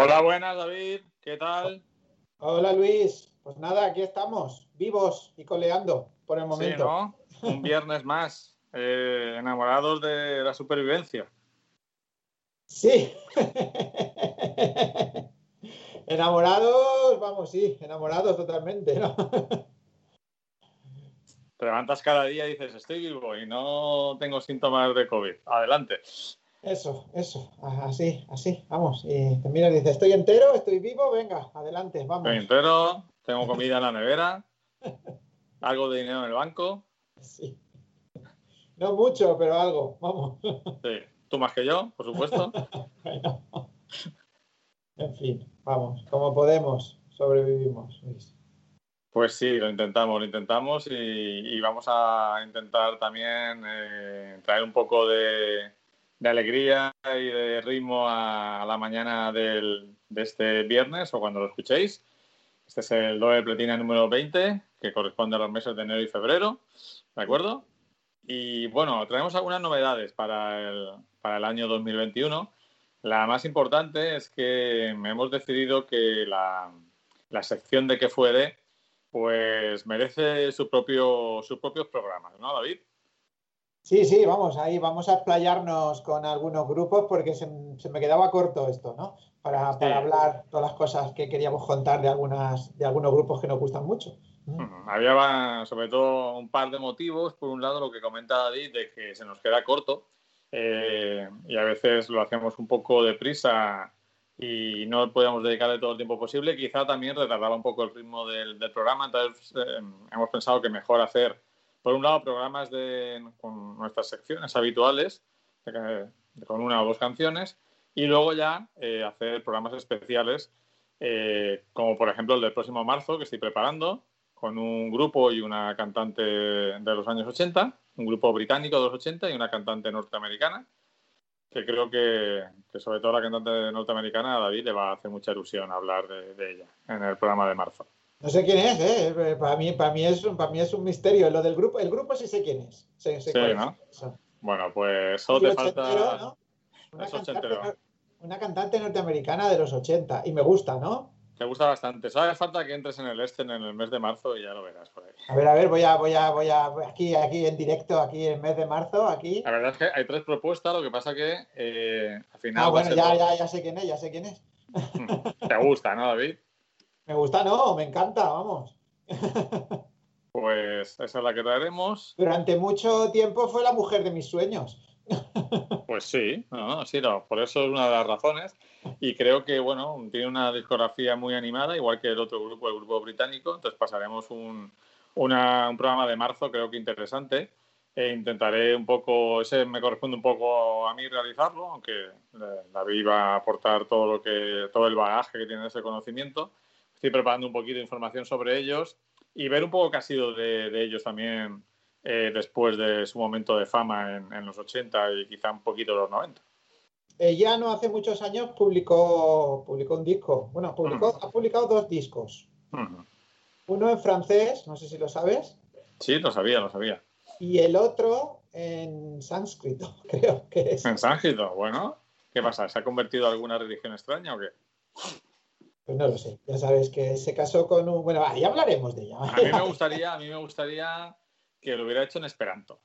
Hola, buenas, David. ¿Qué tal? Hola, Luis. Pues nada, aquí estamos, vivos y coleando por el momento. Sí, ¿no? Un viernes más, eh, enamorados de la supervivencia. Sí. enamorados, vamos, sí, enamorados totalmente, ¿no? Te levantas cada día y dices, estoy vivo y no tengo síntomas de COVID. Adelante. Eso, eso, así, así, vamos. Y y dices, estoy entero, estoy vivo, venga, adelante, vamos. Estoy entero, tengo comida en la nevera, algo de dinero en el banco. Sí. No mucho, pero algo, vamos. Sí, tú más que yo, por supuesto. bueno. En fin, vamos, como podemos, sobrevivimos, Luis. Pues sí, lo intentamos, lo intentamos y, y vamos a intentar también eh, traer un poco de, de, alegría y de ritmo a, la mañana del, de este viernes o cuando lo escuchéis. Este es el doble Platina número 20, que corresponde a los meses de enero y febrero, ¿de acuerdo? Y bueno, traemos algunas novedades para el, para el año 2021. La más importante es que hemos decidido que la, la sección de que fue de pues merece su propio, sus propios programas, ¿no, David? Sí, sí, vamos, ahí vamos a explayarnos con algunos grupos porque se, se me quedaba corto esto, ¿no? Para, sí. para, hablar todas las cosas que queríamos contar de, algunas, de algunos grupos que nos gustan mucho. Mm. Había sobre todo un par de motivos. Por un lado, lo que comenta David de que se nos queda corto eh, y a veces lo hacemos un poco deprisa y no podíamos dedicarle todo el tiempo posible. Quizá también retardaba un poco el ritmo del, del programa, entonces eh, hemos pensado que mejor hacer, por un lado, programas de, con nuestras secciones habituales, con una o dos canciones, y luego ya eh, hacer programas especiales, eh, como por ejemplo el del próximo marzo, que estoy preparando, con un grupo y una cantante de los años 80, un grupo británico de los 80 y una cantante norteamericana que creo que, sobre todo la cantante norteamericana, David, le va a hacer mucha ilusión hablar de, de, ella en el programa de marzo. No sé quién es, ¿eh? Para mí, para mí, es, para mí es un misterio. Lo del grupo, el grupo sí sé quién es. Sé, sé sí, ¿no? Es. Bueno, pues solo te falta... ¿no? Una, cantante, una cantante norteamericana de los 80 y me gusta, ¿no? Te gusta bastante. Solo hace falta que entres en el este en el mes de marzo y ya lo verás por ahí. A ver, a ver, voy a, voy a, voy a, aquí, aquí en directo, aquí en el mes de marzo, aquí. La verdad es que hay tres propuestas, lo que pasa que eh, al final. Ah, bueno, ya, ya, ya sé quién es, ya sé quién es. Te gusta, ¿no, David? Me gusta, no, me encanta, vamos. Pues esa es la que traeremos. Durante mucho tiempo fue la mujer de mis sueños. Pues sí, no, sí, no, por eso es una de las razones. Y creo que, bueno, tiene una discografía muy animada, igual que el otro grupo, el grupo británico. Entonces pasaremos un, una, un programa de marzo, creo que interesante. E intentaré un poco, ese me corresponde un poco a mí realizarlo, aunque David va a aportar todo lo que, todo el bagaje que tiene ese conocimiento. Estoy preparando un poquito de información sobre ellos y ver un poco qué ha sido de, de ellos también eh, después de su momento de fama en, en, los 80 y quizá un poquito los 90. Ella no hace muchos años publicó, publicó un disco. Bueno, publicó, -huh. ha publicado dos discos. -huh. Uno en francés, no sé si lo sabes. Sí, lo sabía, lo sabía. Y el otro en sánscrito, creo que es. En sánscrito, bueno. ¿Qué pasa? ¿Se ha convertido en alguna religión extraña o qué? Pues no lo sé. Ya sabes que se casó con un. Bueno, ya hablaremos de ella. A mí me gustaría, a mí me gustaría que lo hubiera hecho en Esperanto.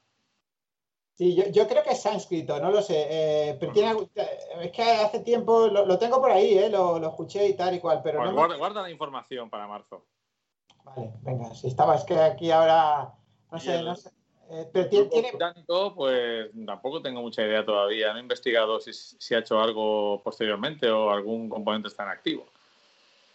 Sí, yo, yo creo que es sánscrito, no lo sé. Eh, pero tiene, es que hace tiempo, lo, lo tengo por ahí, eh, lo, lo, escuché y tal y cual. Pero pues no guarda, me... guarda, la información para marzo. Vale, venga, si estaba, es que aquí ahora, no sé, el, no sé. Eh, pero tiene, tiene... Británico, pues tampoco tengo mucha idea todavía. No he investigado si, si ha hecho algo posteriormente o algún componente está en activo.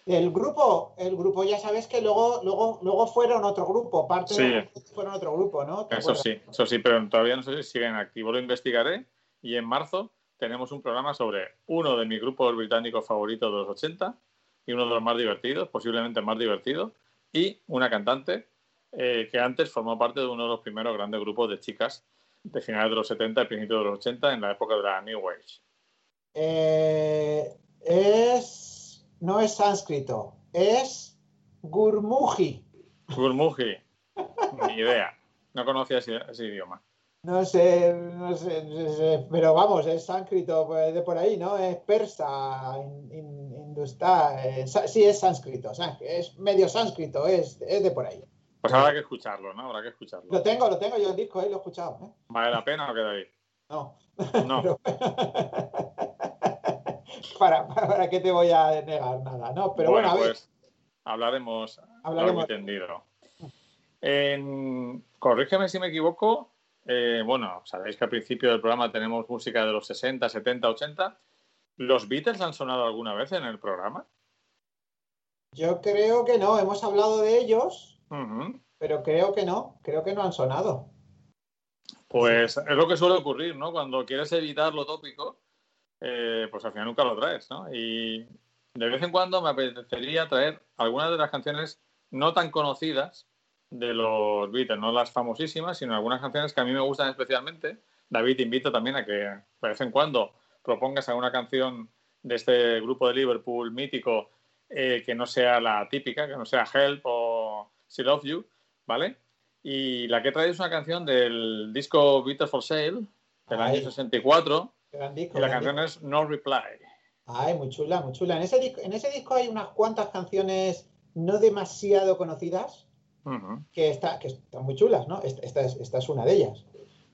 El grupo, el grupo ya sabes que luego, luego, luego fueron otro grupo, parte sí. de fueron otro grupo, ¿no? Eso sí, eso sí, pero todavía no sé si siguen activo. Lo investigaré y en marzo tenemos un programa sobre uno de mis grupos británicos favoritos de los 80 y uno de los más divertidos, posiblemente el más divertido, y una cantante eh, que antes formó parte de uno de los primeros grandes grupos de chicas de finales de los 70 y principios de los 80 en la época de la New Age. Eh, es no es sánscrito, es Gurmuji. Gurmuji, ni idea. No conocía ese, ese, idioma. No sé, no sé, pero vamos, es sánscrito pues, de por ahí, ¿no? Es persa, hindustá, eh, sí es sánscrito, es medio sánscrito, es, es de por ahí. Pues habrá que escucharlo, ¿no? Habrá que escucharlo. Lo tengo, lo tengo yo el disco, ahí lo he escuchado. ¿eh? ¿Vale la pena o queda ahí? No. No. para, para, qué te voy a negar nada, ¿no? Pero bueno, a ver. Pues hablaremos, hablaremos. entendido. En, corrígeme si me equivoco. Eh, bueno, sabéis que al principio del programa tenemos música de los 60, 70, 80. ¿Los Beatles han sonado alguna vez en el programa? Yo creo que no. Hemos hablado de ellos, pero creo que no. Creo que no han sonado. Pues es lo que suele ocurrir, ¿no? Cuando quieres evitar lo tópico, eh, pues al final nunca lo traes, ¿no? Y de vez en cuando me apetecería traer algunas de las canciones no tan conocidas de los Beatles, no las famosísimas, sino algunas canciones que a mí me gustan especialmente. David, te invito también a que de vez en cuando propongas alguna canción de este grupo de Liverpool mítico eh, que no sea la típica, que no sea Help o She Love You, ¿vale? Y la que trae es una canción del disco Beatles for Sale del año 64. Y la canción es No Reply. Ay, muy chula, muy chula. En ese, disco, en ese disco hay unas cuantas canciones no demasiado conocidas que, está, que están muy chulas, ¿no? Esta, es, esta es, una de ellas.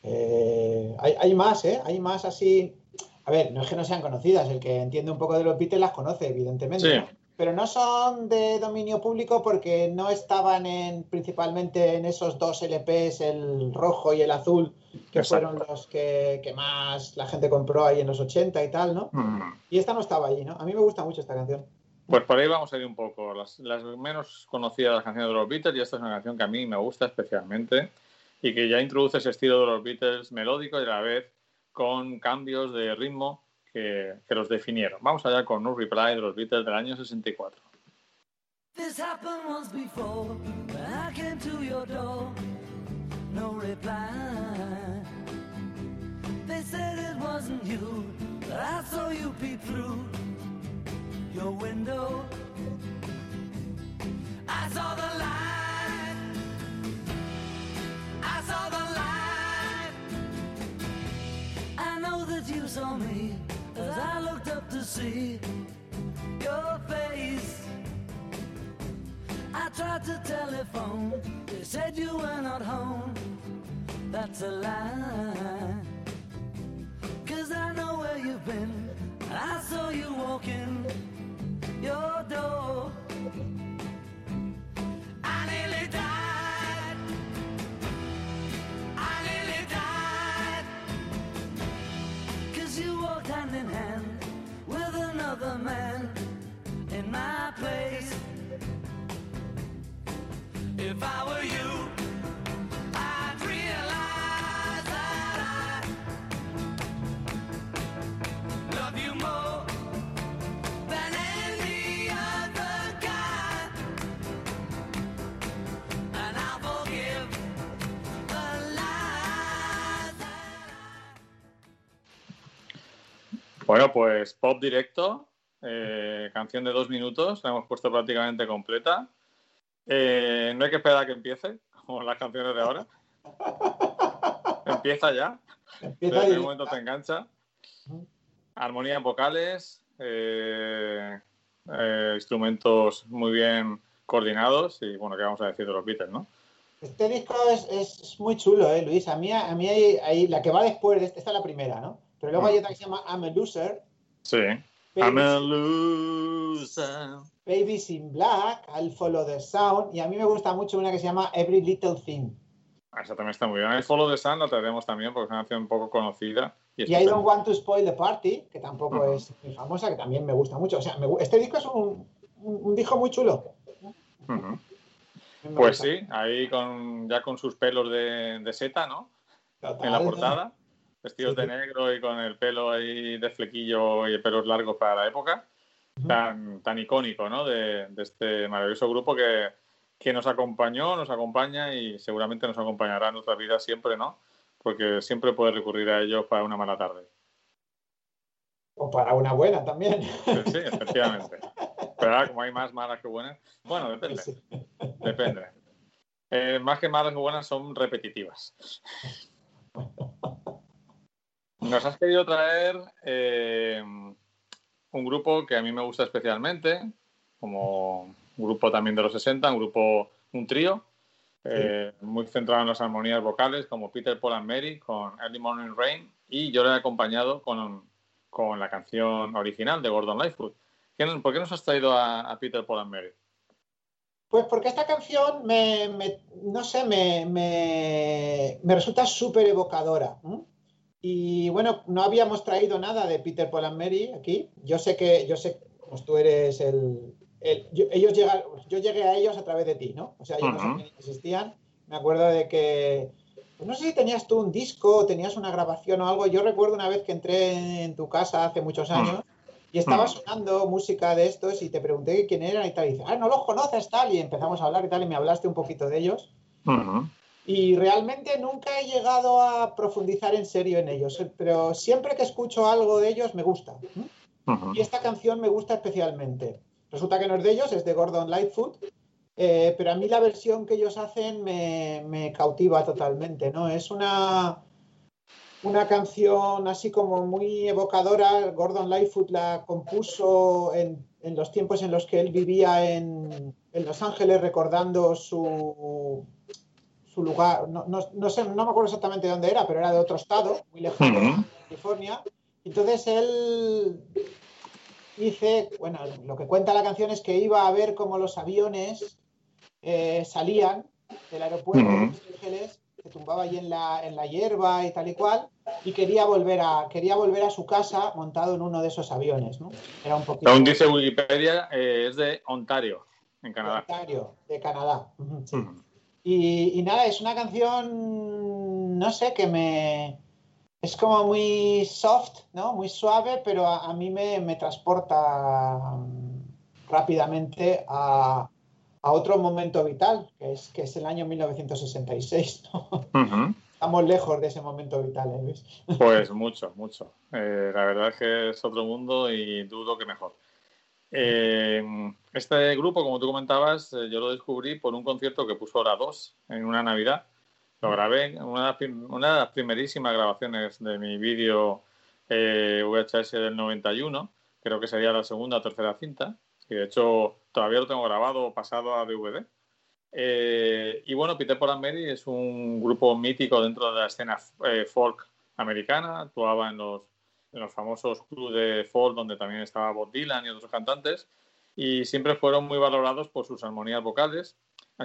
Eh, hay, hay, más, ¿eh? Hay más así. A ver, no es que no sean conocidas, el que entiende un poco de los Beatles las conoce, evidentemente. Sí pero no son de dominio público porque no estaban en, principalmente en esos dos LPs, el rojo y el azul, que fueron los que, más la gente compró ahí en los 80 y tal, ¿no? Mm. Y esta no estaba allí, ¿no? A mí me gusta mucho esta canción. Pues por ahí vamos a ir un poco. Las, las menos conocidas las canciones de los Beatles, y esta es una canción que a mí me gusta especialmente y que ya introduce ese estilo de los Beatles melódico y a la vez con cambios de ritmo que, los definieron. Vamos allá con No Reply de los Beatles del año 64. This happened once before, when I came to your door, no reply. They said it wasn't you, but I saw you through your window. to lie. Bueno, pues pop directo, eh, canción de dos minutos, la hemos puesto prácticamente completa. Eh, no hay que esperar a que empiece, como las canciones de ahora. Empieza ya. Empieza en momento te engancha. Armonías vocales, eh, instrumentos muy bien coordinados y bueno, ¿qué vamos a decir de los Beatles, no? Este disco es, muy chulo, ¿eh, Luis? A mí, a mí hay, la que va después, esta es la primera, ¿no? Pero luego hay otra que se llama I'm a Loser. Sí. I'm a loser. Babies in Black, I'll Follow the Sound. Y a mí me gusta mucho una que se llama Every Little Thing. Ah, esa también está muy bien. I'll Follow the Sound la traeremos también porque es una canción un poco conocida. Y, I Don't Want to Spoil the Party, que tampoco es muy famosa, que también me gusta mucho. O sea, este disco es un, un, disco muy chulo. Pues sí, ahí con, ya con sus pelos de, de seta, ¿no? en la portada vestidos de negro y con el pelo ahí de flequillo y pelos largos para la época, tan, tan icónico, ¿no? De, este maravilloso grupo que, nos acompañó, nos acompaña y seguramente nos acompañará en nuestras vidas siempre, ¿no? Porque siempre puedes recurrir a ellos para una mala tarde. O para una buena también. Sí, efectivamente. Pero ahora, como hay más malas que buenas, bueno, depende. Depende. Eh, más que malas que buenas son repetitivas. Nos has querido traer eh, un grupo que a mí me gusta especialmente, como un grupo también de los 60, un grupo, un trío, eh, muy centrado en las armonías vocales, como Peter, Paul and Mary con Early Morning Rain, y yo lo he acompañado con, con la canción original de Gordon Lightfoot. ¿Por qué nos has traído a, Peter, Paul and Mary? Pues porque esta canción me, no sé, me, me, resulta súper evocadora. Y bueno, no habíamos traído nada de Peter, Paul and Mary aquí. Yo sé que, yo sé, pues tú eres el, yo, ellos yo llegué a ellos a través de ti, ¿no? O sea, ellos no existían. Me acuerdo de que, pues no sé si tenías tú un disco, tenías una grabación o algo. Yo recuerdo una vez que entré en tu casa hace muchos años y estaba sonando música de estos y te pregunté quién eran y tal. Y dices, ah, no los conoces tal. Y empezamos a hablar y tal y me hablaste un poquito de ellos. Y realmente nunca he llegado a profundizar en serio en ellos, pero siempre que escucho algo de ellos me gusta. Y esta canción me gusta especialmente. Resulta que no es de ellos, es de Gordon Lightfoot, eh, pero a mí la versión que ellos hacen me, cautiva totalmente, ¿no? Es una, una canción así como muy evocadora. Gordon Lightfoot la compuso en, los tiempos en los que él vivía en, Los Ángeles, recordando su, su lugar. No, sé, no me acuerdo exactamente dónde era, pero era de otro estado, muy lejano, California. Entonces él dice, bueno, lo que cuenta la canción es que iba a ver cómo los aviones eh, salían del aeropuerto de Los Ángeles, se tumbaba allí en la, en la hierba y tal y cual, y quería volver a, quería volver a su casa montado en uno de esos aviones, ¿no? Era un poquito... Aún dice Wikipedia, eh, es de Ontario, en Canadá. Ontario, de Canadá. Y, y nada, es una canción, no sé, que me, es como muy soft, ¿no? Muy suave, pero a, mí me, transporta mm, rápidamente a, otro momento vital, que es, que es el año 1966. Estamos lejos de ese momento vital, ¿eh, Luis? Pues mucho, mucho. Eh, la verdad es que es otro mundo y dudo que mejor. Eh, este grupo, como tú comentabas, yo lo descubrí por un concierto que puso Hora 2 en una Navidad. Lo grabé, una, una de las primerísimas grabaciones de mi vídeo eh, VHS del 91, creo que sería la segunda o tercera cinta, y de hecho todavía lo tengo grabado pasado a DVD. Eh, y bueno, Peter Paul and Mary es un grupo mítico dentro de la escena eh, folk americana, actuaba en los, en los famosos clubes de folk donde también estaba Bob Dylan y otros cantantes, y siempre fueron muy valorados por sus armonías vocales.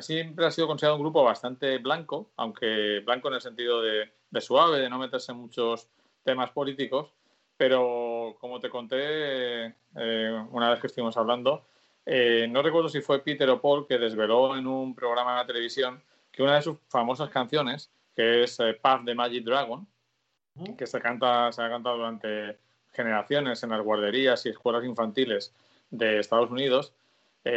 Siempre ha sido considerado un grupo bastante blanco, aunque blanco en el sentido de, suave, de no meterse en muchos temas políticos, pero como te conté eh, una vez que estuvimos hablando, eh, no recuerdo si fue Peter o Paul que desveló en un programa de televisión que una de sus famosas canciones, que es eh, Path de Magic Dragon, que se, canta, se ha cantado durante generaciones en las guarderías y escuelas infantiles de Estados Unidos,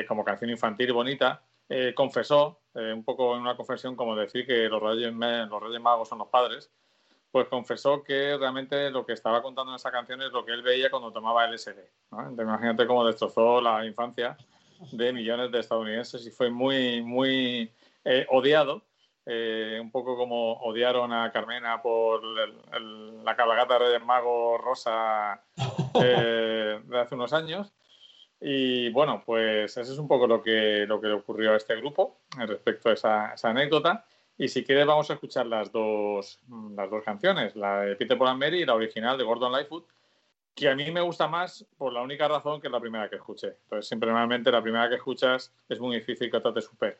como canción infantil bonita, eh, confesó, eh, un poco en una confesión como decir que los reyes, los reyes magos son los padres, pues confesó que realmente lo que estaba contando en esa canción es lo que él veía cuando tomaba LSD. imagínate cómo destrozó la infancia de millones de estadounidenses y fue muy, muy eh, un poco como odiaron a Carmena por la cabalgata de Reyes Magos rosa de hace unos años. Y bueno, pues eso es un poco lo que, lo que le ocurrió a este grupo respecto a esa, anécdota. Y si quieres vamos a escuchar las dos, las dos canciones, la de Peter Paul and Mary y la original de Gordon Lightfoot, que a mí me gusta más por la única razón que es la primera que escuché. Entonces, siempre normalmente la primera que escuchas es muy difícil que te supere.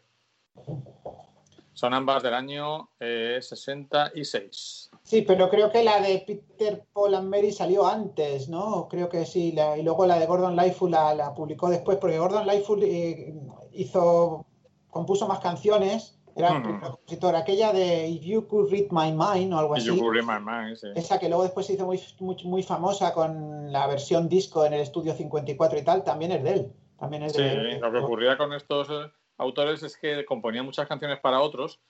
Son ambas del año 66. Eh, sí, pero creo que la de Peter Paul and Mary salió antes, ¿no? Creo que sí. y luego la de Gordon Lightfoot la, publicó después, porque Gordon Lightfoot eh, hizo, compuso más canciones. Era un compositor. Aquella de If You Could Read My Mind o algo así. You read my mind, sí. Esa que luego después se hizo muy, muy, muy, famosa con la versión disco en el estudio 54 y tal, también es de él. También es sí, lo que ocurría con estos autores es que componían muchas canciones para otros,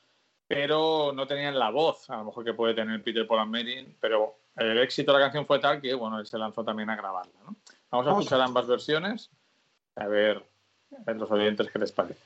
pero no tenían la voz, a lo mejor que puede tener Peter Paul and Mary, pero el éxito de la canción fue tal que, bueno, él se lanzó también a grabarla. Vamos a escuchar ambas versiones, a ver a los oyentes qué les parece.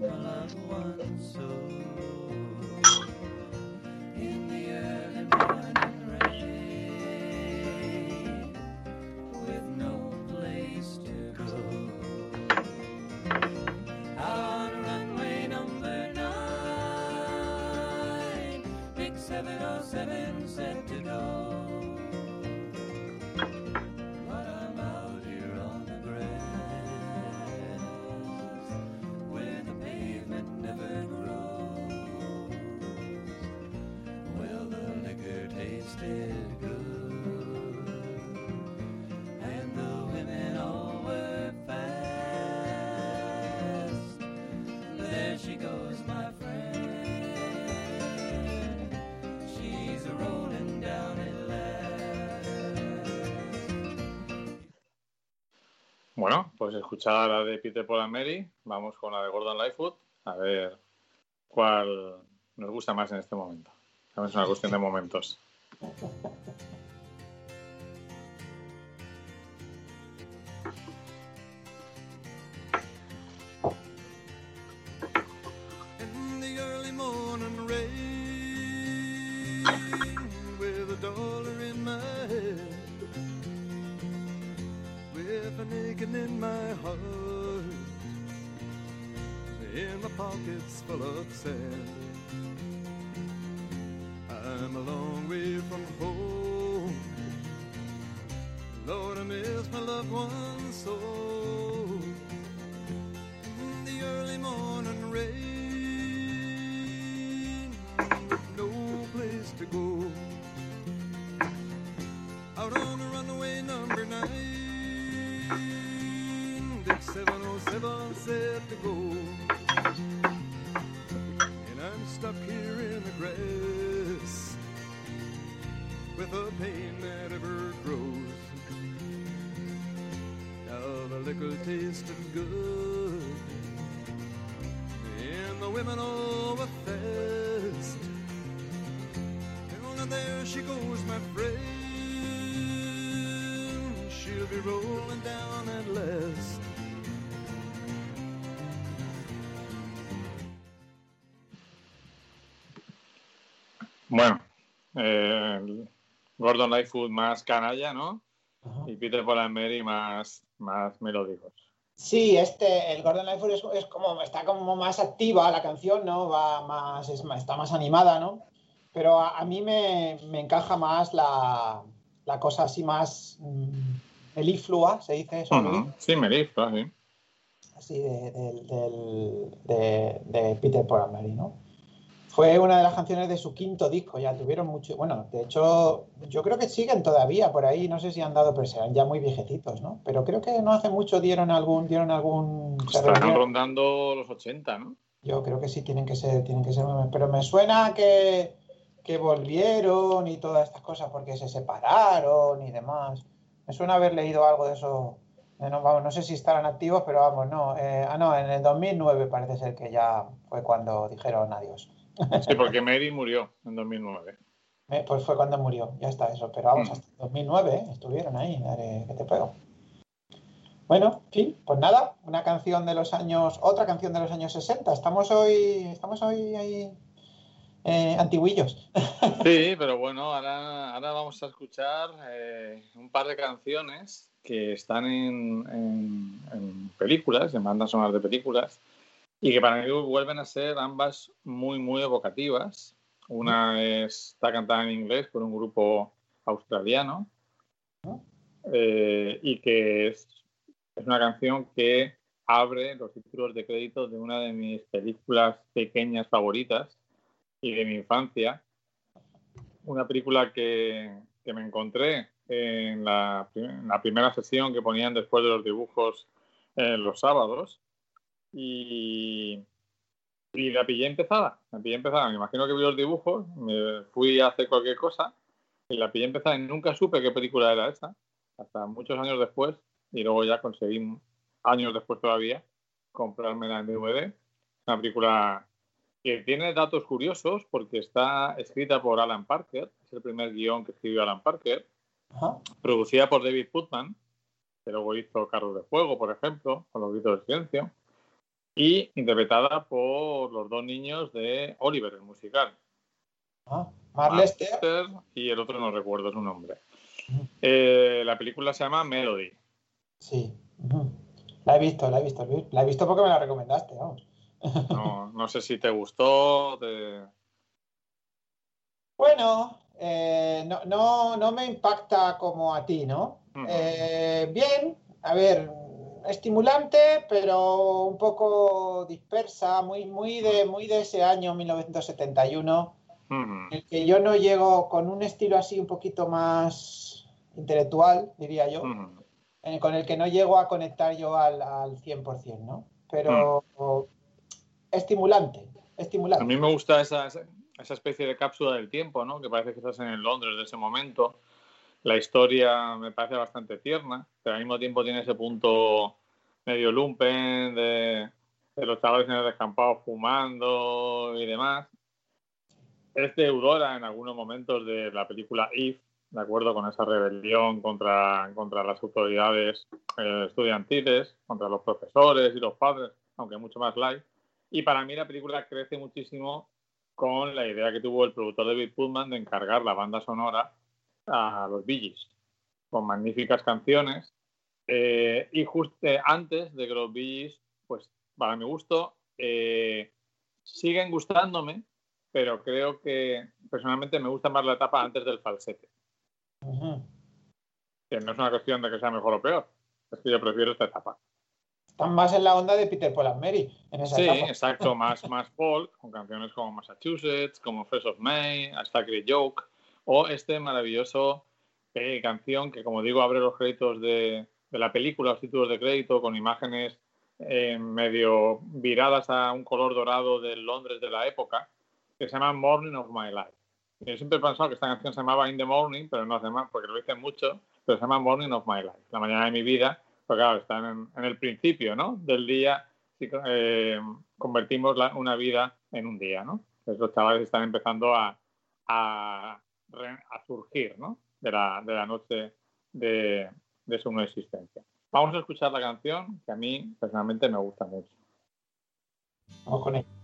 my so in the early morning rain with no place to go. On runway number nine 707 pues escuchada la de Peter Paul and Mary, vamos con la de Gordon Lightfoot, a ver cuál nos gusta más en este momento. Es una cuestión de momentos. Gordon Lightfoot más canalla, ¿no? Y Peter Paul Mary más, más melódicos. Sí, este, el Gordon Lightfoot es, como, está como más activa la canción, ¿no? Va más, está más animada, ¿no? Pero a, mí me, encaja más la, cosa así más mm, meliflua, ¿se dice eso? Sí, meliflua, sí. Así de, de, de Peter Paul Mary, ¿no? Fue una de las canciones de su quinto disco, ya tuvieron mucho, bueno, de hecho, yo creo que siguen todavía por ahí, no sé si han dado, pero serán ya muy viejecitos, ¿no? Pero creo que no hace mucho dieron algún, dieron algún... Están rondando los 80, ¿no? Yo creo que sí, tienen que ser, tienen que ser, pero me suena que, que volvieron y todas estas cosas porque se separaron y demás. Me suena haber leído algo de eso. Eh, no, vamos, no sé si estarán activos, pero vamos, no. Eh, ah, no, en el 2009 parece ser que ya fue cuando dijeron adiós. Sí, porque Mary murió en 2009. Eh, pues fue cuando murió, ya está eso. Pero vamos, mm. hasta 2009 ¿eh? estuvieron ahí, que te pego. Bueno, sí, pues nada, una canción de los años, otra canción de los años 60. Estamos hoy, estamos hoy ahí eh, antiguillos. Sí, pero bueno, ahora, ahora vamos a escuchar eh, un par de canciones que están en, en, en películas, en bandas sonoras de películas, y que para mí vuelven a ser ambas muy, muy evocativas. Una está cantada en inglés por un grupo australiano eh, y que es, es, una canción que abre los títulos de crédito de una de mis películas pequeñas favoritas y de mi infancia. Una película que, que me encontré en la, en la, primera sesión que ponían después de los dibujos los sábados y, Y la pillé empezada, la pillé empezada. Me imagino que vi los dibujos, me fui a hacer cualquier cosa y la pillé empezada y nunca supe qué película era esa, hasta muchos años después. Y luego ya conseguí, años después todavía, comprármela en DVD. Una película que tiene datos curiosos porque está escrita por Alan Parker, es el primer guion que escribió Alan Parker, producida por David Putman, que luego hizo Carros de Fuego, por ejemplo, con los gritos de silencio, y interpretada por los dos niños de Oliver, el musical. Ah, Marlester. Y el otro no recuerdo su nombre. Eh, la película se llama Melody. Sí. La he visto, la he visto. La he visto porque me la recomendaste, vamos. No, no sé si te gustó. Bueno, eh, no, no, no, me impacta como a ti, ¿no? Eh, bien, a ver, estimulante, pero un poco dispersa, muy, muy, de, muy de ese año 1971, en el que yo no llego con un estilo así un poquito más intelectual, diría yo, con el que no llego a conectar yo al, al 100%, ¿no? Pero estimulante, estimulante. A mí me gusta esa, esa especie de cápsula del tiempo, ¿no? Que parece que estás en Londres de ese momento. La historia me parece bastante tierna, pero al mismo tiempo tiene ese punto medio lumpen de, los chavales en el descampado fumando y demás. Es deudora en algunos momentos de la película If, de acuerdo con esa rebelión contra, contra las autoridades eh, estudiantiles, contra los profesores y los padres, aunque mucho más light. Y para mí la película crece muchísimo con la idea que tuvo el productor David Putman de encargar la banda sonora a los Bee con magníficas canciones. Eh, y justo antes de que los Bee pues para mi gusto, eh, siguen gustándome, pero creo que personalmente me gusta más la etapa antes del falsete. Que no es una cuestión de que sea mejor o peor, es que yo prefiero esta etapa están más en la onda de Peter Paul and Mary en esa Sí, exacto, más, más folk, con canciones como Massachusetts, como First of May, A Sacred Joke, o este maravilloso eh, canción que, como digo, abre los créditos de, la película, los títulos de crédito, con imágenes eh, medio viradas a un color dorado del Londres de la época, que se llama Morning of My Life. Yo siempre he pensado que esta canción se llamaba In the Morning, pero no hace más, porque lo dicen mucho, pero se llama Morning of My Life, la mañana de mi vida, pues claro, están en, el principio ¿no? del día, si eh, convertimos una vida en un día, ¿no? Pues los chavales están empezando a, a, surgir, ¿no? De la, de la noche de, de su no existencia. Vamos a escuchar la canción que a mí personalmente me gusta mucho. Vamos con.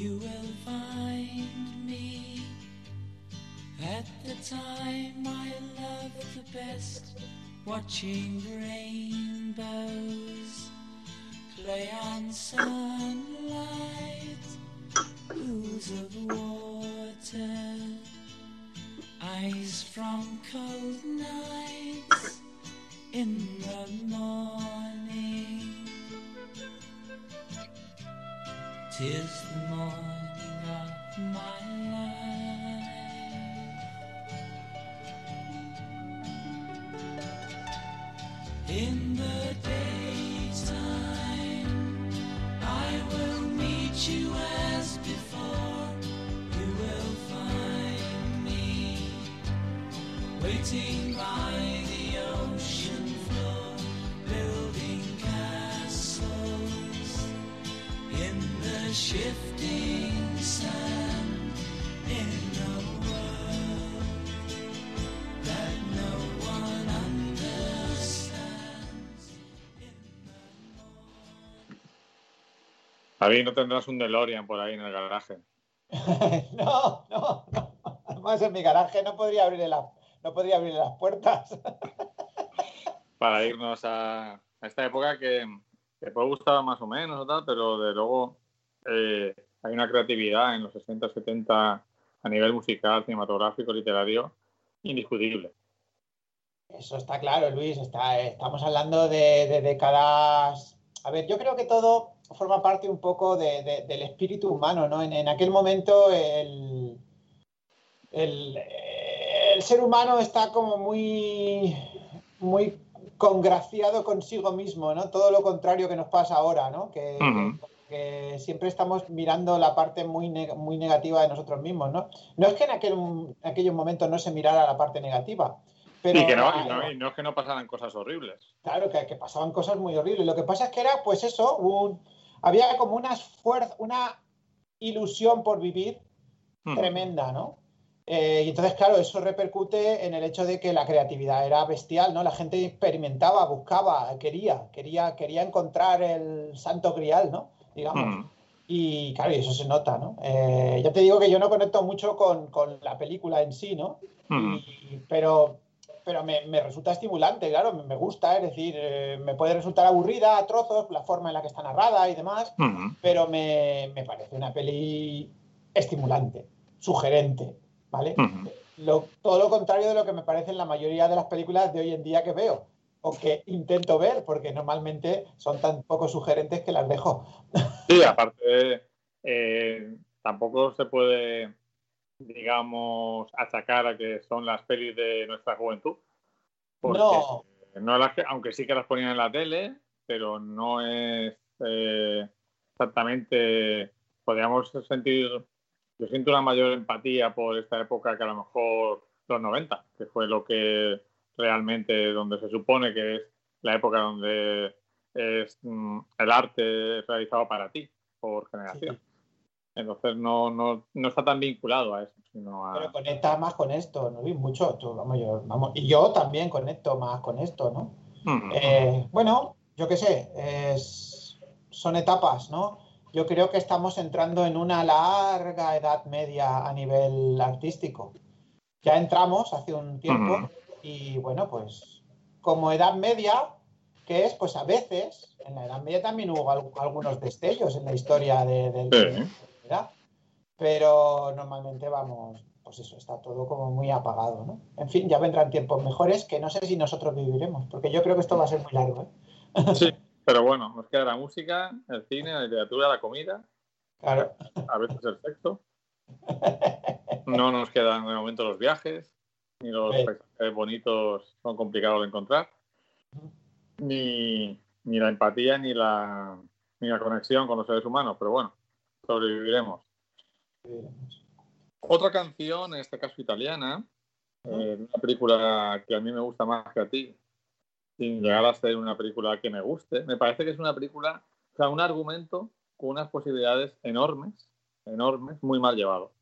You will find me at the time I love the best, watching rainbows play on sunlight, pools of water, eyes from cold nights in the morning. Tis the morning of my life. Javi, no tendrás un DeLorean por ahí en el garaje. no, no, no. Además, en mi garaje no podría abrirle, la, no podría abrirle las puertas. Para irnos a, a esta época que, te puede gustar más o menos, tal, pero de luego eh, hay una creatividad en los 60, 70 a nivel musical, cinematográfico, literario, indiscutible. Eso está claro, Luis. Está, estamos hablando de, décadas. A ver, yo creo que todo forma parte un poco del espíritu humano, ¿no? En, aquel momento el, el, ser humano está como muy, muy congraciado consigo mismo, ¿no? Todo lo contrario que nos pasa ahora, ¿no? Que, siempre estamos mirando la parte muy, muy negativa de nosotros mismos, ¿no? No es que en, aquel, en aquellos momentos no se mirara la parte negativa, y que no, no, es que no pasaran cosas horribles. Claro, que, que, pasaban cosas muy horribles. Lo que pasa es que era, pues eso, un, había como una fuerza, una ilusión por vivir hmm. tremenda, ¿no? Eh, y entonces, claro, eso repercute en el hecho de que la creatividad era bestial, ¿no? La gente experimentaba, buscaba, quería, quería, quería encontrar el santo grial, ¿no? Digamos. Y claro, y eso se nota, ¿no? Eh, ya te digo que yo no conecto mucho con, con la película en sí, ¿no? Hmm. pero pero me, resulta estimulante, claro, me, gusta, es decir, eh, me puede resultar aburrida a trozos la forma en la que está narrada y demás, pero me, parece una peli estimulante, sugerente, ¿vale? todo lo contrario de lo que me parecen la mayoría de las películas de hoy en día que veo o que intento ver, porque normalmente son tan poco sugerentes que las dejo. Sí, aparte, eh, tampoco se puede digamos, achacar a que son las pelis de nuestra juventud. no. no las que, aunque sí que las ponían en la tele, pero no es eh, exactamente, podríamos sentir, yo siento una mayor empatía por esta época que a lo mejor los 90, que fue lo que realmente, donde se supone que es la época donde es mm, el arte realizado para ti, por generación. Entonces no, no, no, está tan vinculado a eso. Sino a... Pero conecta más con esto, ¿no? Mucho. vamos, y yo también conecto más con esto, ¿no? Eh, bueno, yo qué sé, son etapas, ¿no? Yo creo que estamos entrando en una larga edad media a nivel artístico. Ya entramos hace un tiempo y bueno, pues como edad media, que es, pues a veces, en la edad media también hubo algunos destellos en la historia del pero normalmente vamos, pues eso, está todo como muy apagado, ¿no? En fin, ya vendrán tiempos mejores que no sé si nosotros viviremos, porque yo creo que esto va a ser muy largo, ¿eh? Sí, pero bueno, nos queda la música, el cine, la literatura, la comida, claro. a veces el sexo. No nos quedan de momento los viajes, ni los paisajes bonitos son complicados de encontrar, ni, ni la empatía, ni la, ni la conexión con los seres humanos, pero bueno, sobreviviremos. Otra canción, en este caso italiana, eh, una película que a mí me gusta más que a ti, sin llegar a ser una película que me guste, me parece que es una película, o sea, un argumento con unas posibilidades enormes, enormes, muy mal llevado.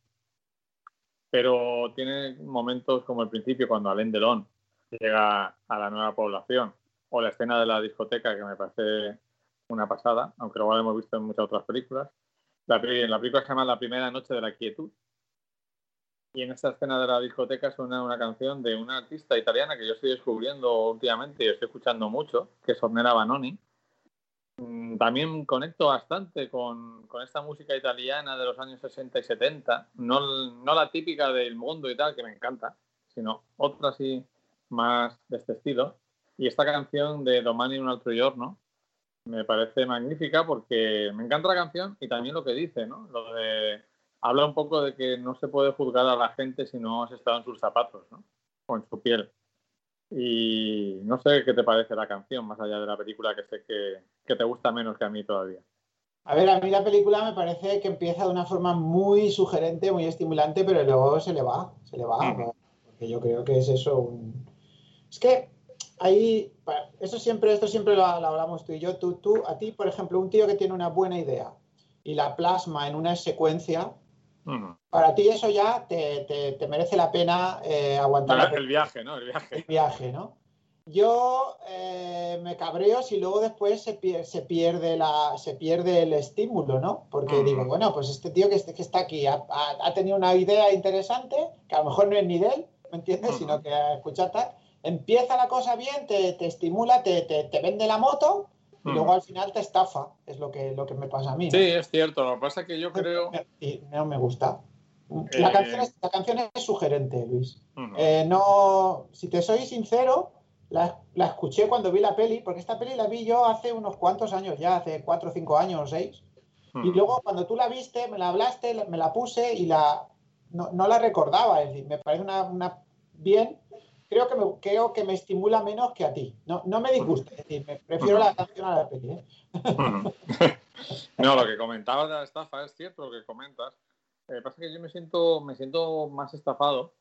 Pero tiene momentos como el principio, cuando Alain Delon llega a la nueva población, o la escena de la discoteca, que me parece una pasada, aunque lo hemos visto en muchas otras películas. La, la película se llama La primera noche de la quietud. Y en esta escena de la discoteca suena una canción de una artista italiana que yo estoy descubriendo últimamente y estoy escuchando mucho, que es Ornella Banoni. Mm, también conecto bastante con, con, esta música italiana de los años 60 y 70, no, no la típica del mundo y tal, que me encanta, sino otra así más de este estilo. Y esta canción de Domani un altro giorno, me parece magnífica porque me encanta la canción y también lo que dice, ¿no? Lo de habla un poco de que no se puede juzgar a la gente si no has estado en sus zapatos, ¿no? O en su piel. Y no sé qué te parece la canción, más allá de la película, que sé que, te gusta menos que a mí todavía. A ver, a mí la película me parece que empieza de una forma muy sugerente, muy estimulante, pero luego se le va, se le va. Porque yo creo que es eso un... Es que ahí, eso siempre, esto siempre lo, hablamos tú y yo. Tú, tú, a ti, por ejemplo, un tío que tiene una buena idea y la plasma en una secuencia, para ti eso ya te, merece la pena eh, aguantar. El viaje, ¿no? El viaje. El viaje, ¿no? Yo eh, me cabreo si luego después se, se, pierde la, se pierde el estímulo, ¿no? Porque digo, bueno, pues este tío que, que está aquí ha, tenido una idea interesante, que a lo mejor no es ni de él, ¿me entiendes? Sino que escucha tal empieza la cosa bien, te, estimula, te, vende la moto y luego mm. al final te estafa, es lo que, lo que me pasa a mí. Sí, es cierto, lo que pasa es que yo creo... Y no me gusta. La, canción es, la canción es sugerente, Luis. Eh, no, si te soy sincero, la, escuché cuando vi la peli, porque esta peli la vi yo hace unos cuantos años ya, hace cuatro, cinco años o seis. Y luego cuando tú la viste, me la hablaste, me la puse y la no, la recordaba. Es decir, me parece una, bien. Creo que, me, creo que me estimula menos que a ti. No, no me disgusta. Es decir, me prefiero la canción a la peli. ¿eh? No, lo que comentabas de la estafa es cierto lo que comentas. Lo que pasa es que yo me siento, me siento más estafado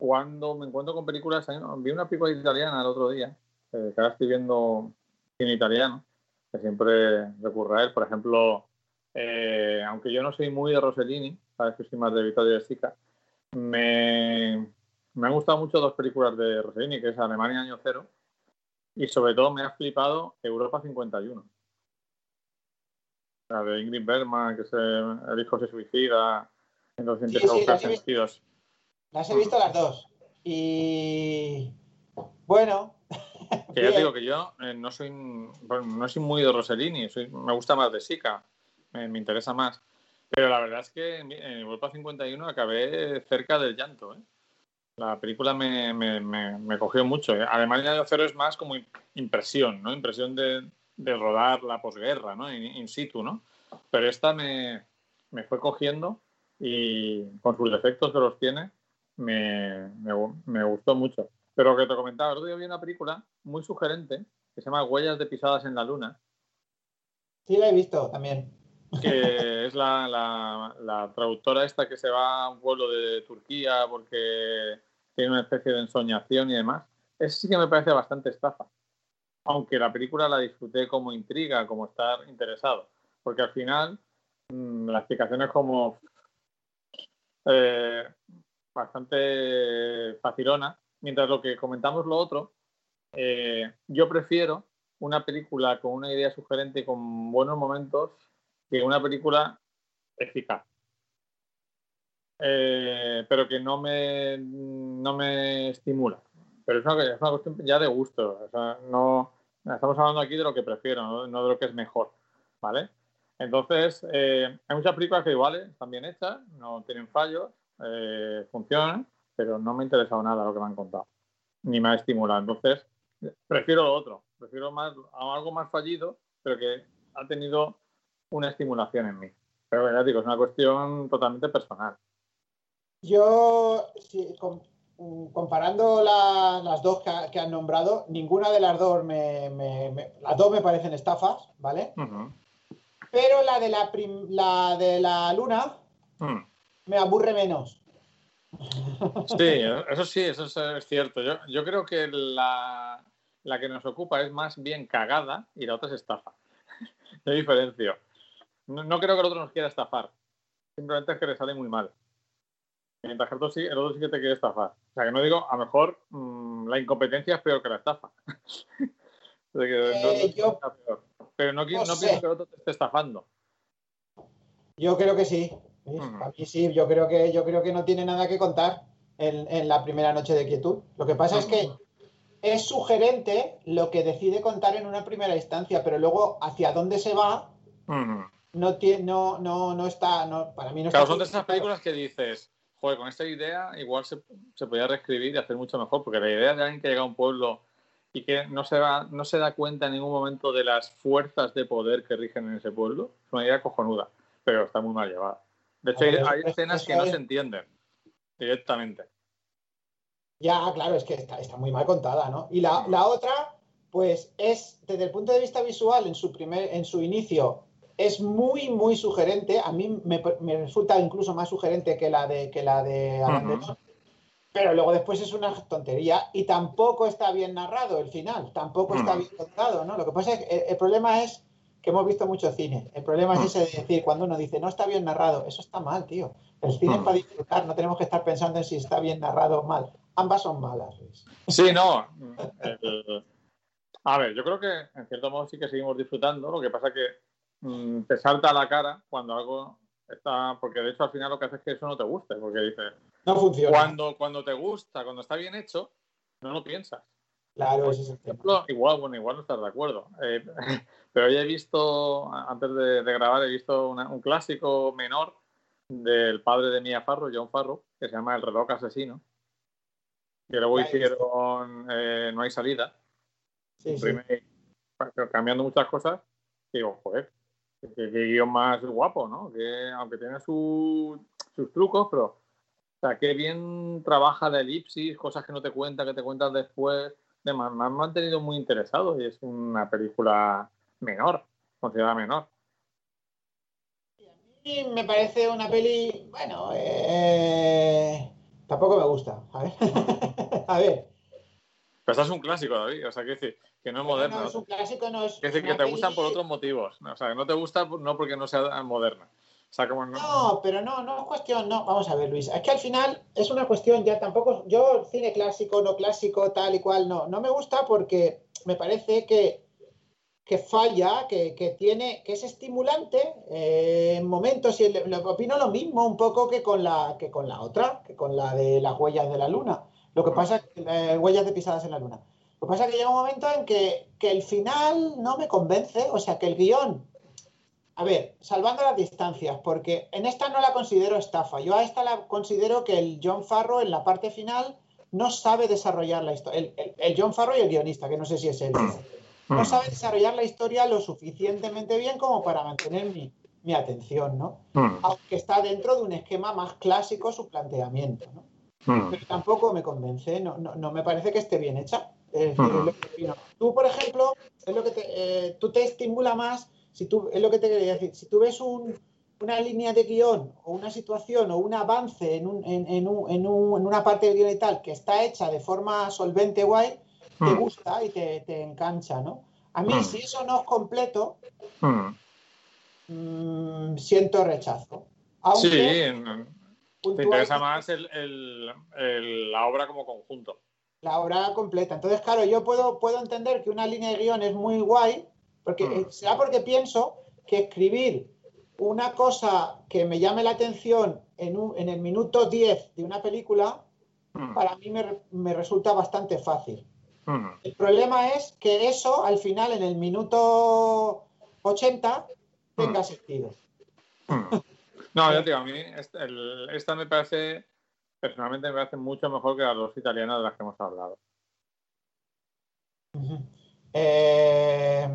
cuando me encuentro con películas, vi una película italiana el otro día, eh, que ahora estoy viendo en italiano, que siempre recurre a él. Por ejemplo, eh, aunque yo no soy muy de Rossellini, sabes que soy más de Vittorio de Sica, me, me han gustado mucho dos películas de Rossellini, que es Alemania Año Cero, y sobre todo me ha flipado Europa 51. La de Ingrid Bergman, que se, el hijo se suicida, entonces empieza a buscar sentidos. Las he visto las dos. Y bueno. Que ya digo que yo eh, no soy no soy muy de Rossellini, me gusta más de Sica, me, interesa más. Pero la verdad es que en, Europa 51 acabé cerca del llanto. ¿eh? La película me, me, cogió mucho. ¿eh? Además, el cero es más como impresión, ¿no? Impresión de, rodar la posguerra, ¿no? In, situ, ¿no? Pero esta me, fue cogiendo y con sus defectos que los tiene, me, me, gustó mucho. Pero que te comentaba, el otro día vi una película muy sugerente que se llama Huellas de pisadas en la luna. Sí, la he visto también. Que es la, la, traductora esta que se va a un pueblo de Turquía porque tiene una especie de ensoñación y demás. Eso sí que me parece bastante estafa. Aunque la película la disfruté como intriga, como estar interesado. Porque al final mm, la explicación es como eh, bastante facilona, mientras lo que comentamos lo otro, eh, yo prefiero una película con una idea sugerente y con buenos momentos que una película eficaz. Eh, pero que no me, no me estimula. Pero es una, es una cuestión ya de gusto. no, estamos hablando aquí de lo que prefiero, no, de lo que es mejor. ¿Vale? Entonces, eh, hay muchas películas que iguales, están bien hechas, no tienen fallos, eh, funciona, pero no me ha interesado nada lo que me han contado, ni me ha estimulado. Entonces, prefiero lo otro, prefiero más, algo más fallido, pero que ha tenido una estimulación en mí. Pero ya digo, es una cuestión totalmente personal. Yo, comparando las dos que, han nombrado, ninguna de las dos me, las dos me parecen estafas, ¿vale? Pero la de la, la de la luna, mm me aburre menos. Sí, eso sí, eso es cierto. Yo, creo que la, que nos ocupa es más bien cagada y la otra es estafa. Yo diferencio. No, creo que el otro nos quiera estafar. Simplemente es que le sale muy mal. Mientras que el otro sí, el otro sí que te quiere estafar. O sea, que no digo, a lo mejor mm, la incompetencia es peor que la estafa. Eh, Pero no, no pienso que el otro te esté estafando. Yo creo que sí. A mí sí, yo creo que, yo creo que no tiene nada que contar en, la primera noche de quietud. Lo que pasa es que es sugerente lo que decide contar en una primera instancia, pero luego hacia dónde se va no, tiene, no, no, no está, no, para mí no claro, son de esas películas que dices, joder, con esta idea igual se, se podía reescribir y hacer mucho mejor, porque la idea de alguien que llega a un pueblo y que no se, va, no se da cuenta en ningún momento de las fuerzas de poder que rigen en ese pueblo, es una idea cojonuda, pero está muy mal llevada. De hecho, hay, escenas que no se entienden directamente. Ya, claro, es que está, muy mal contada, ¿no? Y la, otra, pues es, desde el punto de vista visual, en su, primer, en su inicio, es muy, muy sugerente. A mí me, resulta incluso más sugerente que la de, que la de Pero luego después es una tontería y tampoco está bien narrado el final, tampoco está bien contado, ¿no? Lo que pasa es que el problema es que hemos visto mucho cine. El problema es mm. ese de decir, cuando uno dice, no está bien narrado, eso está mal, tío. El cine es mm. para disfrutar, no tenemos que estar pensando en si está bien narrado o mal. Ambas son malas, Luis. Sí, no. a ver, yo creo que en cierto modo sí que seguimos disfrutando. Lo que pasa que mm, te salta a la cara cuando algo está. Porque de hecho al final lo que hace es que eso no te guste. Porque dices. No funciona. Cuando, cuando te gusta, cuando está bien hecho, no lo piensas. Claro, ese es el ejemplo, Igual, bueno, igual no estás de acuerdo. Eh, pero ya he visto, antes de, grabar, he visto un clásico menor del padre de Mia Farro, John Farro, que se llama El reloj asesino. Y luego hicieron eh, No hay salida. Sí, cambiando muchas cosas. Y digo, joder, qué, guion más guapo, ¿no? Que aunque tiene sus trucos, pero o sea, qué bien trabaja la elipsis, cosas que no te cuenta, que te cuentas después. me han mantenido muy interesado y es una película menor, considerada menor. A mí me parece una peli, bueno, eh, tampoco me gusta. A ver. a ver. Pero esta es un clásico, David. O sea, que decir, que no es moderno. No, es un clásico, no es. decir, que te gustan por otros motivos. O sea, que no te gusta no porque no sea moderna. O sea, como no... no, pero no, no es cuestión, no, vamos a ver, Luis, es que al final es una cuestión ya tampoco, yo cine clásico, no clásico, tal y cual, no, no me gusta porque me parece que que falla, que, tiene, que es estimulante eh, en momentos, y le, opino lo mismo un poco que con, la, que con la otra, que con la de las huellas de la luna. Lo que pasa es que eh, huellas de pisadas en la luna. Lo que pasa es que llega un momento en que, el final no me convence, o sea, que el guion, a ver, salvando las distancias, porque en esta no la considero estafa, yo a esta la considero que el John Farrow en la parte final no sabe desarrollar la historia, el, el John Farrow y el guionista, que no sé si es él no sabe desarrollar la historia lo suficientemente bien como para mantener mi, atención, ¿no? Hmm. Aunque está dentro de un esquema más clásico su planteamiento, ¿no? Pero tampoco me convence, no, no, me parece que esté bien hecha. Tú, por ejemplo, es lo que te, eh, tú te estimula más, si tú, es lo que te quería decir, si tú ves una línea de guion o una situación o un avance en, en, una parte del guion y tal que está hecha de forma solvente guay, te hmm. gusta y te, te, engancha, ¿no? A mí, hmm. si eso no es completo, hmm. mm, siento rechazo. sí, te interesa más la obra como conjunto. La obra completa. Entonces, claro, yo puedo, puedo entender que una línea de guion es muy guay, porque eh, será porque pienso que escribir una cosa que me llame la atención en, en el minuto 10 de una película, para mí me, me resulta bastante fácil. El problema es que eso al final, en el minuto 80, tenga sentido. No, yo digo, a mí esta me parece, personalmente me parece mucho mejor que las dos italianas de las que hemos hablado. Eh,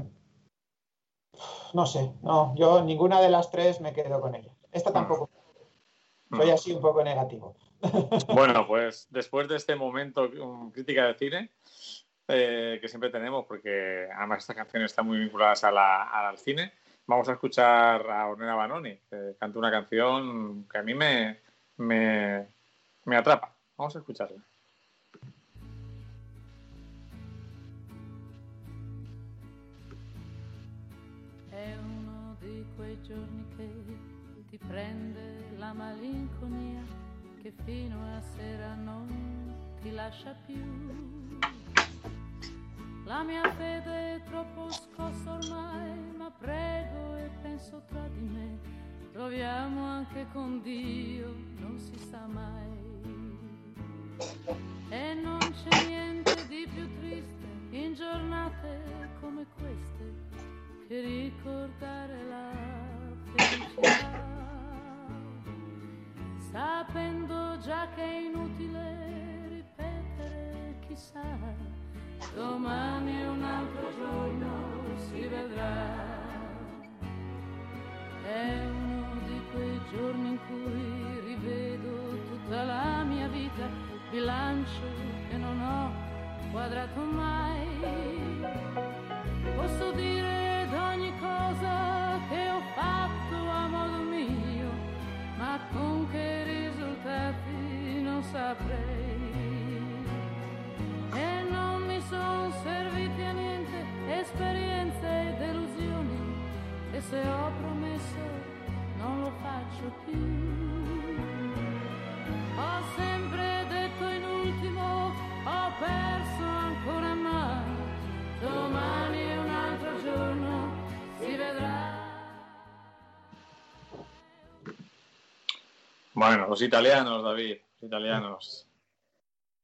no sé, no, yo ninguna de las tres me quedo con ella. Esta tampoco. Soy así un poco negativo. Bueno, pues después de este momento crítica de cine, eh, que siempre tenemos, porque además estas canciones están muy vinculadas al cine, vamos a escuchar a Ornella Banoni, que canta una canción que a mí me, me, me atrapa. Vamos a escucharla. È uno di quei giorni che ti prende la malinconia che fino a sera non ti lascia più La mia fede è troppo scossa ormai, ma prego e penso tra di me. Proviamo anche con Dio, non si sa mai. E non c'è niente di più triste in giornate come queste che ricordare la felicità. Sapendo già che è inutile ripetere chissà domani un altro giorno si vedrà. È uno di quei giorni in cui rivedo tutta la mia vita, bilancio che non ho quadrato mai. Posso dire d'ogni cosa che ho fatto a modo mio, ma con che risultati non saprei. son serviti a niente esperienze e delusioni e se ho promesso non lo faccio più. Ho sempre detto in ultimo, ho perso ancora ma domani è un altro giorno, si vedrà. Bueno, los italianos, David, los italianos.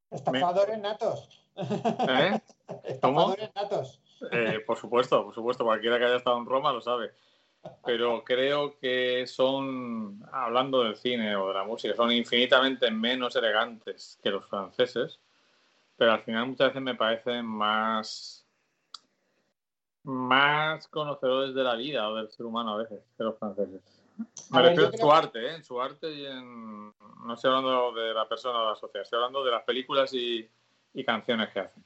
Estafadores natos. ¿Eh? ¿Cómo? Eh, por supuesto, por supuesto, cualquiera que haya estado en Roma lo sabe. Pero creo que son, hablando del cine o de la música, son infinitamente menos elegantes que los franceses. pero al final muchas veces me parecen más más conocedores de la vida o del ser humano a veces que los franceses. Me refiero en su arte, ¿eh? en su arte y en... No estoy hablando de la persona o de la sociedad, estoy hablando de las películas y, y canciones que hacen.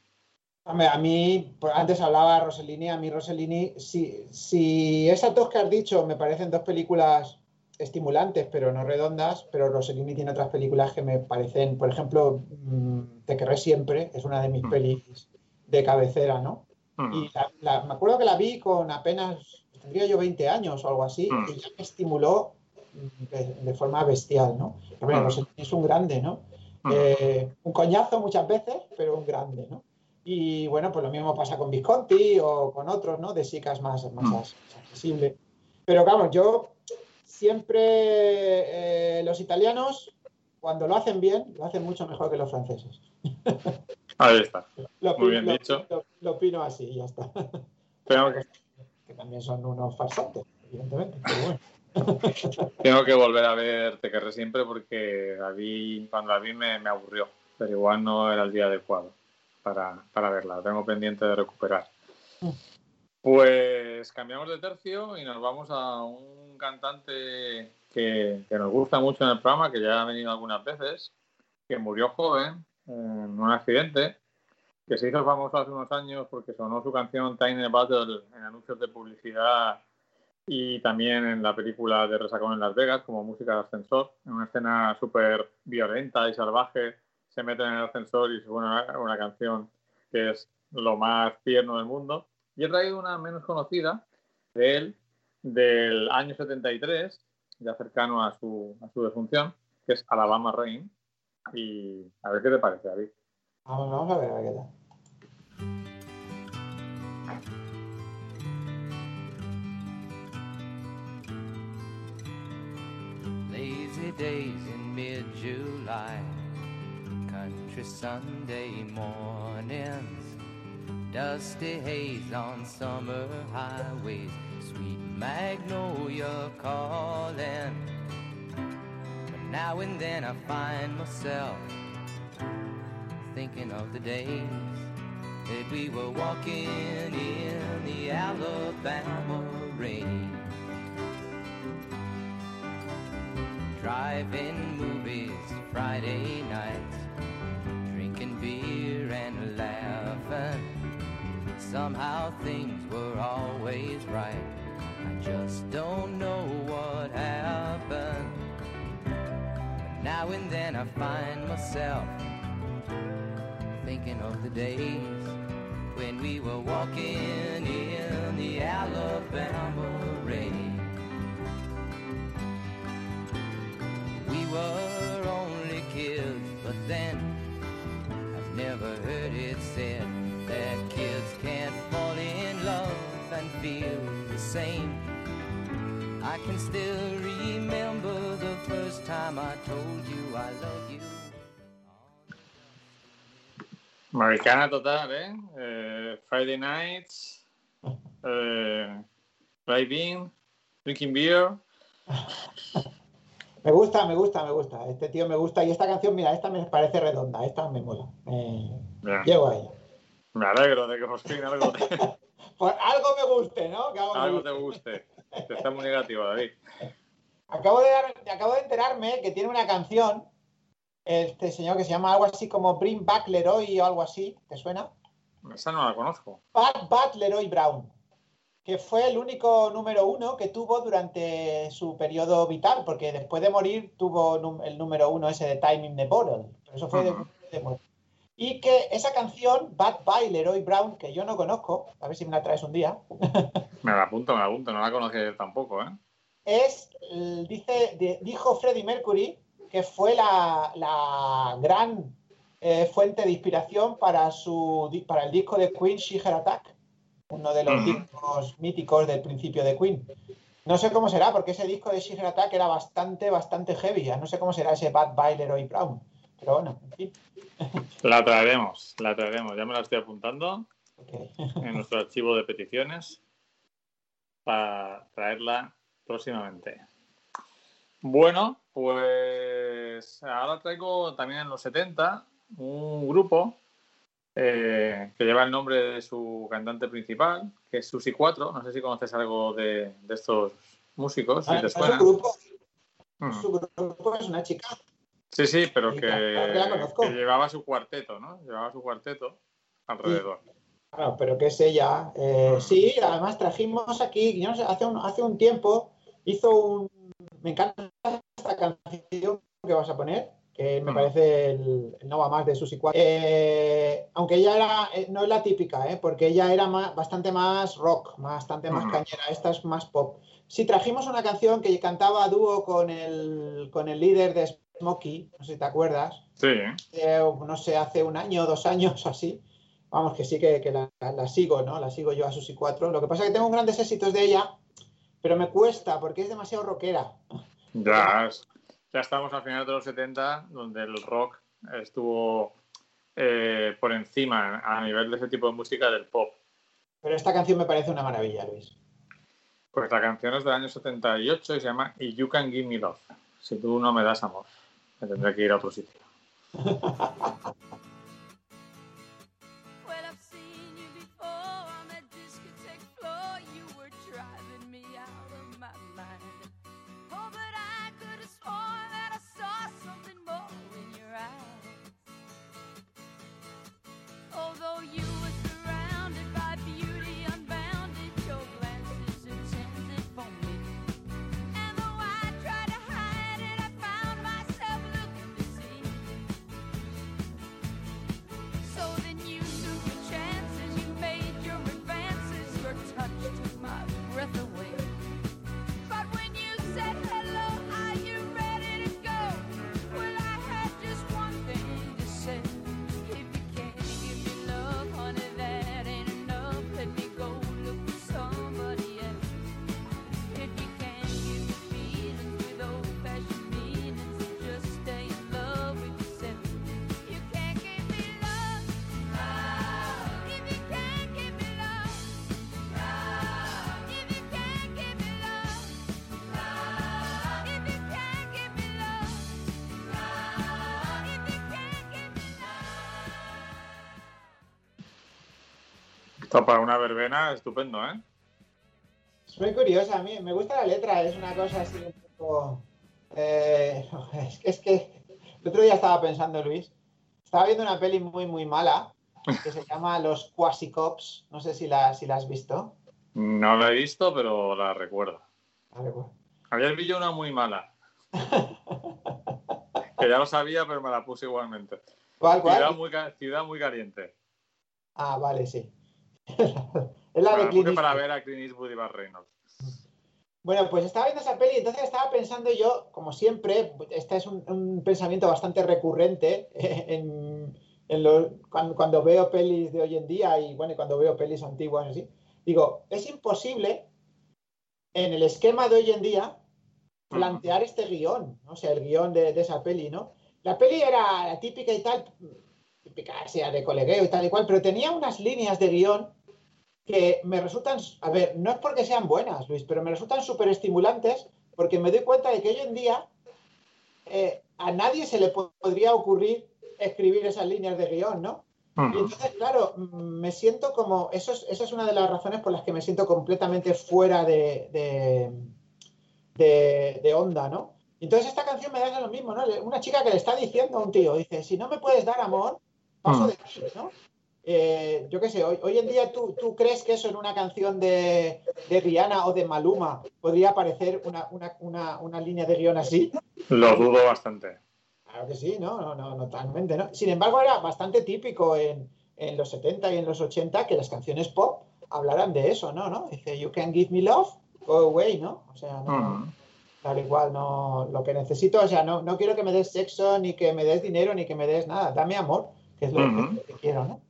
A mí, pues, antes hablaba Rossellini, a mí Rossellini, si, si esas dos que has dicho me parecen dos películas estimulantes, pero no redondas, pero Rossellini tiene otras películas que me parecen, por ejemplo, mm, Te querré siempre, es una de mis mm. pelis de cabecera, ¿no? Mm. Y me acuerdo que la vi con apenas, tendría yo 20 años o algo así, y ya me estimuló de, forma bestial, ¿no? Pero Rossellini es un grande, ¿no? Eh, un coñazo muchas veces, pero un grande, ¿no? Y bueno, pues lo mismo pasa con Visconti o con otros, ¿no? De chicas más, más accesible. Pero claro, yo siempre eh, los italianos, cuando lo hacen bien, lo hacen mucho mejor que los franceses. Ahí está. Muy bien dicho. Lo, opino así y ya está. que... también son unos farsantes, evidentemente. Tengo que volver a ver Te querré siempre porque la vi, cuando la vi me, me, aburrió, pero igual no era el día adecuado para, para verla. tengo pendiente de recuperar. Mm. Pues cambiamos de tercio y nos vamos a un cantante que, nos gusta mucho en el programa, que ya ha venido algunas veces, que murió joven en un accidente, que se hizo famoso hace unos años porque sonó su canción Tiny Battle en anuncios de publicidad y también en la película de Resacón en Las Vegas como música de ascensor, en una escena súper violenta y salvaje, se meten en el ascensor y se pone una canción que es lo más tierno del mundo y he traído una menos conocida de él, del año 73, ya cercano a su, a su defunción, que es Alabama Rain. Y a ver qué te parece, David. Vamos, vamos a ver, a ver qué tal. Lazy days in mid-July Country Sunday mornings Dusty haze on summer highways, sweet magnolia calling. But now and then I find myself thinking of the days that we were walking in the Alabama rain. Driving movies Friday nights, Somehow things were always right. I just don't know what happened. Now and then I find myself thinking of the days when we were walking in the Alabama rain. We were only kids, but then I've never heard it said same. I can still remember the first time I told you I love you. Americana total, ¿eh? eh Friday nights, eh, driving, drinking beer. Me gusta, me gusta, me gusta. Este tío me gusta. Y esta canción, mira, esta me parece redonda. Esta me mola. Llego a ella. Me alegro de que por fin algo. Pues algo me guste, ¿no? algo, te guste. Está muy negativo, David. Acabo de, acabo de enterarme que tiene una canción, este señor que se llama algo así como Bring Back Leroy o algo así. ¿Te suena? Esa no la conozco. Back Leroy Brown, que fue el único número uno que tuvo durante su periodo vital, porque después de morir tuvo el número uno ese de Time in the Bottle. Pero eso fue de, de muerte. Y que esa canción, Bad by Leroy Brown, que yo no conozco, a ver si me la traes un día. Me la apunto, me la apunto, no la conocí tampoco, ¿eh? Es, dice, dijo Freddie Mercury que fue la, gran eh, fuente de inspiración para, su, para el disco de Queen, She Attack, uno de los discos míticos del principio de Queen. No sé cómo será, porque ese disco de She Attack era bastante, bastante heavy. No sé cómo será ese Bad by Leroy Brown. Pero bueno, en fin. La traeremos, la traeremos. Ya me la estoy apuntando en nuestro archivo de peticiones para traerla próximamente. Bueno, pues ahora traigo también en los 70 un grupo eh, que lleva el nombre de su cantante principal, que es Susi 4. No sé si conoces algo de, de estos músicos. Ah, te ¿Su grupo? Mm. Su grupo es una chica. Sí, sí, pero Sí, que, claro que la conozco. que llevaba su cuarteto, ¿no? Llevaba su cuarteto alrededor. Claro, pero que es ella. Eh, sí, además trajimos aquí, yo no sé, hace un, hace un tiempo hizo un. Me encanta esta canción que vas a poner, que me Mm. parece el, el No va más de Susi 4. Eh, aunque ella era, eh, no es la típica, eh, porque ella era más- bastante más rock, bastante más Mm. cañera, esta es más pop. Si trajimos una canción que cantaba a dúo con el, con el líder de Smokey, no sé si te acuerdas Sí, eh, no sé, hace un año, dos años o así. Vamos, que sí que, que la, la sigo, ¿no? La sigo yo a Susi 4. Lo que pasa es que tengo grandes éxitos de ella, pero me cuesta porque es demasiado rockera. ya, ya estamos al final de los 70, donde el rock estuvo eh, por encima a nivel de ese tipo de música del pop. Pero esta canción me parece una maravilla, Luis. Pues la canción es del año 78 y se llama Y You Can Give Me Love. Si tú no me das amor, me que ir a otro sitio. Para una verbena, estupendo, ¿eh? Es muy curiosa, a mí me gusta la letra, es una cosa así un poco... eh, es, que, es que el otro día estaba pensando, Luis, estaba viendo una peli muy, muy mala que se llama Los Quasi Cops, no sé si la, si la has visto. No la he visto, pero la recuerdo. Vale, pues. Ayer vi yo una muy mala. que ya lo sabía, pero me la puse igualmente. ¿Cuál, cuál? Ciudad muy, ca- ciudad muy caliente. Ah, vale, sí. Es la Me de Clint para ver a Clint Eastwood y Reynolds. Bueno, pues estaba viendo esa peli y entonces estaba pensando yo, como siempre, este es un, un pensamiento bastante recurrente en, en lo- cuando, cuando veo pelis de hoy en día y bueno, cuando veo pelis antiguas así. Digo, es imposible en el esquema de hoy en día plantear este guion, ¿no? o sea, el guion de, de esa peli, ¿no? La peli era la típica y tal, típica, sea de colegueo y tal y cual, pero tenía unas líneas de guion que me resultan, a ver, no es porque sean buenas, Luis, pero me resultan súper estimulantes porque me doy cuenta de que hoy en día eh, a nadie se le po- podría ocurrir escribir esas líneas de guion, ¿no? Y entonces, claro, mm, me siento como, eso es, esa es una de las razones por las que me siento completamente fuera de, de, de- de onda, ¿no? Entonces esta canción me da lo mismo, ¿no? Una chica que le está diciendo a un tío, dice, si no me puedes dar amor, paso Mm. de ti, ¿no? Eh, yo qué sé, hoy, hoy en día ¿tú, tú crees que eso en una canción de, de Rihanna o de Maluma podría aparecer una, una, una, una línea de guion así? Lo dudo bastante. Claro que sí, no, no, no, no, totalmente, ¿no? Sin embargo, era bastante típico en, en los 70 y en los 80 que las canciones pop hablaran de eso, ¿no? ¿no? Dice, you can give me love, go away, ¿no? O sea, no, Mm. tal igual, no, lo que necesito, o sea, no, no quiero que me des sexo, ni que me des dinero, ni que me des nada, dame amor, que es lo, que, que quiero, ¿no?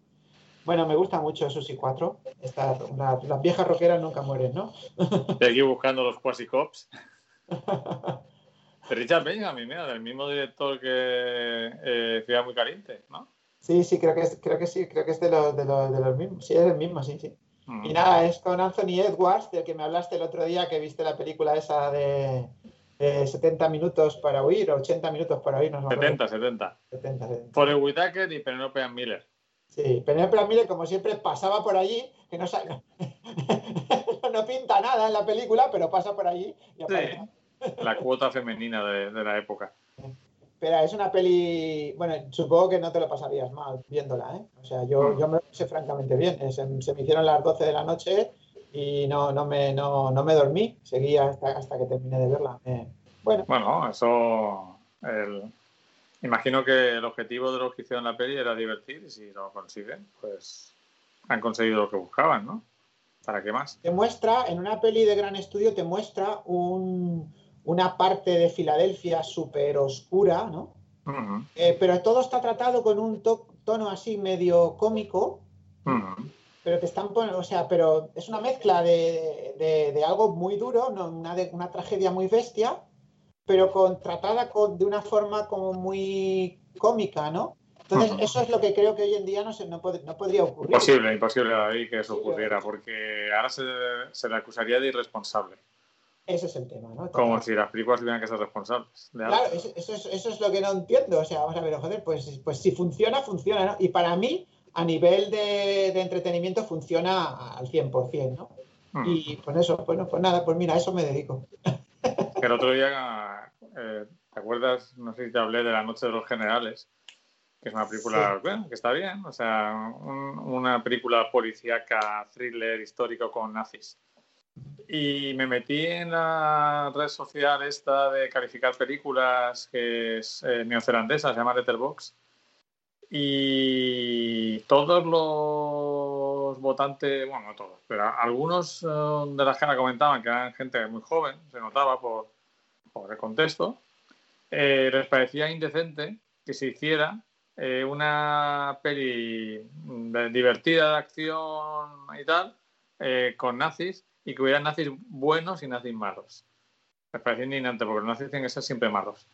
Bueno, me gusta mucho Susi 4, Esta- la- las viejas rockeras nunca mueren, ¿no? Estoy aquí buscando los Quasi Cops. De Richard Benjamin, mira, del mismo director que eh, Ciudad Muy Caliente, ¿no? Sí, sí, creo que, es, creo que sí, creo que es de los, de los, de los mismos, sí, es el mismo, sí, sí. Mm. Y nada, es con Anthony Edwards, del que me hablaste el otro día, que viste la película esa de, de 70 minutos para huir, o 80 minutos para huir, no me acuerdo. 70, 70. 70, 70. Forrest Whitaker y Penelope Ann Miller. Sí, Penélope Ramírez, como siempre, pasaba por allí, que no, sa- no pinta nada en la película, pero pasa por allí. y aparece. La cuota femenina de, de la época. Pero es una peli, bueno, supongo que no te lo pasarías mal viéndola, ¿eh? O sea, yo, yo me lo pasé francamente bien. Eh, Se, se me hicieron las 12 de la noche y no, no, me, no, no me dormí. Seguía hasta, hasta que terminé de verla. Eh, bueno, Bueno, eso. el- imagino que el objetivo de los que hicieron la peli era divertir y si lo consiguen, pues han conseguido lo que buscaban, ¿no? ¿Para qué más? te muestra, en una peli de gran estudio, te muestra un- una parte de Filadelfia súper oscura, ¿no? Eh, pero todo está tratado con un to- tono así medio cómico, ujú. Pero te están poniendo, o sea, pero es una mezcla de, de- de algo muy duro, no, una, de- una tragedia muy bestia, pero con, tratada con, de una forma como muy cómica, ¿no? Entonces, eso es lo que creo que hoy en día no, se, no, pod- no podría ocurrir. Imposible, imposible ahí que eso ocurriera, porque ahora se, se le acusaría de irresponsable. Ese es el tema, ¿no? Como si las películas tuvieran que ser responsables. Claro, eso, eso es, eso es lo que no entiendo. O sea, vamos a ver, joder, pues, pues si funciona, funciona, ¿no? Y para mí, a nivel de, de entretenimiento, funciona al 100%, ¿no? Ujú. Y pues eso, bueno, pues nada, pues mira, a eso me dedico. El otro día, eh, ¿te acuerdas? No sé si te hablé de La Noche de los Generales, que es una película bueno, que está bien, o sea, un- una película policíaca, thriller histórico con nazis. Y me metí en la red social esta de calificar películas que es eh, neozelandesa, se llama Letterboxd. Y todos los votantes, bueno, no todos, pero algunos eh, de las que la comentaban, que eran gente muy joven, se notaba por, por el contexto, eh, les parecía indecente que se hiciera eh, una peli de- divertida de acción y tal, con nazis, y que hubiera nazis buenos y nazis malos. Les parecía indignante, porque los nazis tienen que ser siempre malos.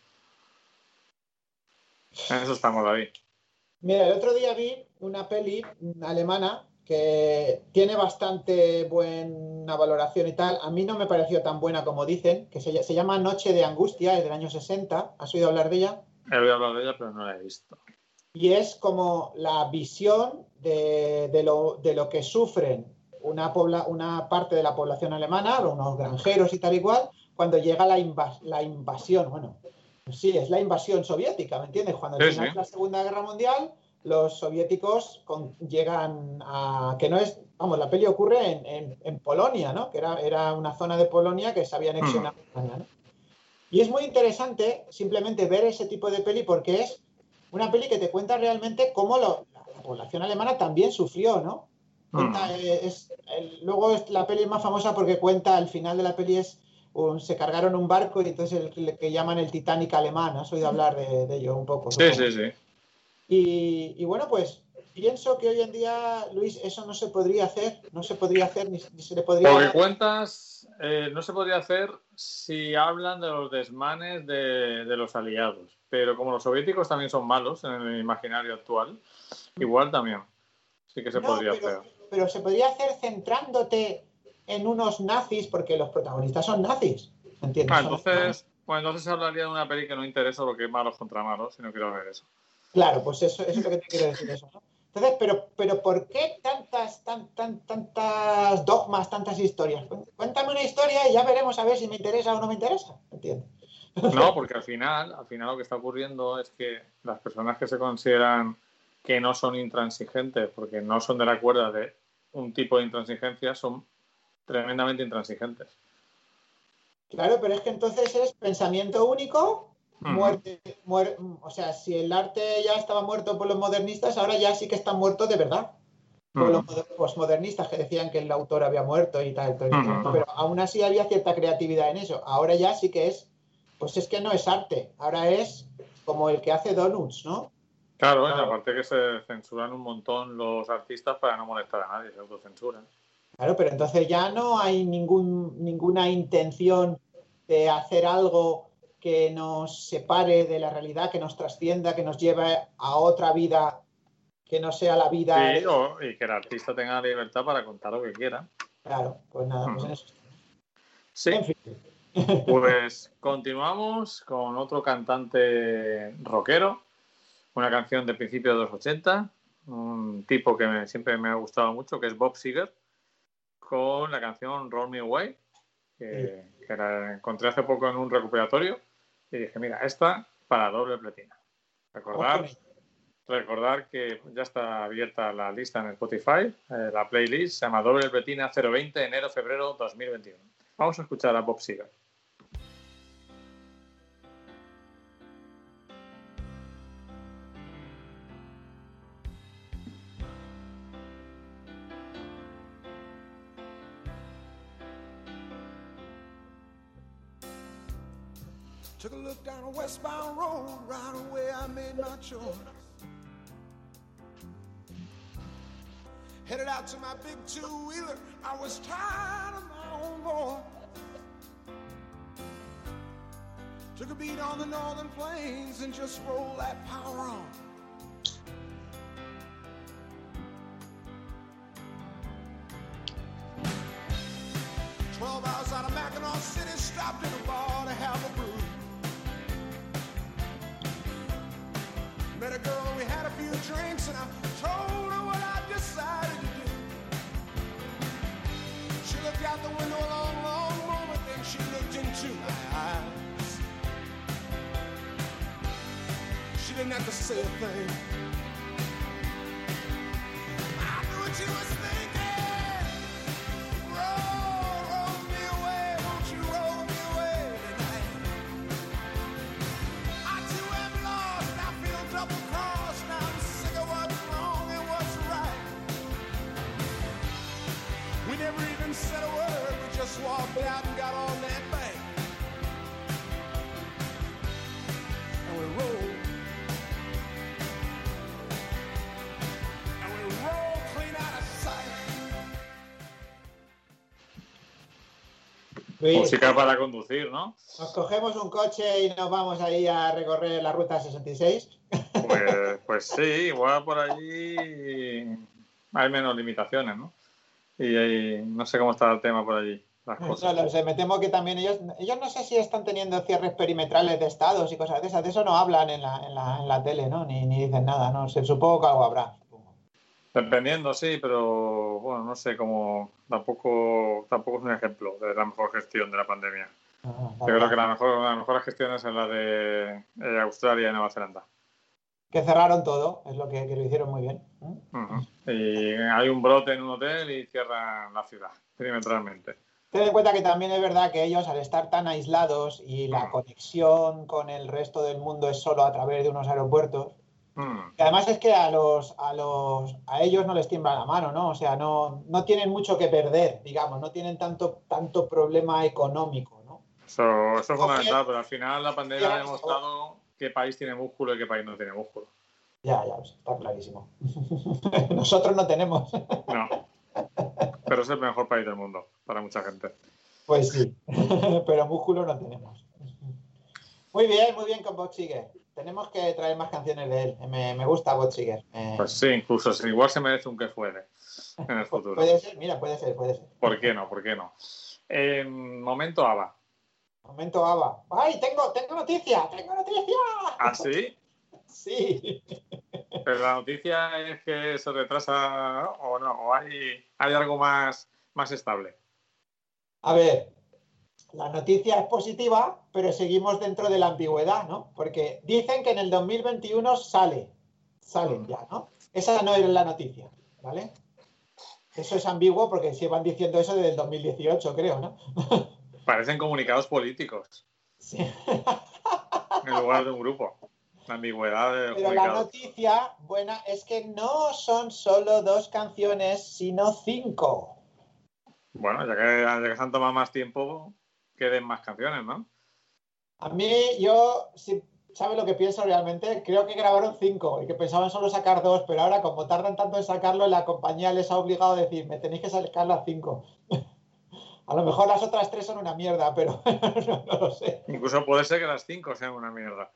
En eso estamos, David. Mira, el otro día vi una peli alemana que tiene bastante buena valoración y tal. A mí no me pareció tan buena como dicen, que se, se llama Noche de Angustia, es del año 60. ¿Has oído hablar de ella? He oído hablar de ella, pero no la he visto. y es como la visión de, de lo, de lo que sufren una, pobla- una parte de la población alemana, unos granjeros y tal y cual, cuando llega la, invas- la invasión. Bueno, sí, es la invasión soviética, ¿me entiendes? Cuando Sí, de la Segunda Guerra Mundial, los soviéticos con- llegan a... que no es... Vamos, la peli ocurre en, en- en Polonia, ¿no? Que era, era una zona de Polonia que se había anexionado a. Y es muy interesante simplemente ver ese tipo de peli porque es una peli que te cuenta realmente cómo lo- la, la población alemana también sufrió, ¿no? Cuenta, Mm. eh, es- el- luego es- la peli es más famosa porque cuenta, al final de la peli es, se cargaron un barco y entonces el, que llaman el Titanic alemán, ¿has oído hablar de, de ello un poco? Sí, supongo? sí, sí. Y, y bueno, pues pienso que hoy en día, Luis, eso no se podría hacer, no se podría hacer, ni, ni se le podría... Lo que cuentas eh, no se podría hacer si hablan de los desmanes de, de los aliados. Pero como los soviéticos también son malos en el imaginario actual, igual también. Sí que se No, podría pero, hacer. pero se podría hacer centrándote en unos nazis, porque los protagonistas son nazis. ¿Entiendes? Ah, entonces, bueno, entonces hablaría de una peli que no interesa lo que es malos contra malos, si no quiero ver eso. Claro, pues eso, eso es lo que te quiero decir eso, ¿no? Entonces, pero, pero ¿por qué tantas, tan, tan, tantas dogmas, tantas historias? Cuéntame una historia y ya veremos a ver si me interesa o no me interesa. ¿Entiendes? No, porque al final, al final lo que está ocurriendo es que las personas que se consideran que no son intransigentes, porque no son de la cuerda de un tipo de intransigencia, son tremendamente intransigentes. Claro, pero es que entonces es pensamiento único, muerte, muer- o sea, si el arte ya estaba muerto por los modernistas, ahora ya sí que está muerto de verdad. Por los posmodernistas que decían que el autor había muerto y tal, todo pero aún así había cierta creatividad en eso. Ahora ya sí que es, pues es que no es arte, ahora es como el que hace donuts, ¿no? Claro, y Claro. aparte que se censuran un montón los artistas para no molestar a nadie, se autocensuran. Claro, pero entonces ya no hay ningún, ninguna intención de hacer algo que nos separe de la realidad, que nos trascienda, que nos lleve a otra vida que no sea la vida. Sí, o- y que el artista tenga la libertad para contar lo que quiera. Claro, pues nada, pues en eso. Sí, En fin. pues continuamos con otro cantante rockero, una canción de principios de los 80, un tipo que me- siempre me ha gustado mucho, que es Bob Seger, con la canción Roll Me Away, que, que la encontré hace poco en un recuperatorio, y dije, mira, esta para doble platina. Recordar, recordar que ya está abierta la lista en Spotify, eh, la playlist se llama Doble Platina 020 enero-febrero 2021. Vamos a escuchar a Bob Seger. Down a westbound road, right away I made my choice. Headed out to my big two wheeler, I was tired of my own voice. Took a beat on the northern plains and just rolled that power on. Twelve hours out of Mackinac City, stopped in drinks and I told her what I decided to do. She looked out the window a long, long moment, then she looked into my eyes. She didn't have to say a thing. Luis, Música para conducir, ¿no? nos cogemos un coche y nos vamos ahí a recorrer la ruta 66. Pues, pues sí, igual por allí hay menos limitaciones, ¿no? Y ahí, no sé cómo está el tema por allí, las No cosas. lo sé, me temo que también ellos, ellos no sé si están teniendo cierres perimetrales de estados y cosas de esas, de eso no hablan en la, en la, en la tele, ¿no? Ni, ni dicen nada, ¿no? Se, supongo que algo habrá. Dependiendo, sí, pero bueno, no sé cómo, tampoco, tampoco es un ejemplo de la mejor gestión de la pandemia. Ah, Yo creo que la mejor, la mejor gestión es la de eh, Australia y Nueva Zelanda. Que cerraron todo, es lo que, que lo hicieron muy bien. ¿eh? Y hay un brote en un hotel y cierran la ciudad, perimetralmente. Ten en cuenta que también es verdad que ellos, al estar tan aislados y la conexión con el resto del mundo es solo a través de unos aeropuertos, Mm. y además es que a los, a los, a ellos no les tiembla la mano, ¿no? O sea, no, no tienen mucho que perder, digamos, no tienen tanto, tanto problema económico, ¿no? Eso, eso es fundamental, pero al final la pandemia ha demostrado qué país tiene músculo y qué país no tiene músculo. Ya, ya, está clarísimo. Nosotros no tenemos. No. Pero es el mejor país del mundo para mucha gente. Pues sí, pero músculo no tenemos. Muy bien, muy bien con Botsiger. Tenemos que traer más canciones de él. Me, me gusta Botsiger. Eh, Pues sí, incluso si igual se merece un que fuere en el futuro. puede ser, mira, puede ser, puede ser. ¿Por qué no? ¿Por qué no? Eh, momento ABA. Momento ABBA. ¡Ay, tengo, tengo noticia! ¡Tengo noticia! ¿Ah, sí? Sí. Pero la noticia es que se retrasa o no, o hay, hay algo más, más estable. A ver, la noticia es positiva, pero seguimos dentro de la ambigüedad, ¿no? Porque dicen que en el 2021 sale. Salen ya, ¿no? Esa no era la noticia, ¿vale? Eso es ambiguo porque se van diciendo eso desde el 2018, creo, ¿no? Parecen comunicados políticos Sí. en lugar de un grupo. La ambigüedad de Pero la noticia buena es que no son solo dos canciones, sino cinco. Bueno, ya que, ya que se han tomado más tiempo, queden más canciones, ¿no? A mí, yo, si sabe lo que pienso realmente, creo que grabaron cinco y que pensaban solo sacar dos, pero ahora como tardan tanto en sacarlo, la compañía les ha obligado a decir, me tenéis que sacar las cinco. A lo mejor las otras tres son una mierda, pero no, no lo sé. Incluso puede ser que las cinco sean una mierda.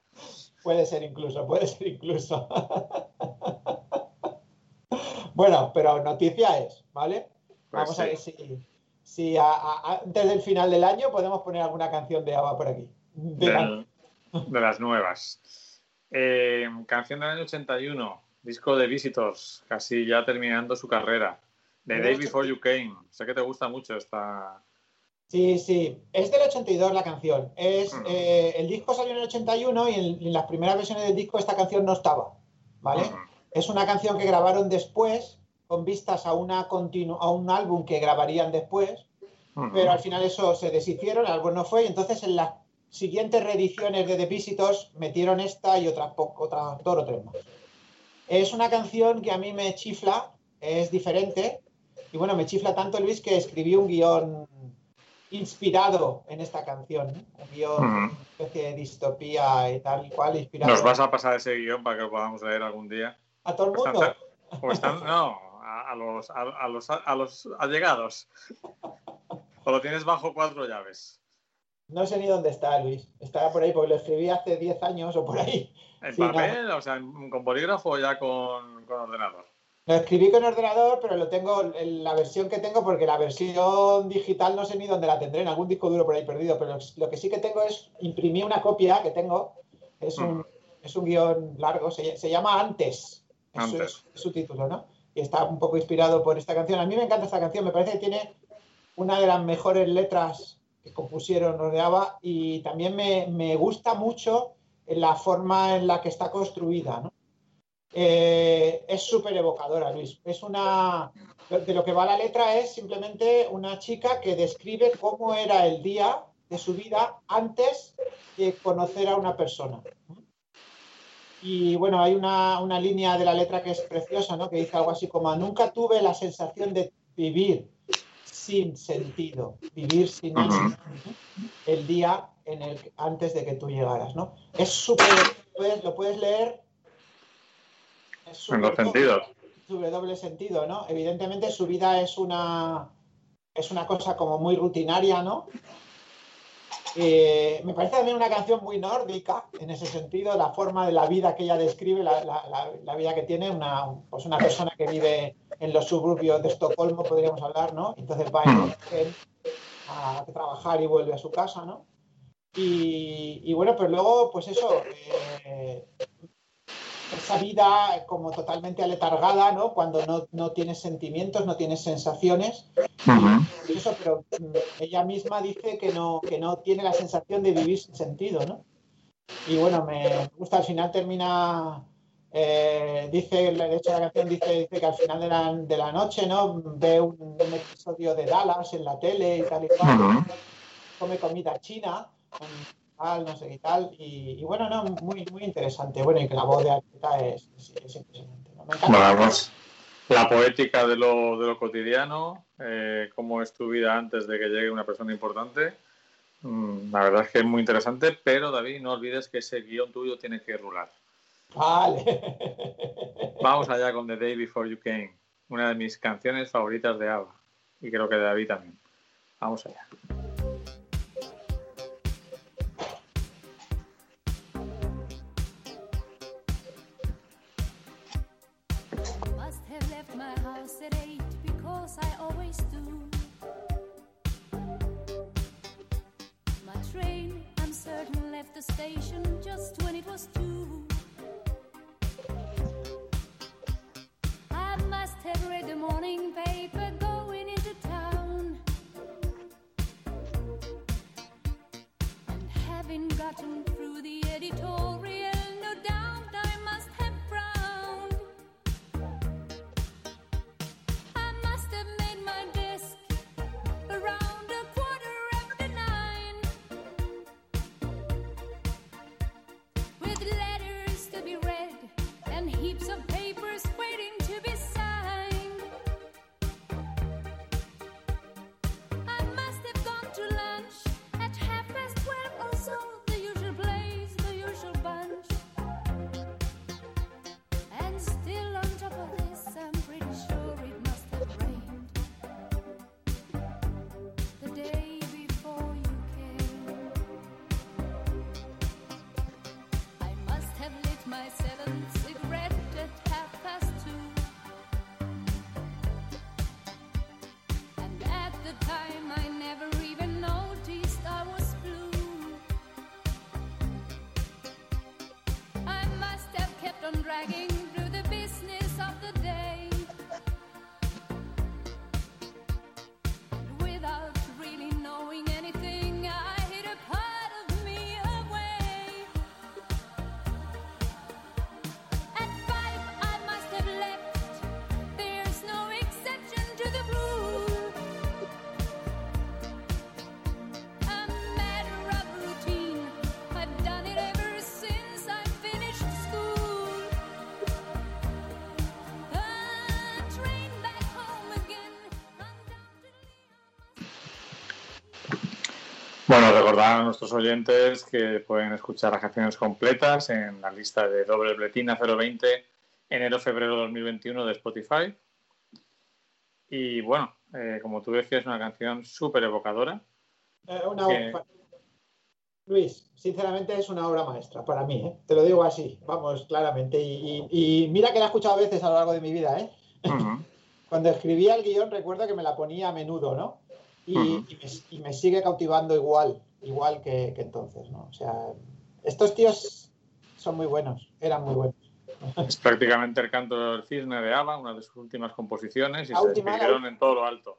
Puede ser incluso, puede ser incluso. Bueno, pero noticia es, ¿vale? Pues Vamos a ver si, si a- a- antes del final del año podemos poner alguna canción de ABBA por aquí. De la- Del- de las nuevas. Eh, canción del año 81, disco de Visitors, casi ya terminando su carrera. The Day Before You Came. Sé que te gusta mucho esta. Sí, sí. Es del 82 la canción. Es, Ujú. eh, el disco salió en el 81 y en, en las primeras versiones del disco esta canción no estaba. ¿Vale? Ujú. Es una canción que grabaron después, con vistas a, una continu- a un álbum que grabarían después, Ujú. pero al final eso se deshicieron, el álbum no fue, y entonces en las siguientes reediciones de The Visitors metieron esta y otras otras dos o tres más. Es una canción que a mí me chifla, es diferente, y bueno, me chifla tanto Luis que escribí un guion inspirado en esta canción, ¿no? un guion, Ujú. una especie de distopía y tal y cual, inspirado Nos vas a pasar ese guion para que lo podamos leer algún día. a todo el Están- mundo. O están, no, a, a los, a, a los, a los allegados. O lo tienes bajo cuatro llaves. No sé ni dónde está, Luis. Estará por ahí porque lo escribí hace 10 años o por ahí. ¿En Sí, papel? O sea, con bolígrafo o ya con, con ordenador. Lo escribí con ordenador, pero lo tengo en la versión que tengo porque la versión digital no sé ni dónde la tendré, en algún disco duro por ahí perdido, pero lo que sí que tengo es imprimí una copia que tengo, es un, es un guion largo, se, se llama Antes, es su- Antes. es su título, ¿no? Y está un poco inspirado por esta canción. A mí me encanta esta canción, me parece que tiene una de las mejores letras que compusieron los de ABBA y también me, me gusta mucho la forma en la que está construida, ¿no? Eh, es súper evocadora, Luis. Es una. De lo que va la letra es simplemente una chica que describe cómo era el día de su vida antes de conocer a una persona. Y bueno, hay una, una línea de la letra que es preciosa, ¿no? Que dice algo así como: Nunca tuve la sensación de vivir sin sentido, vivir sin el día en el antes de que tú llegaras, ¿no? Es súper, lo puedes leer. es En los sentidos. sobre doble sentido, ¿no? Evidentemente su vida es una es una cosa como muy rutinaria, ¿no? Eh, me parece también una canción muy nórdica en ese sentido, la forma de la vida que ella describe, la, la- la- la vida que tiene una, pues una persona que vive en los suburbios de Estocolmo, podríamos hablar, ¿no? Entonces va en tren a trabajar y vuelve a su casa, ¿no? Y, y bueno, pues luego, pues eso, eh, esa vida como totalmente aletargada, ¿no? Cuando no, no tienes sentimientos, no tienes sensaciones. Y eso, pero mm, ella misma dice que no, que no tiene la sensación de vivir sin sentido, ¿no? Y bueno, me gusta, al final termina, eh, dice, de hecho la canción dice, dice que al final de la, de la noche, ¿no? Ve un, un episodio de Dallas en la tele y tal y cual, Ujú. come comida china, tal, no sé qué tal, y, y bueno, no, muy, muy interesante. Bueno, y que la voz de Arteta es, es, es impresionante. ¿no? Me encanta. Bueno, la poética de lo, de lo cotidiano, eh, cómo es tu vida antes de que llegue una persona importante. Mm, La verdad es que es muy interesante, pero David, no olvides que ese guion tuyo tiene que rular. Vale. Vamos allá con The Day Before You Came, una de mis canciones favoritas de ABBA, y creo que de David también. Vamos allá. Left the station just when it was two. I must have read the morning paper going into town. And having gotten through the editorial, Bueno, recordar a nuestros oyentes que pueden escuchar las canciones completas en la lista de doble Bletina 020 enero-febrero 2021 de Spotify. Y bueno, eh, como tú decías, es una canción súper evocadora. Eh, una- Que- Luis, sinceramente es una obra maestra para mí, ¿eh? te lo digo así, vamos, claramente. Y, y- y mira que la he escuchado a veces a lo largo de mi vida. ¿eh? Cuando escribía el guion recuerdo que me la ponía a menudo, ¿no? Y, me, y me sigue cautivando igual, igual que, que entonces, ¿no? O sea, estos tíos son muy buenos, eran muy buenos. Es prácticamente el canto del cisne de Ava, una de sus últimas composiciones, y La se última, despidieron en todo lo alto.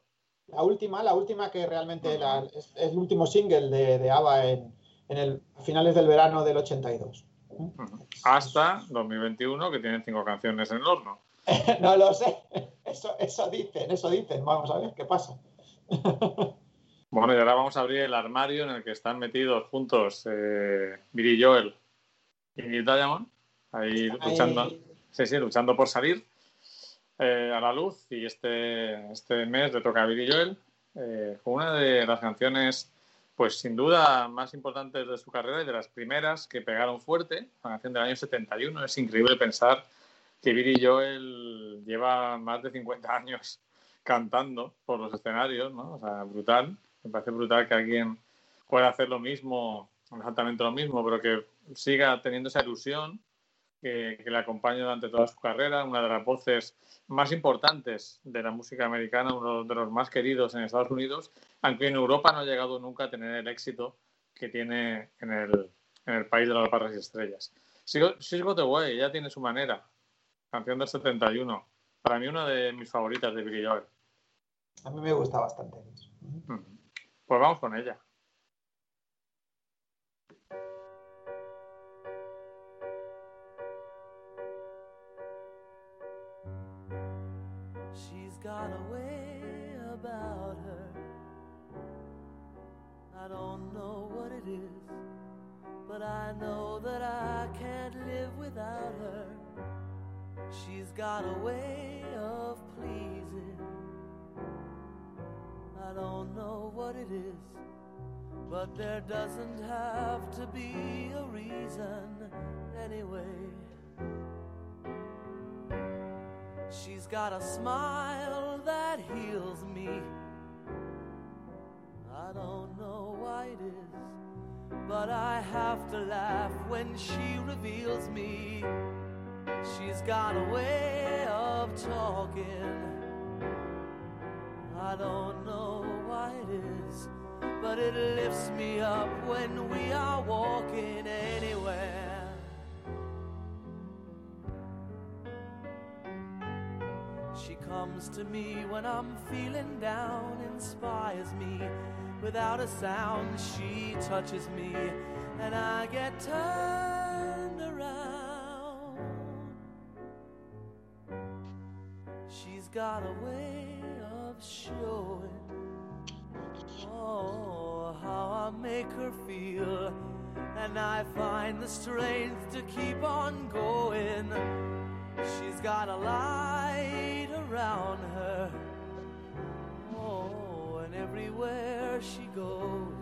La última, la última que realmente la- es, es el último single de, de ABBA en, en el, a finales del verano del 82. Ujú. Hasta 2021, que tienen cinco canciones en el horno. No lo sé, eso, eso dicen, eso dicen, vamos a ver qué pasa. Bueno, y ahora vamos a abrir el armario en el que están metidos juntos eh, Billy Joel y Diamond, ahí Ahí- luchando, sí, sí, luchando por salir eh, a la luz. Y este, este mes le toca a Billy Joel eh, con una de las canciones, pues sin duda más importantes de su carrera y de las primeras que pegaron fuerte, la canción del año 71. Es increíble pensar que Billy Joel lleva más de 50 años cantando por los escenarios, ¿no? O sea, brutal. Me parece brutal que alguien pueda hacer lo mismo, exactamente lo mismo, pero que siga teniendo esa ilusión que, que le acompaña durante toda su carrera, una de las voces más importantes de la música americana, uno de los más queridos en Estados Unidos, aunque en Europa no ha llegado nunca a tener el éxito que tiene en el, en el país de las barras y estrellas. She's Got Away, ya tiene su manera, canción del 71, para mí una de mis favoritas de Billy Joel. A mí me gusta bastante. Pues vamos con ella. She's got a way about her. I don't know what it is, but I know that I can't live without her. She's got a way of pleasing. I don't know what it is, but there doesn't have to be a reason anyway. She's got a smile that heals me. I don't know why it is, but I have to laugh when she reveals me. She's got a way of talking. I don't know why it is, but it lifts me up when we are walking anywhere. She comes to me when I'm feeling down, inspires me without a sound. She touches me, and I get turned around. She's got a way of showing. Oh, how I make her feel, and I find the strength to keep on going. She's got a light around her. Oh, and everywhere she goes,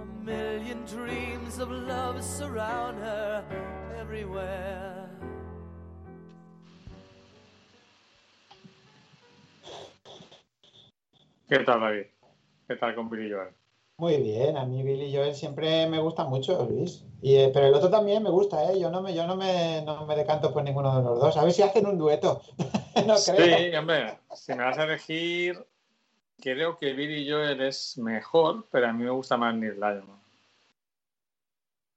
a million dreams of love surround her everywhere. ¿Qué tal, David? ¿Qué tal con Billy Joel? Muy bien, a mí Billy Joel siempre me gusta mucho, Luis. Y, eh, pero el otro también me gusta, ¿eh? Yo no me, yo no me, no me decanto por ninguno de los dos. A ver si hacen un dueto. no creo. Sí, hombre, si me vas a elegir, creo que Billy Joel es mejor, pero a mí me gusta más Neil Diamond.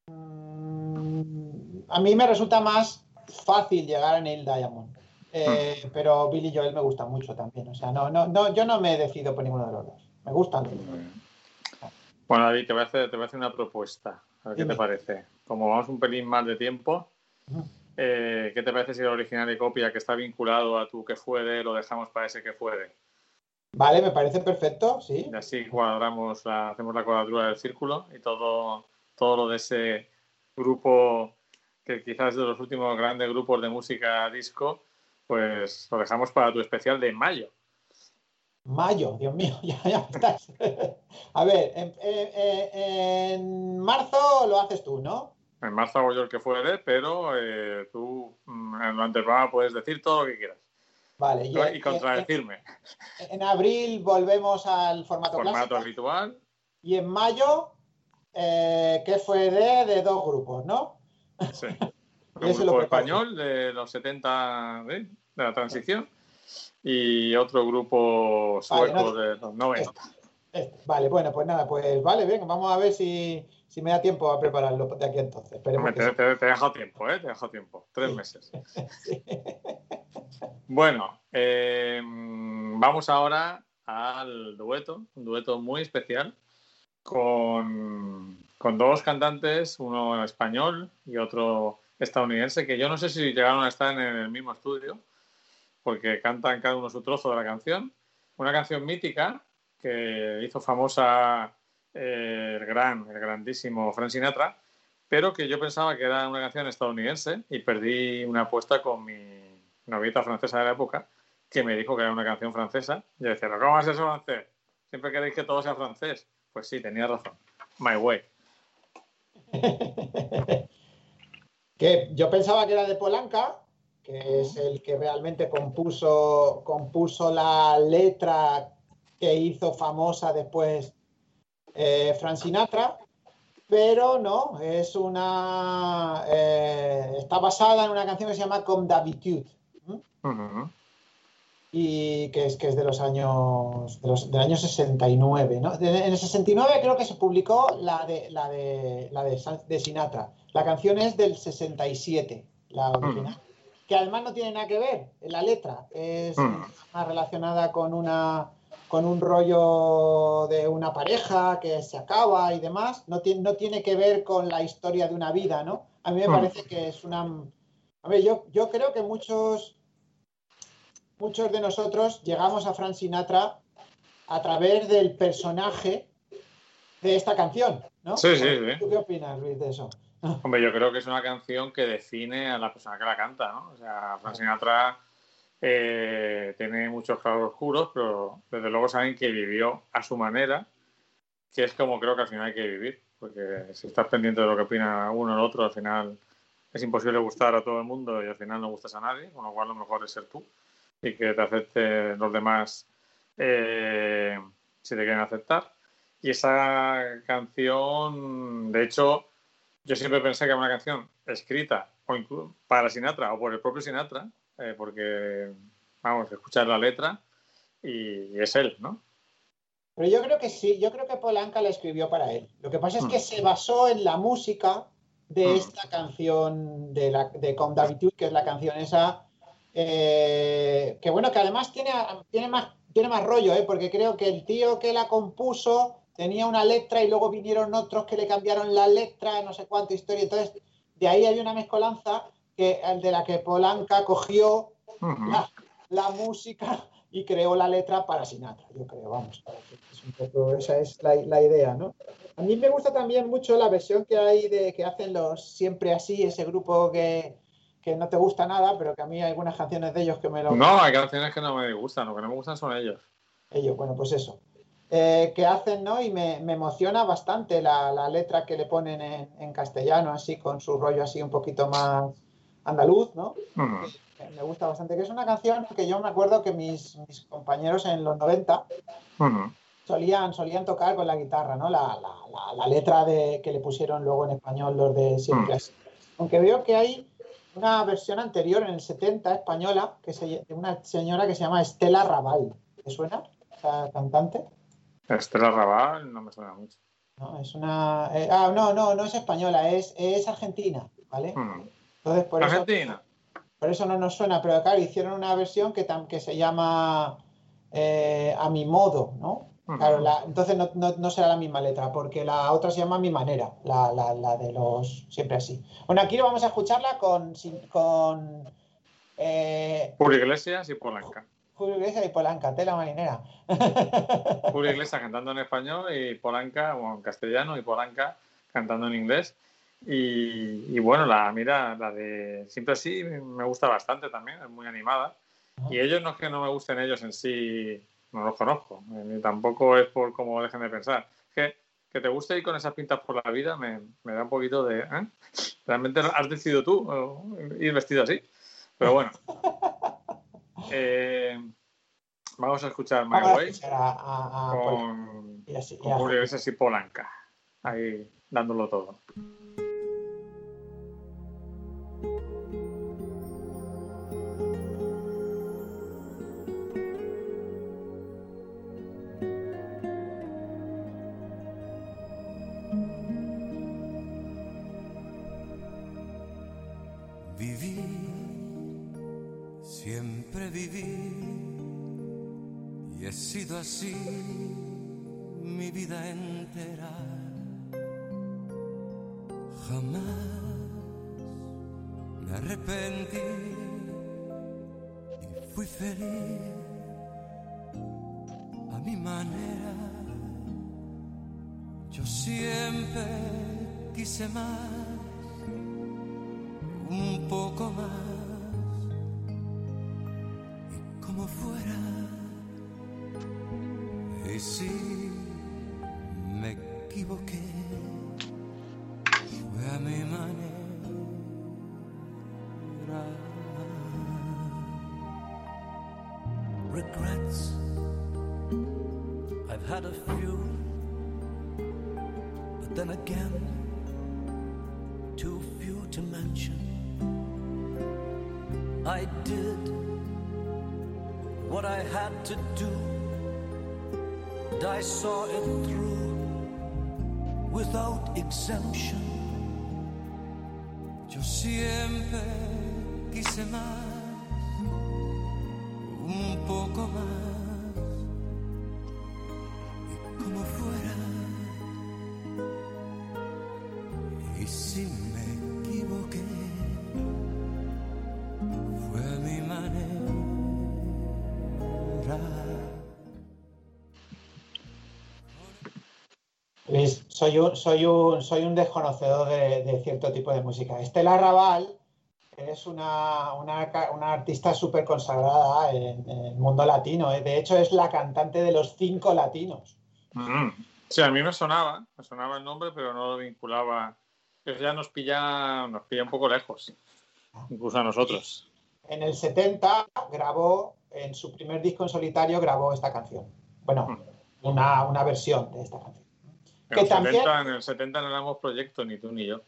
Mm, A mí me resulta más fácil llegar a Neil Diamond. Eh, Hmm. Pero Billy Joel me gusta mucho también. O sea, no, no, no, yo no me decido por ninguno de los dos. Me gustan. Bueno, David, te voy a hacer, te voy a hacer una propuesta. A ver qué te parece. Como vamos un pelín más de tiempo, eh, ¿qué te parece si el original y copia que está vinculado a tu que fue de lo dejamos para ese que fue de? Vale, me parece perfecto, sí. Y así cuadramos, la, hacemos la cuadratura del círculo y todo, todo lo de ese grupo que quizás es de los últimos grandes grupos de música disco, pues lo dejamos para tu especial de mayo. Mayo, Dios mío, ya, ya estás. A ver, en, en- en- marzo lo haces tú, ¿no? En marzo hago yo el que fuere, pero eh, tú mm, en lo anterior puedes decir todo lo que quieras. Vale, y, Y, contradecirme. en, en abril volvemos al formato, Formato clásico. habitual. Y en mayo, eh, que fue de, de dos grupos, ¿no? Sí. Un grupo español de los 70 de, de la transición y otro grupo sueco de los 90. Este, Vale, bueno, pues nada, pues vale, venga, vamos a ver si, si me da tiempo a prepararlo de aquí entonces. Hombre, te, te- te he dejado tiempo, ¿eh? Te he dejado tiempo. Tres Sí. meses. Bueno, eh, vamos ahora al dueto, un dueto muy especial con, con dos cantantes, uno español y otro estadounidense, que yo no sé si llegaron a estar en el mismo estudio, porque cantan cada uno su trozo de la canción. Una canción mítica que hizo famosa eh, el gran, el grandísimo Frank Sinatra, pero que yo pensaba que era una canción estadounidense y perdí una apuesta con mi novita francesa de la época que me dijo que era una canción francesa. Yo decía, ¿pero cómo va a ser francés? Siempre queréis que todo sea francés. Pues sí, tenía razón. My Way. Que yo pensaba que era de Polanca, que es el que realmente compuso, compuso la letra que hizo famosa después eh, Frank Sinatra, pero no, es una. eh, está basada en una canción que se llama Comme d'habitude. Y que es, que es de los años de los, del año 69, ¿no? De- en el 69 creo que se publicó la de la de la de, San- de Sinatra. La canción es del 67, la original, que además no tiene nada que ver en la letra, es Mm. más relacionada con una con un rollo de una pareja que se acaba y demás, no tiene, no tiene que ver con la historia de una vida, ¿no? A mí me Mm. parece que es una... A ver, yo, yo creo que muchos, muchos de nosotros llegamos a Frank Sinatra a través del personaje de esta canción, ¿no? Sí, sí, sí. ¿Tú qué opinas, Luis, de eso? Hombre, yo creo que es una canción que define a la persona que la canta, ¿no? O sea, Frank Sinatra eh, tiene muchos claros oscuros, pero desde luego saben que vivió a su manera, que es como creo que al final hay que vivir, porque si estás pendiente de lo que opina uno o el otro, al final es imposible gustar a todo el mundo y al final no gustas a nadie, con lo cual lo mejor es ser tú y que te acepten los demás eh, si te quieren aceptar. Y esa canción, de hecho, yo siempre pensé que era una canción escrita o para Sinatra o por el propio Sinatra, eh, porque, vamos, escuchar la letra y, es él, ¿no? Pero yo creo que sí, yo creo que Polanca la escribió para él. Lo que pasa es que Mm. se basó en la música de Mm. esta canción de, la, de d'habitude, que es la canción esa, eh, que bueno, que además tiene, tiene, más, tiene más rollo, ¿eh? porque creo que el tío que la compuso tenía una letra y luego vinieron otros que le cambiaron la letra, no sé cuánta historia. Entonces, de ahí hay una mezcolanza que, de la que Polanca cogió la, la música y creó la letra para Sinatra, yo creo, vamos. Es un poco, esa es la, la idea, ¿no? A mí me gusta también mucho la versión que hay de que hacen los Siempre Así, ese grupo que, que no te gusta nada, pero que a mí hay algunas canciones de ellos que me lo... No, hay canciones que no me gustan, lo que no me gustan son ellos. Ellos, bueno, pues eso. Eh, que hacen, ¿no? Y me, me emociona bastante la, la letra que le ponen en, en castellano, así, con su rollo así un poquito más andaluz, ¿no? Me- gusta bastante, que es una canción que yo me acuerdo que mis, mis compañeros en los 90 Ujú. solían, solían tocar con la guitarra, ¿no? La, la- la- letra de, que le pusieron luego en español los de Siempre Mm. Aunque veo que hay una versión anterior en el 70 española que se, de una señora que se llama Estela Raval. ¿Te suena esa cantante? Estela Raval no me suena mucho. No, es una... eh, ah, no, no, no es española, es, es argentina, ¿vale? Ujú. Entonces, por eso... Argentina. Por eso no nos suena, pero claro, hicieron una versión que, tam- que se llama eh, A mi modo, ¿no? Claro, la- entonces no, no- no será la misma letra, porque la otra se llama mi manera, la, la- la de los siempre así. Bueno, aquí vamos a escucharla con, con eh, Julio Iglesias y Polanca. Julio Iglesias y Polanca, tela marinera. Julio Iglesias cantando en español y Polanca, o en castellano, y Polanca cantando en inglés. Y, y bueno, la mira, la de Siempre así me gusta bastante también, es muy animada. Y ellos no es que no me gusten ellos en sí no los conozco, eh, ni tampoco es por cómo dejen de pensar. Que, que te guste ir con esas pintas por la vida me, me da un poquito de... ¿eh? ¿Realmente has decidido tú eh, ir vestido así? Pero bueno. Eh, vamos a escuchar My Vamos a Way escuchar a, a- a Paul. con, Y así- y con a- Julio Iglesias y Polanca. Ahí dándolo todo. Soy un, soy un, soy un desconocedor de, de cierto tipo de música. Estela Raval es una, una, una artista súper consagrada en, en el mundo latino. ¿eh? De hecho, es la cantante de los cinco latinos. Mm. Sí, a mí me sonaba, me sonaba el nombre, pero no lo vinculaba. Eso ya nos pilla, nos pilla un poco lejos, incluso a nosotros. En el 70 grabó, en su primer disco en solitario, grabó esta canción. Bueno, una, una versión de esta canción. En, Que el también- 70, en el 70 no éramos proyecto, ni tú ni yo,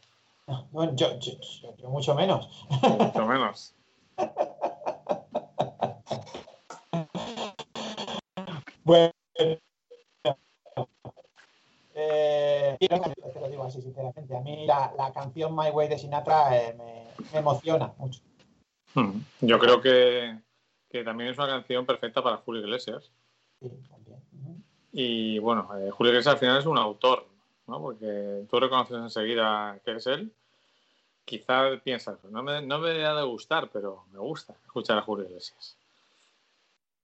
Bueno, yo, yo- yo- yo mucho menos. mucho menos. Bueno. Eh, te lo digo así sinceramente. A mí la, la canción My Way de Sinatra eh, me, me emociona mucho. Mm. Yo creo que, que también es una canción perfecta para Julio Iglesias. Sí. Y bueno, eh, Julio Iglesias al final es un autor, ¿no? Porque tú reconoces enseguida que es él. Quizás piensas, no me, no me ha de gustar, pero me gusta escuchar a Julio Iglesias.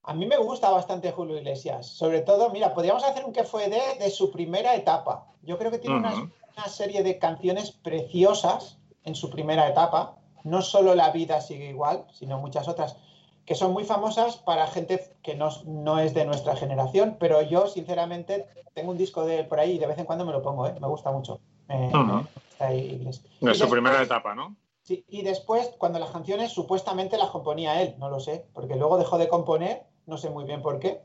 A mí me gusta bastante Julio Iglesias. Sobre todo, mira, podríamos hacer un que fue de, de su primera etapa. Yo creo que tiene una, una serie de canciones preciosas en su primera etapa. No solo La vida sigue igual, sino muchas otras que son muy famosas para gente que no, no es de nuestra generación, pero yo sinceramente tengo un disco de él por ahí y de vez en cuando me lo pongo, ¿eh? me gusta mucho. Gusta Iglesias. De Y su después- primera etapa, ¿no? Sí, y después, cuando las canciones supuestamente las componía él, no lo sé, porque luego dejó de componer, no sé muy bien por qué.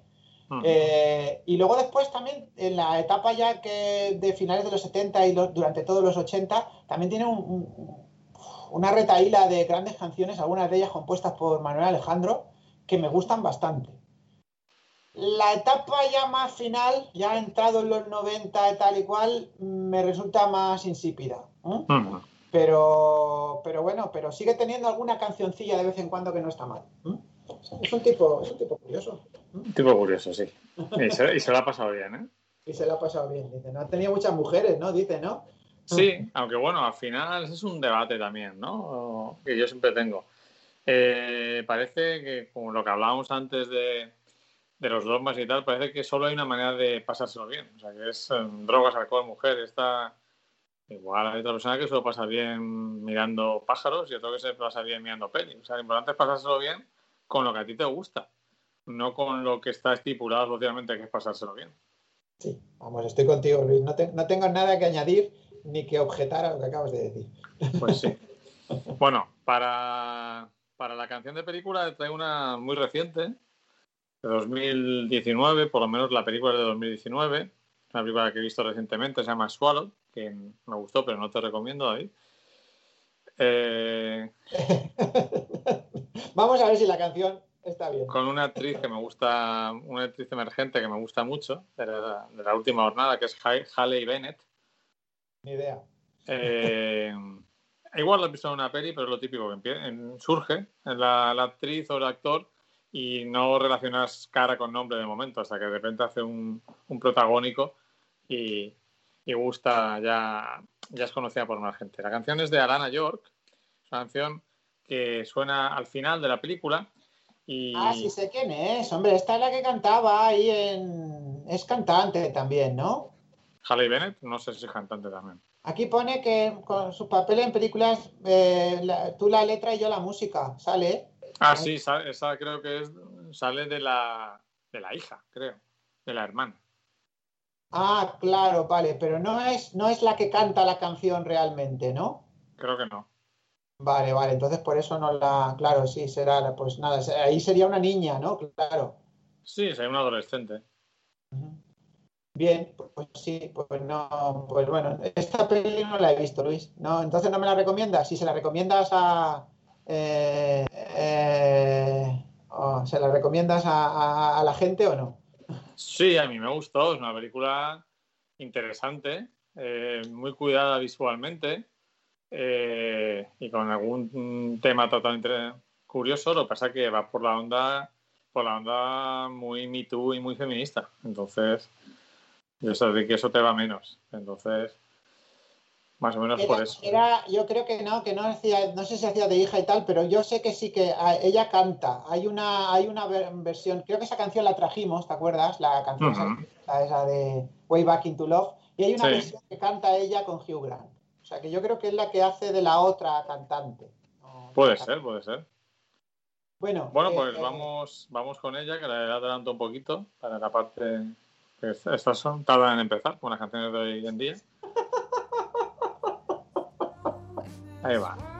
Eh, y luego después también, en la etapa ya que de finales de los 70 y durante todos los 80, también tiene un- un- una retaíla de grandes canciones, algunas de ellas compuestas por Manuel Alejandro, que me gustan bastante. La etapa ya más final, ya entrado en los 90 y tal y cual, me resulta más insípida. ¿eh? Pero, pero bueno, pero sigue teniendo alguna cancioncilla de vez en cuando que no está mal. ¿m? Es un tipo, es un tipo curioso. Un tipo curioso, sí. Y se, y se lo ha pasado bien, ¿eh? Y se lo ha pasado bien. Dice, no ha tenido muchas mujeres, ¿no? Dice, ¿no? Sí, aunque bueno, al final es un debate también, ¿no? Que yo siempre tengo. Eh, parece que, como lo que hablábamos antes de, de los dogmas y tal, parece que solo hay una manera de pasárselo bien. O sea, que es eh, drogas, alcohol, mujer. Está... Igual hay otra persona que solo pasa bien mirando pájaros y otro que se pasa bien mirando peli. O sea, lo importante es pasárselo bien con lo que a ti te gusta. no con lo que está estipulado socialmente, que es pasárselo bien. Sí, vamos, estoy contigo, Luis. No, te- no tengo nada que añadir ni que objetar a lo que acabas de decir. Pues sí. bueno, para, para la canción de película traigo una muy reciente, de 2019, por lo menos la película es de 2019, una película que he visto recientemente, se llama Swallow, que me gustó, pero no te recomiendo, David. Eh, Vamos a ver si la canción está bien. con una actriz que me gusta, una actriz emergente que me gusta mucho, de la, de la última jornada, que es Ha- Halle Bennett. Ni idea. Eh, igual lo he visto en una peli, pero es lo típico que en- surge en la, la actriz o el actor y no relacionas cara con nombre de momento, hasta que de repente hace un, un protagónico y, y gusta, ya, ya es conocida por más gente. La canción es de Alana York, es una canción que suena al final de la película y Ah, sí sé quién es. Hombre, esta es la que cantaba ahí en... Es cantante también, ¿no? Halle Bennett, no sé si es cantante también. Aquí pone que con su papel en películas, eh, la- tú la letra y yo la música, ¿sale? Ah, sí, sa- esa creo que es, sale de la, de la hija, creo, de la hermana. Ah, claro, vale, pero no es, no es la que canta la canción realmente, ¿no? Creo que no. Vale, vale, entonces por eso no la... Claro, sí, será, la- pues nada, ahí sería una niña, ¿no? Claro. Sí, es un adolescente. Bien, pues sí, pues no, pues bueno, esta peli no la he visto, Luis. No, entonces no me la recomiendas. Si se la recomiendas a, eh, eh, se la recomiendas a la gente o no. Sí, a mí me gustó. Es una película interesante, eh, muy cuidada visualmente eh, y con algún tema totalmente curioso. Lo que pasa es que va por la onda, por la onda muy Me Too y muy feminista. Entonces, yo sé que eso te va menos. Entonces, más o menos por eso. era- yo creo que no, que no hacía, no sé si hacía de hija y tal, pero yo sé que sí que a- ella canta. Hay una, hay una ver- versión, creo que esa canción la trajimos, ¿te acuerdas? La canción esa- Ujú. esa, esa de Way Back into Love. Y hay una Sí. versión que canta ella con Hugh Grant. O sea que yo creo que es la que hace de la otra cantante. No- Puede ser, puede ser. Bueno, Bueno, eh, pues eh, vamos, vamos con ella, que la adelanto un poquito para la parte estas son tardan en empezar, con las canciones de hoy en día. Ahí va.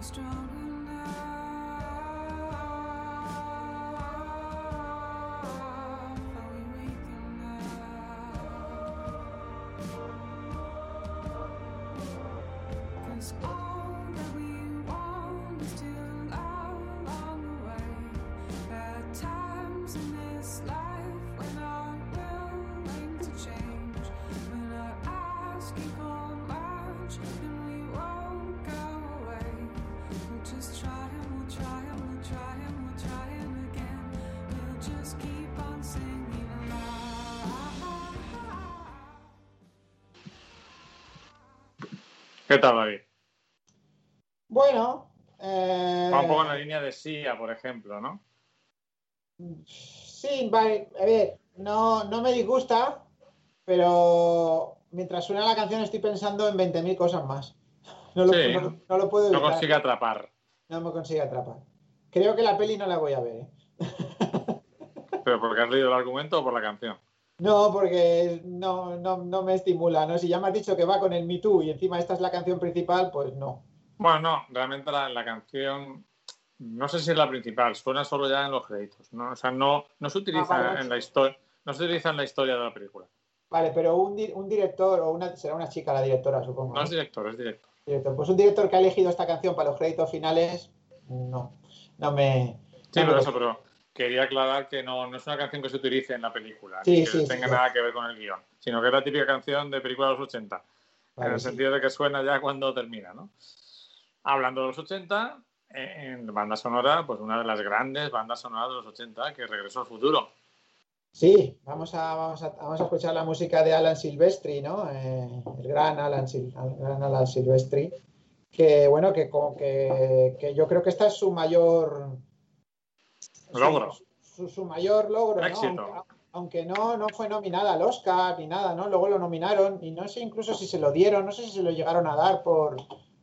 Stronger ¿Qué tal, David? Bueno, eh, Va un poco en la línea de Sia, por ejemplo, ¿no? sí, vale, a ver, no, no me disgusta, pero mientras suena la canción estoy pensando en 20.000 cosas más. No lo, Sí. no- no lo puedo No evitar. consigue atrapar. No me consigue atrapar. Creo que la peli no la voy a ver. ¿eh? ¿Pero porque has leído el argumento o por la canción? No, porque no, no, no me estimula, ¿no? Si ya me has dicho que va con el Me Too y encima esta es la canción principal, pues no. Bueno, no, realmente la, la canción, no sé si es la principal, suena solo ya en los créditos. ¿no? O sea, no, no se utiliza Ah, vale. en la historia, no se utiliza en la historia de la película. Vale, pero un, di- un director o una será una chica la directora, supongo. No es director, es director. Director. Pues un director que ha elegido esta canción para los créditos finales, no, no me. Sí, no me por eso, pero quería aclarar que no, no es una canción que se utilice en la película, Sí, ni que sí, tenga sí. nada que ver con el guion, sino que es la típica canción de película de los 80, Vale, en el sentido de que suena ya cuando termina, ¿no? Hablando de los 80, eh, en banda sonora, pues una de las grandes bandas sonoras de los 80, que Regreso al Futuro. Sí, vamos a, vamos, a, vamos a escuchar la música de Alan Silvestri, ¿no? Eh, el gran Alan, Sil- el gran Alan Silvestri, que bueno, que, como que, que yo creo que esta es su mayor Logro. Su, su mayor logro. Aunque, aunque no, no fue nominada al Oscar ni nada, ¿no? Luego lo nominaron y no sé incluso si se lo dieron, no sé si se lo llegaron a dar por,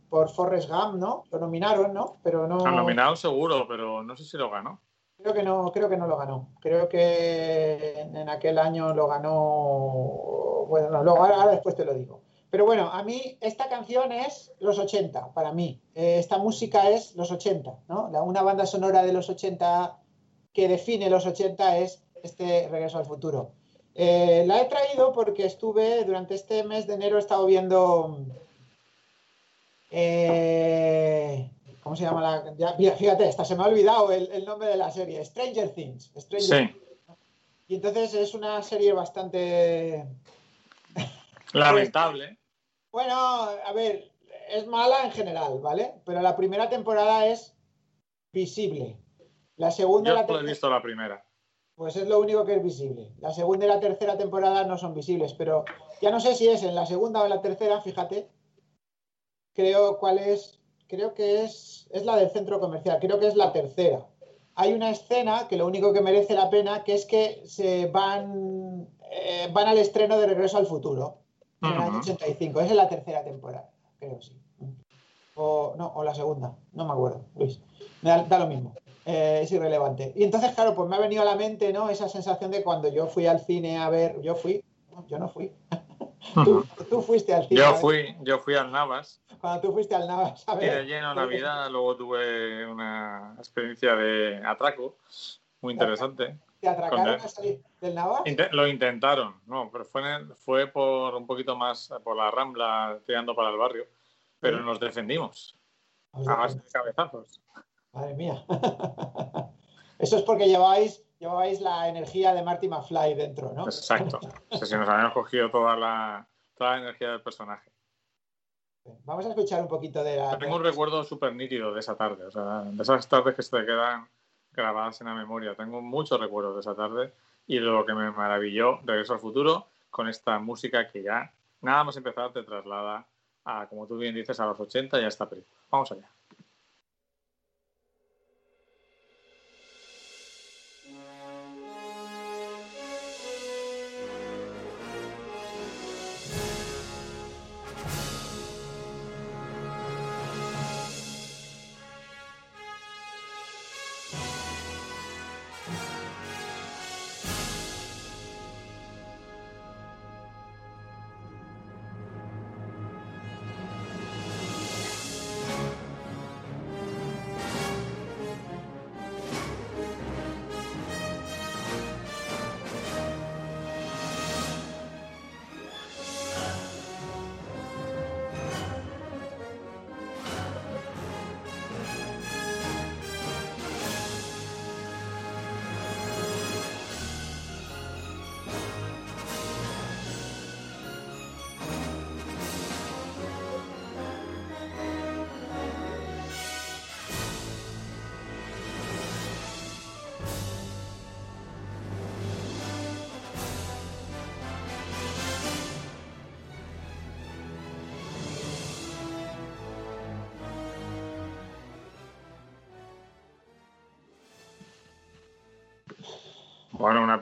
por Forrest Gump, ¿no? Lo nominaron, ¿no? Pero no. Han nominado seguro, pero no sé si lo ganó. Creo que no, creo que no lo ganó. Creo que en, en aquel año lo ganó. Bueno, no, luego ahora, ahora después te lo digo. Pero bueno, a mí esta canción es los 80, para mí. Eh, esta música es los 80, ¿no? La, una banda sonora de los 80 que define los 80 es este Regreso al Futuro. Eh, la he traído porque estuve, durante este mes de enero, he estado viendo. eh, ¿Cómo se llama la.? ya, fíjate, hasta se me ha olvidado el, el nombre de la serie. Stranger Things. Stranger Sí, y entonces es una serie bastante. lamentable. Bueno, a ver, es mala en general, ¿vale? Pero la primera temporada es visible. La segunda Yo la solo he visto la primera. Pues es lo único que es visible. La segunda y la tercera temporada no son visibles, pero ya no sé si es en la segunda o en la tercera, fíjate. Creo cuál es. Creo que es. Es la del centro comercial, creo que es la tercera. Hay una escena que lo único que merece la pena, que es que se van. eh, van al estreno de Regreso al Futuro. En el año Ujú. 85. Esa es la tercera temporada, creo sí. O, no, o la segunda, no me acuerdo, Luis. Me da, da lo mismo. Eh, es irrelevante. Y entonces, claro, pues me ha venido a la mente, ¿no? Esa sensación de cuando yo fui al cine a ver. Yo fui. No, yo no fui. Tú, tú fuiste al cine. Yo fui, yo fui al Navas Cuando tú fuiste al Navas a y ver. de lleno Navidad, luego tuve una experiencia de atraco muy interesante. ¿Te atracaron con- a salir del Navas? Lo intentaron, no, pero fue, fue por un poquito más por la Rambla, tirando para el barrio, pero Sí. nos defendimos Os a base de cabezazos. Madre mía. Eso es porque lleváis, lleváis la energía de Marty McFly dentro, ¿no? Exacto. O sea, si nos habíamos cogido toda la, toda la energía del personaje. Vamos a escuchar un poquito de la. Tengo un recuerdo súper nítido de esa tarde, o sea, de esas tardes que se te quedan grabadas en la memoria. Tengo muchos recuerdos de esa tarde y lo que me maravilló Regreso al Futuro con esta música que ya, nada más empezar, te traslada a, como tú bien dices, a los 80 y a esta película. Vamos allá.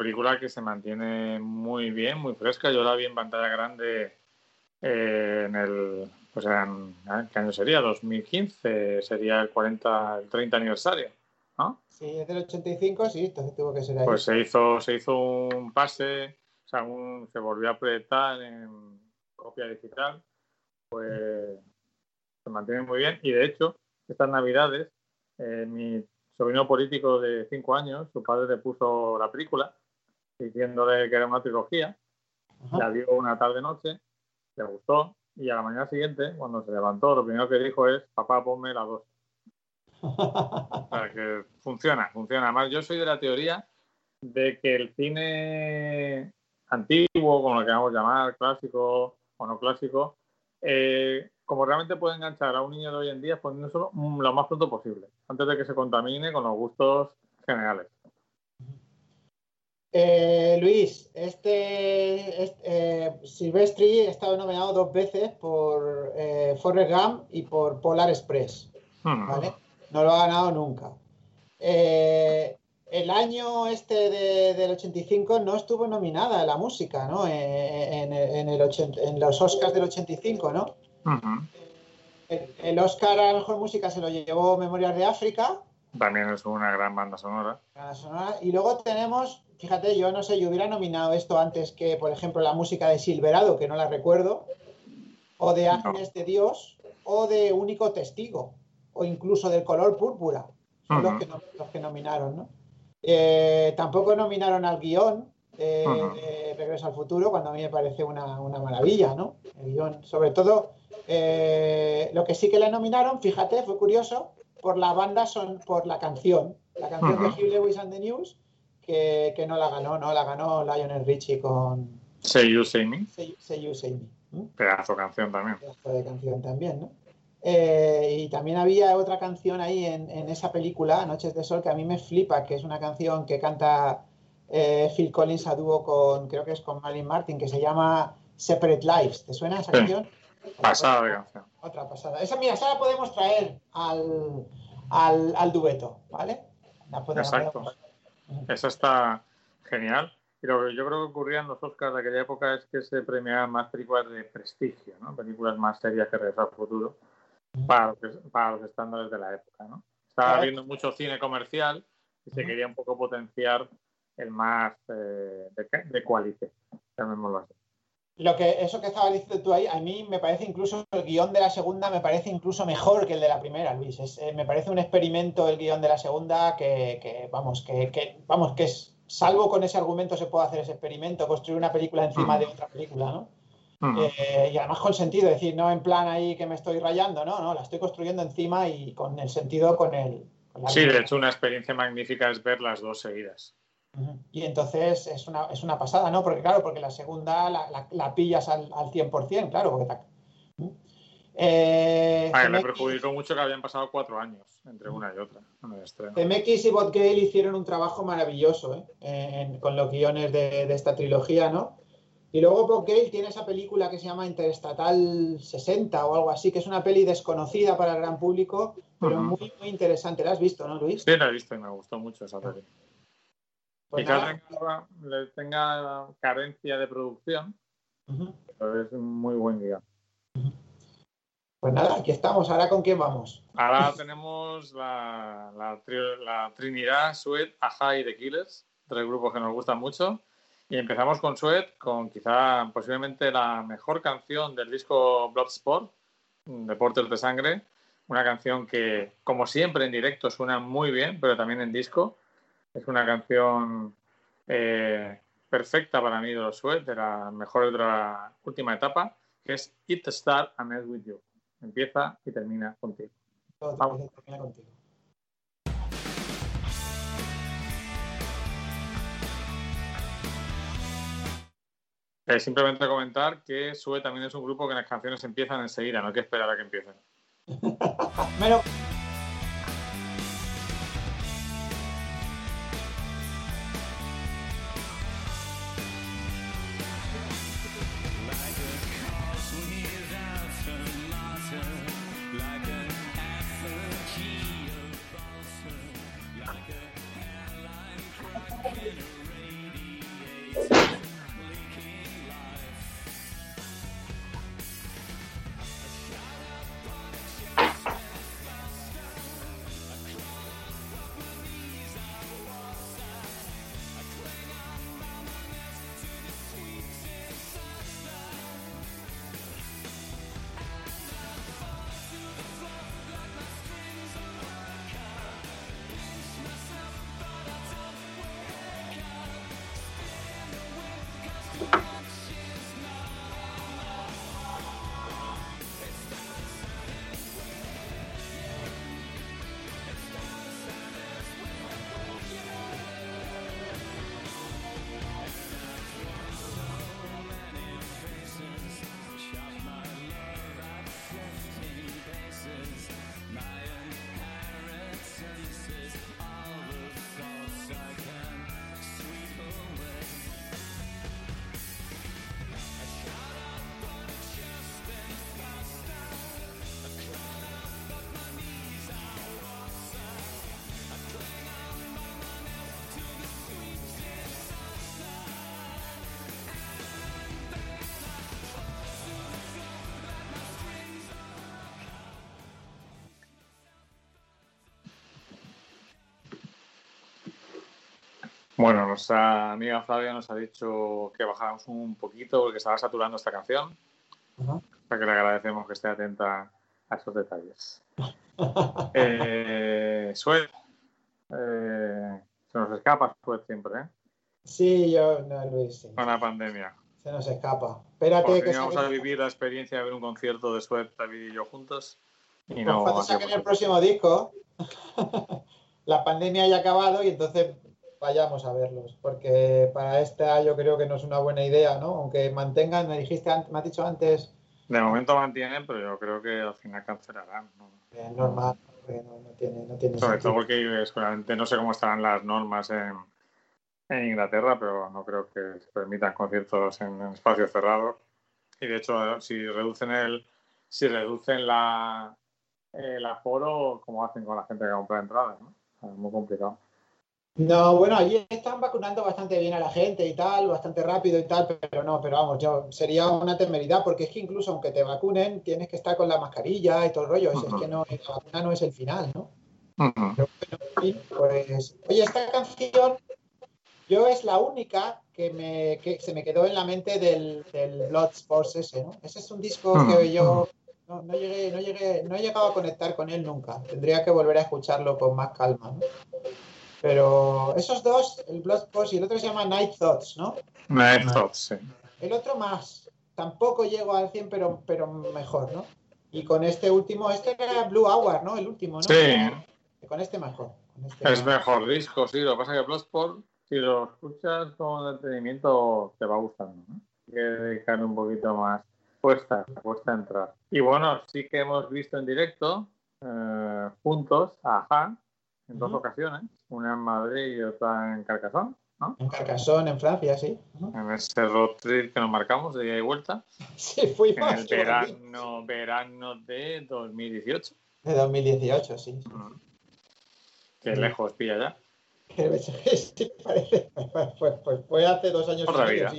Película que se mantiene muy bien, muy fresca. Yo la vi en pantalla grande eh, en el, pues. ¿qué año sería? 2015, sería el 40, el 30 aniversario, ¿no? Sí, es del 85, sí, entonces tuvo que ser ahí. Pues se hizo, se hizo un pase, o sea, un- se volvió a proyectar en copia digital, pues se mantiene muy bien. Y de hecho, estas navidades, eh, mi sobrino político de 5 años, su padre le puso la película, diciéndole que era una trilogía, Ajá. la vio una tarde-noche, le gustó, y a la mañana siguiente, cuando se levantó, lo primero que dijo es, papá, ponme la 2. O sea, que funciona, funciona. Además, yo soy de la teoría de que el cine antiguo, como lo queramos llamar, clásico o no clásico, eh, como realmente puede enganchar a un niño de hoy en día, poniéndoselo lo más pronto posible, antes de que se contamine con los gustos generales. Eh, Luis, este, este, eh, Silvestri ha estado nominado dos veces por eh, Forrest Gump y por Polar Express. Hmm. ¿vale? No lo ha ganado nunca. Eh, el año este de- del 85 no estuvo nominada la música, ¿no? En, en el 80 en los Oscars del 85, ¿no? El, el Oscar a la mejor música se lo llevó Memorias de África. También es una gran banda sonora. banda sonora, Y luego tenemos, fíjate, yo no sé, yo hubiera nominado esto antes que, por ejemplo, la música de Silverado, que no la recuerdo, o de Ángeles de Dios, o de Único Testigo, o incluso del color púrpura. Son los, que, no- los que nominaron, ¿no? Eh, tampoco nominaron al guion de, Regreso al Futuro, cuando a mí me parece una, una maravilla, ¿no? El guion, sobre todo, eh, lo que sí que le nominaron, fíjate, fue curioso, por la banda, son por la canción, la canción de. Hugh Lewis and the News, que, que no la ganó, no, la ganó Lionel Richie con Say You Say Me, Say, Say You Say Me. pedazo canción también. pedazo de canción también, ¿no? Eh, y también había otra canción ahí en, en esa película, Noches de Sol, que a mí me flipa, que es una canción que canta eh, Phil Collins a dúo con, creo que es con Malin Martin, que se llama Separate Lives. ¿Te suena esa Sí. canción? Pasada de canción. Otra pasada. Esa, mira, esa la podemos traer al, al, al dueto, ¿vale? La podemos- Exacto. Esa está genial. Y lo que yo creo que ocurría en los Oscars de aquella época es que se premiaban más películas de prestigio, ¿no? Películas más serias que Regreso al Futuro para, lo que- para los estándares de la época, ¿no? Estaba viendo mucho cine comercial y se quería un poco potenciar el más eh, de, de qualité, llamémoslo así. Lo que, eso que estabas diciendo tú ahí, a mí me parece incluso el guion de la segunda me parece incluso mejor que el de la primera, Luis. Es, eh, me parece un experimento el guion de la segunda que, que, vamos, que, que, vamos, que es, salvo con ese argumento se puede hacer ese experimento, construir una película encima Mm. de otra película, ¿no? Ujú. Eh, y además con sentido, es decir, no en plan ahí que me estoy rayando, no, no, la estoy construyendo encima y con el sentido, con el... con la- Sí, de hecho, una experiencia magnífica es ver las dos seguidas. Y entonces es una, es una pasada, ¿no? Porque claro, porque la segunda la, la- la pillas al, al 100%, claro. Porque ta- ¿Mm? Eh, A CMX perjudicó mucho que habían pasado cuatro años entre una y otra. CMX y Bot Gale hicieron un trabajo maravilloso ¿eh? En- con los guiones de, de esta trilogía, ¿no? Y luego Bot Gale tiene esa película que se llama Interestatal 60 o algo así, que es una peli desconocida para el gran público, pero muy, muy interesante. ¿La has visto, no, Luis? Sí, la he visto y me gustó mucho esa peli. Pues Quizás nada. le tenga carencia de producción, pero es un muy buen guion. Pues nada, aquí estamos. ¿Ahora con quién vamos? Ahora tenemos la, la, tri- la Trinidad, Sweat, Aja y The Killers, tres grupos que nos gustan mucho. Y empezamos con Sweat, con quizá posiblemente la mejor canción del disco Bloodsport, Deportes de Sangre. Una canción que, como siempre, en directo suena muy bien, pero también en disco. Es una canción eh, perfecta para mí de los Sweat, de la mejor de la última etapa, que es It Start and End With You. Empieza y termina contigo. Todo Vamos. te termina contigo. Eh, simplemente comentar que Sue también es un grupo que las canciones empiezan enseguida, no hay que esperar a que empiecen. Bueno, nuestra amiga Flavia nos ha dicho que bajáramos un poquito porque estaba saturando esta canción. Ajá. O sea que le agradecemos que esté atenta a esos detalles. eh, Sued, eh, se nos escapa Sued siempre, ¿eh? Sí, yo, no, Luis, sí. Con la pandemia. se nos escapa. Espérate fin que vamos a vivir la experiencia de ver un concierto de Sued, David y yo juntos. Y pues no cuando saquen el próximo disco, la pandemia haya acabado y entonces vayamos a verlos, porque para esta yo creo que no es una buena idea, ¿no? Aunque mantengan, me dijiste, me has dicho antes, De momento mantienen, pero yo creo que al final cancelarán. es normal, que no, no tiene, no tiene Sobre sentido. todo porque seguramente no sé cómo estarán las normas en, en Inglaterra, pero no creo que se permitan conciertos en, en espacios cerrados. Y de hecho, si reducen el, si reducen la el aforo, como hacen con la gente que compra entradas, ¿no? Es muy complicado. No, bueno, allí están vacunando bastante bien a la gente y tal, bastante rápido y tal, pero no, pero vamos, yo sería una temeridad porque es que incluso aunque te vacunen, tienes que estar con la mascarilla y todo el rollo, es, que no, la vacuna no es el final, ¿no? Pero bueno, pues, oye, esta canción, yo es la única que, me, que se me quedó en la mente del, del Bloodsport ese, ¿no? Ese es un disco que yo no, no llegué, no, llegué, no he llegado a conectar con él nunca. Tendría que volver a escucharlo con más calma, ¿no? Pero esos dos, el Bloodsport y el otro se llama Night Thoughts, ¿no? Night Thoughts, sí. El otro más. Tampoco llego al 100, pero, pero mejor, ¿no? Y con este último, este era Blue Hour, ¿no? El último, ¿no? Sí. Con este mejor. con este Es más. mejor disco, sí. Lo que pasa es que Bloodsport, si lo escuchas con entretenimiento, te va gustando. ¿no? Hay que dedicarle un poquito más. Cuesta, cuesta entrar. Y bueno, sí que hemos visto en directo eh, juntos Ajá en dos Ujú. ocasiones, una en Madrid y otra en Carcassonne, ¿no? En Carcassonne, en Francia, sí. En ese road trip que nos marcamos de ida y vuelta Sí, en fuimos. el verano, verano de 2018. De 2018, sí. sí. Sí. lejos pilla ya. Que sí, parece. Pues, pues- pues fue hace dos años Otra y vida.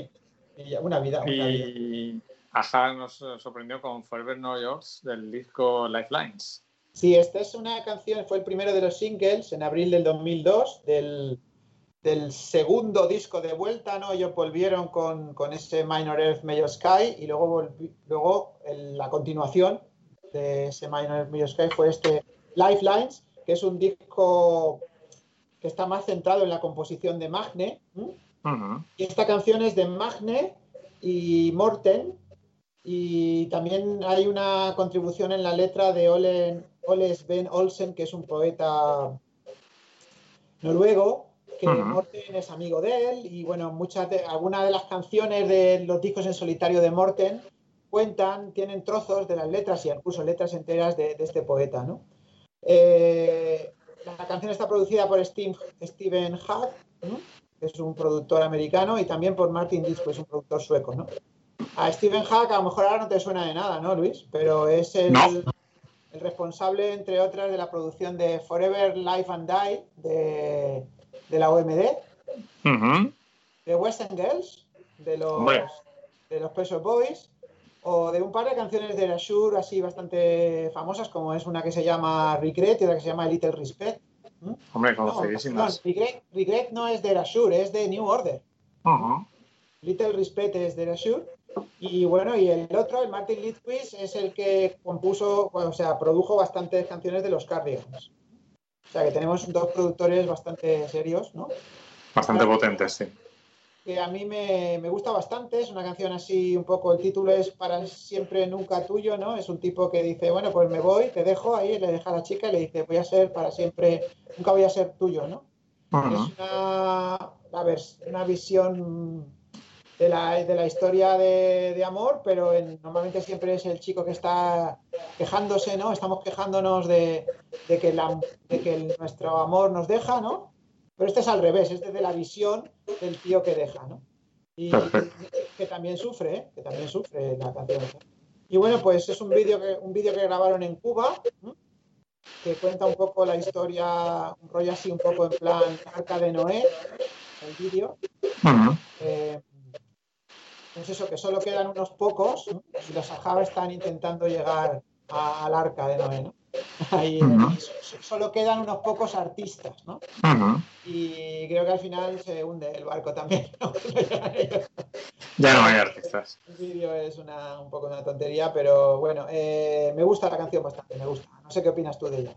Y una vida, una vida. Y Ajá nos sorprendió con Forever New Yorks del disco Lifelines. Sí, esta es una canción, fue el primero de los singles en abril del 2002, del, del segundo disco de vuelta, ¿no? Ellos volvieron con, con ese Minor Earth, Major Sky y luego, volvi- luego el- la continuación de ese Minor Earth, Major Sky fue este Lifelines, que es un disco que está más centrado en la composición de Magne. Y esta canción es de Magne y Morten. Y también hay una contribución en la letra de Ole, Ole Sven Olsen, que es un poeta noruego, que. Morten es amigo de él. Y bueno, muchas de, algunas de las canciones de los discos en solitario de Morten cuentan, tienen trozos de las letras y incluso letras enteras de, de este poeta, ¿no? Eh, la canción está producida por Steve, Steven ¿no? que es un productor americano, y también por Martin Disco, es un productor sueco, ¿no? A Steven Hack a lo mejor ahora no te suena de nada, ¿no, Luis? Pero es el, No. El responsable, entre otras, de la producción de Forever Life and Die de, de la OMD, Ujú. de Western Girls, de los, Hombre. de los Pet Shop Boys, o de un par de canciones de Erasure así bastante famosas, como es una que se llama Regret y otra que se llama Little Respect. Hombre, No, conocidísimas. perdón, Regret, Regret no es de Erasure, es de New Order. Little Respect es de Erasure. Y bueno, y el otro, el Martin Litwis, es el que compuso, bueno, o sea, produjo bastantes canciones de los Cardigans. O sea que tenemos dos productores bastante serios, ¿no? Bastante potentes, sí. Que a mí me, me gusta bastante, es una canción así, un poco, el título es Para siempre, nunca tuyo, ¿no? Es un tipo que dice, bueno, pues me voy, te dejo ahí, le deja a la chica y le dice, voy a ser para siempre, nunca voy a ser tuyo, ¿no? Es una, a ver, una visión de la, de la historia de, de amor, pero en- normalmente siempre es el chico que está quejándose, ¿no? Estamos quejándonos de, de que, la- de que el- nuestro amor nos deja, ¿no? Pero este es al revés, es desde la visión del tío que deja, ¿no? Y que también sufre, ¿eh? Que también sufre la canción. Y bueno, pues es un vídeo que, un vídeo que grabaron en Cuba, ¿no? que cuenta un poco la historia, un rollo así un poco en plan Arca de Noé, el vídeo. Eh, es eso, que solo quedan unos pocos ¿no? y los Ajaba están intentando llegar a- al Arca de Noé. ¿no? Ahí so- solo quedan unos pocos artistas, ¿no? Ujú. Y creo que al final se hunde el barco también. ¿no? Ya no hay artistas. El vídeo es una, un poco una tontería, pero bueno, eh, me gusta la canción bastante, me gusta. No sé qué opinas tú de ella.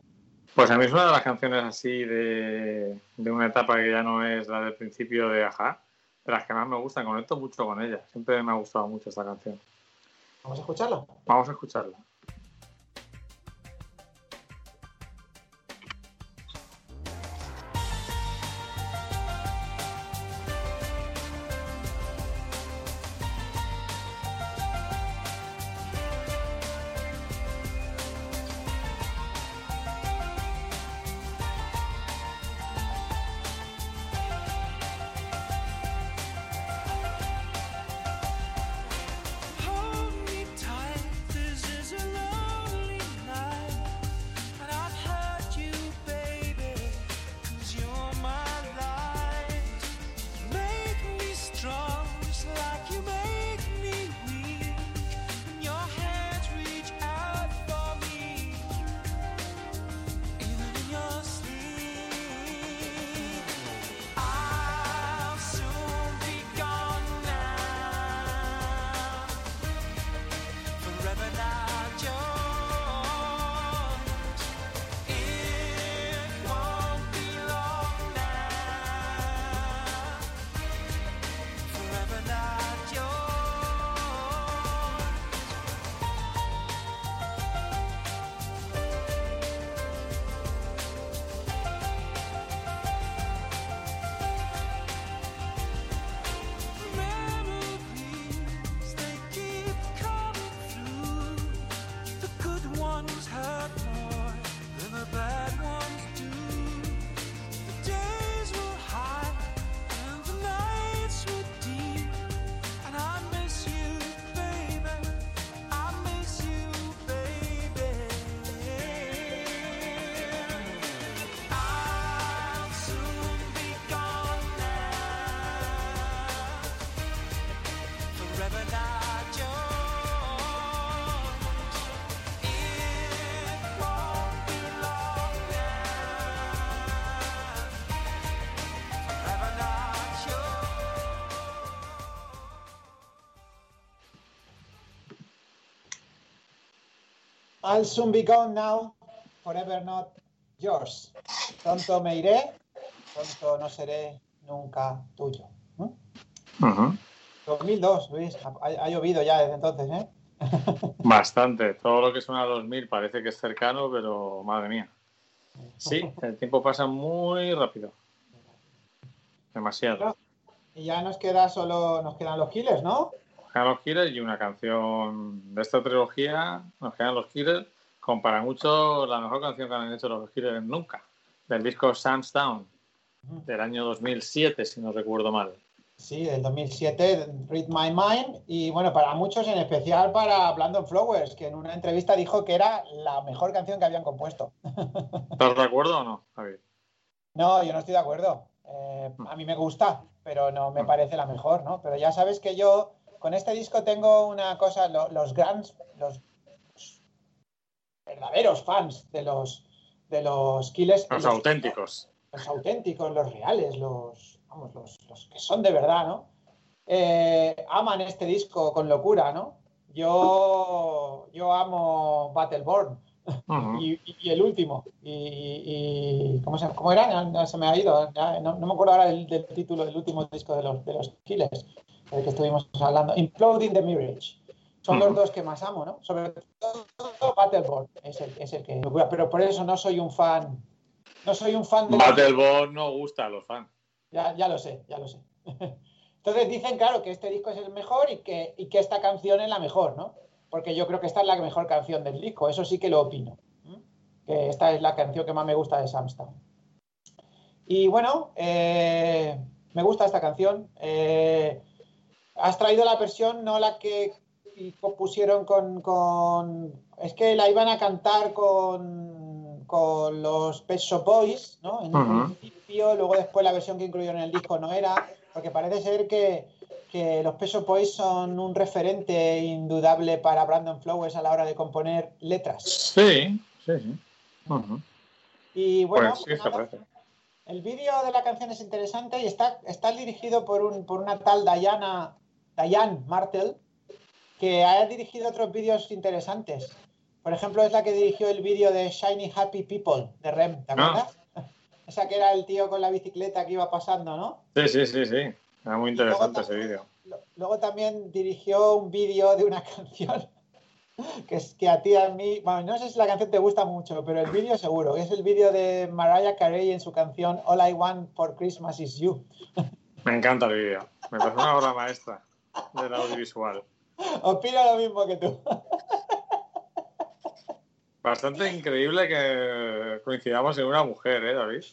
Pues a mí es una de las canciones así de, de una etapa que ya no es la del principio de Aja, de las que más me gustan. Conecto mucho con ella. Siempre me ha gustado mucho esta canción. Vamos a escucharla. Vamos a escucharla. I'll soon be gone now, forever not yours. Pronto me iré, pronto no seré nunca tuyo. ¿Mm? Ujú. 2002, Luis, ha, ha llovido ya desde entonces, ¿eh? Bastante. Todo lo que suena a 2000 parece que es cercano, pero madre mía. Sí, el tiempo pasa muy rápido. Demasiado. Y ya nos queda solo, nos quedan los killers, ¿no? Los Killers y una canción de esta trilogía, nos quedan los Killers, con para mucho la mejor canción que han hecho los Killers nunca, del disco Sam's Down, del año 2007, si no recuerdo mal. Sí, del 2007, Read My Mind. Y bueno, para muchos, en especial para Brandon Flowers, que en una entrevista dijo que era la mejor canción que habían compuesto. ¿Estás de acuerdo o no, Javier? No, yo no estoy de acuerdo. Eh, a mí me gusta, pero no me parece la mejor, ¿no? Pero ya sabes que yo con este disco tengo una cosa, lo- los grandes, los verdaderos fans de los de los Killers, Los auténticos. los auténticos, los reales, los, vamos, los, los que son de verdad, ¿no? Eh, aman este disco con locura, ¿no? Yo, yo amo Battleborn y, y- y el último. Y, y- ¿cómo, se, cómo era? Ya se me ha ido. no, no me acuerdo ahora del, del título del último disco de los, de los Killers, del que estuvimos hablando. Imploding the Mirage. Son los dos que más amo, ¿no? Sobre todo Battleborn es el, es el que. Pero por eso no soy un fan. No soy un fan de. Battleborn no gusta a los fans. Ya, ya lo sé, ya lo sé. Entonces dicen, claro, que este disco es el mejor y que, y que esta canción es la mejor, ¿no? Porque yo creo que esta es la mejor canción del disco, eso sí que lo opino. Que esta es la canción que más me gusta de Samstown. Y bueno, eh, me gusta esta canción. Eh, has traído la versión, no la que pusieron con, con- Es que la iban a cantar con, con los Pet Shop Boys, ¿no? En un Ujú. principio, luego después la versión que incluyeron en el disco no era, porque parece ser que, que los Pet Shop Boys son un referente indudable para Brandon Flowers a la hora de componer letras. Sí, sí, sí. Y bueno, Pues sí, nada, el vídeo de la canción es interesante y está, está dirigido por, un, por una tal Diana, Diane Martel, que ha dirigido otros vídeos interesantes. Por ejemplo, es la que dirigió el vídeo de Shiny Happy People de Rem, ¿te Ah. acuerdas? Esa que era el tío con la bicicleta que iba pasando, ¿no? Sí, sí, sí, sí. Era muy interesante ese vídeo. Luego también dirigió un vídeo de una canción que es que a ti a mí, bueno, no sé si la canción te gusta mucho, pero el vídeo seguro, que es el vídeo de Mariah Carey en su canción All I Want for Christmas is You. Me encanta el vídeo. Me parece una obra maestra del audiovisual. Opino lo mismo que tú. Bastante increíble que coincidamos en una mujer, ¿eh, David?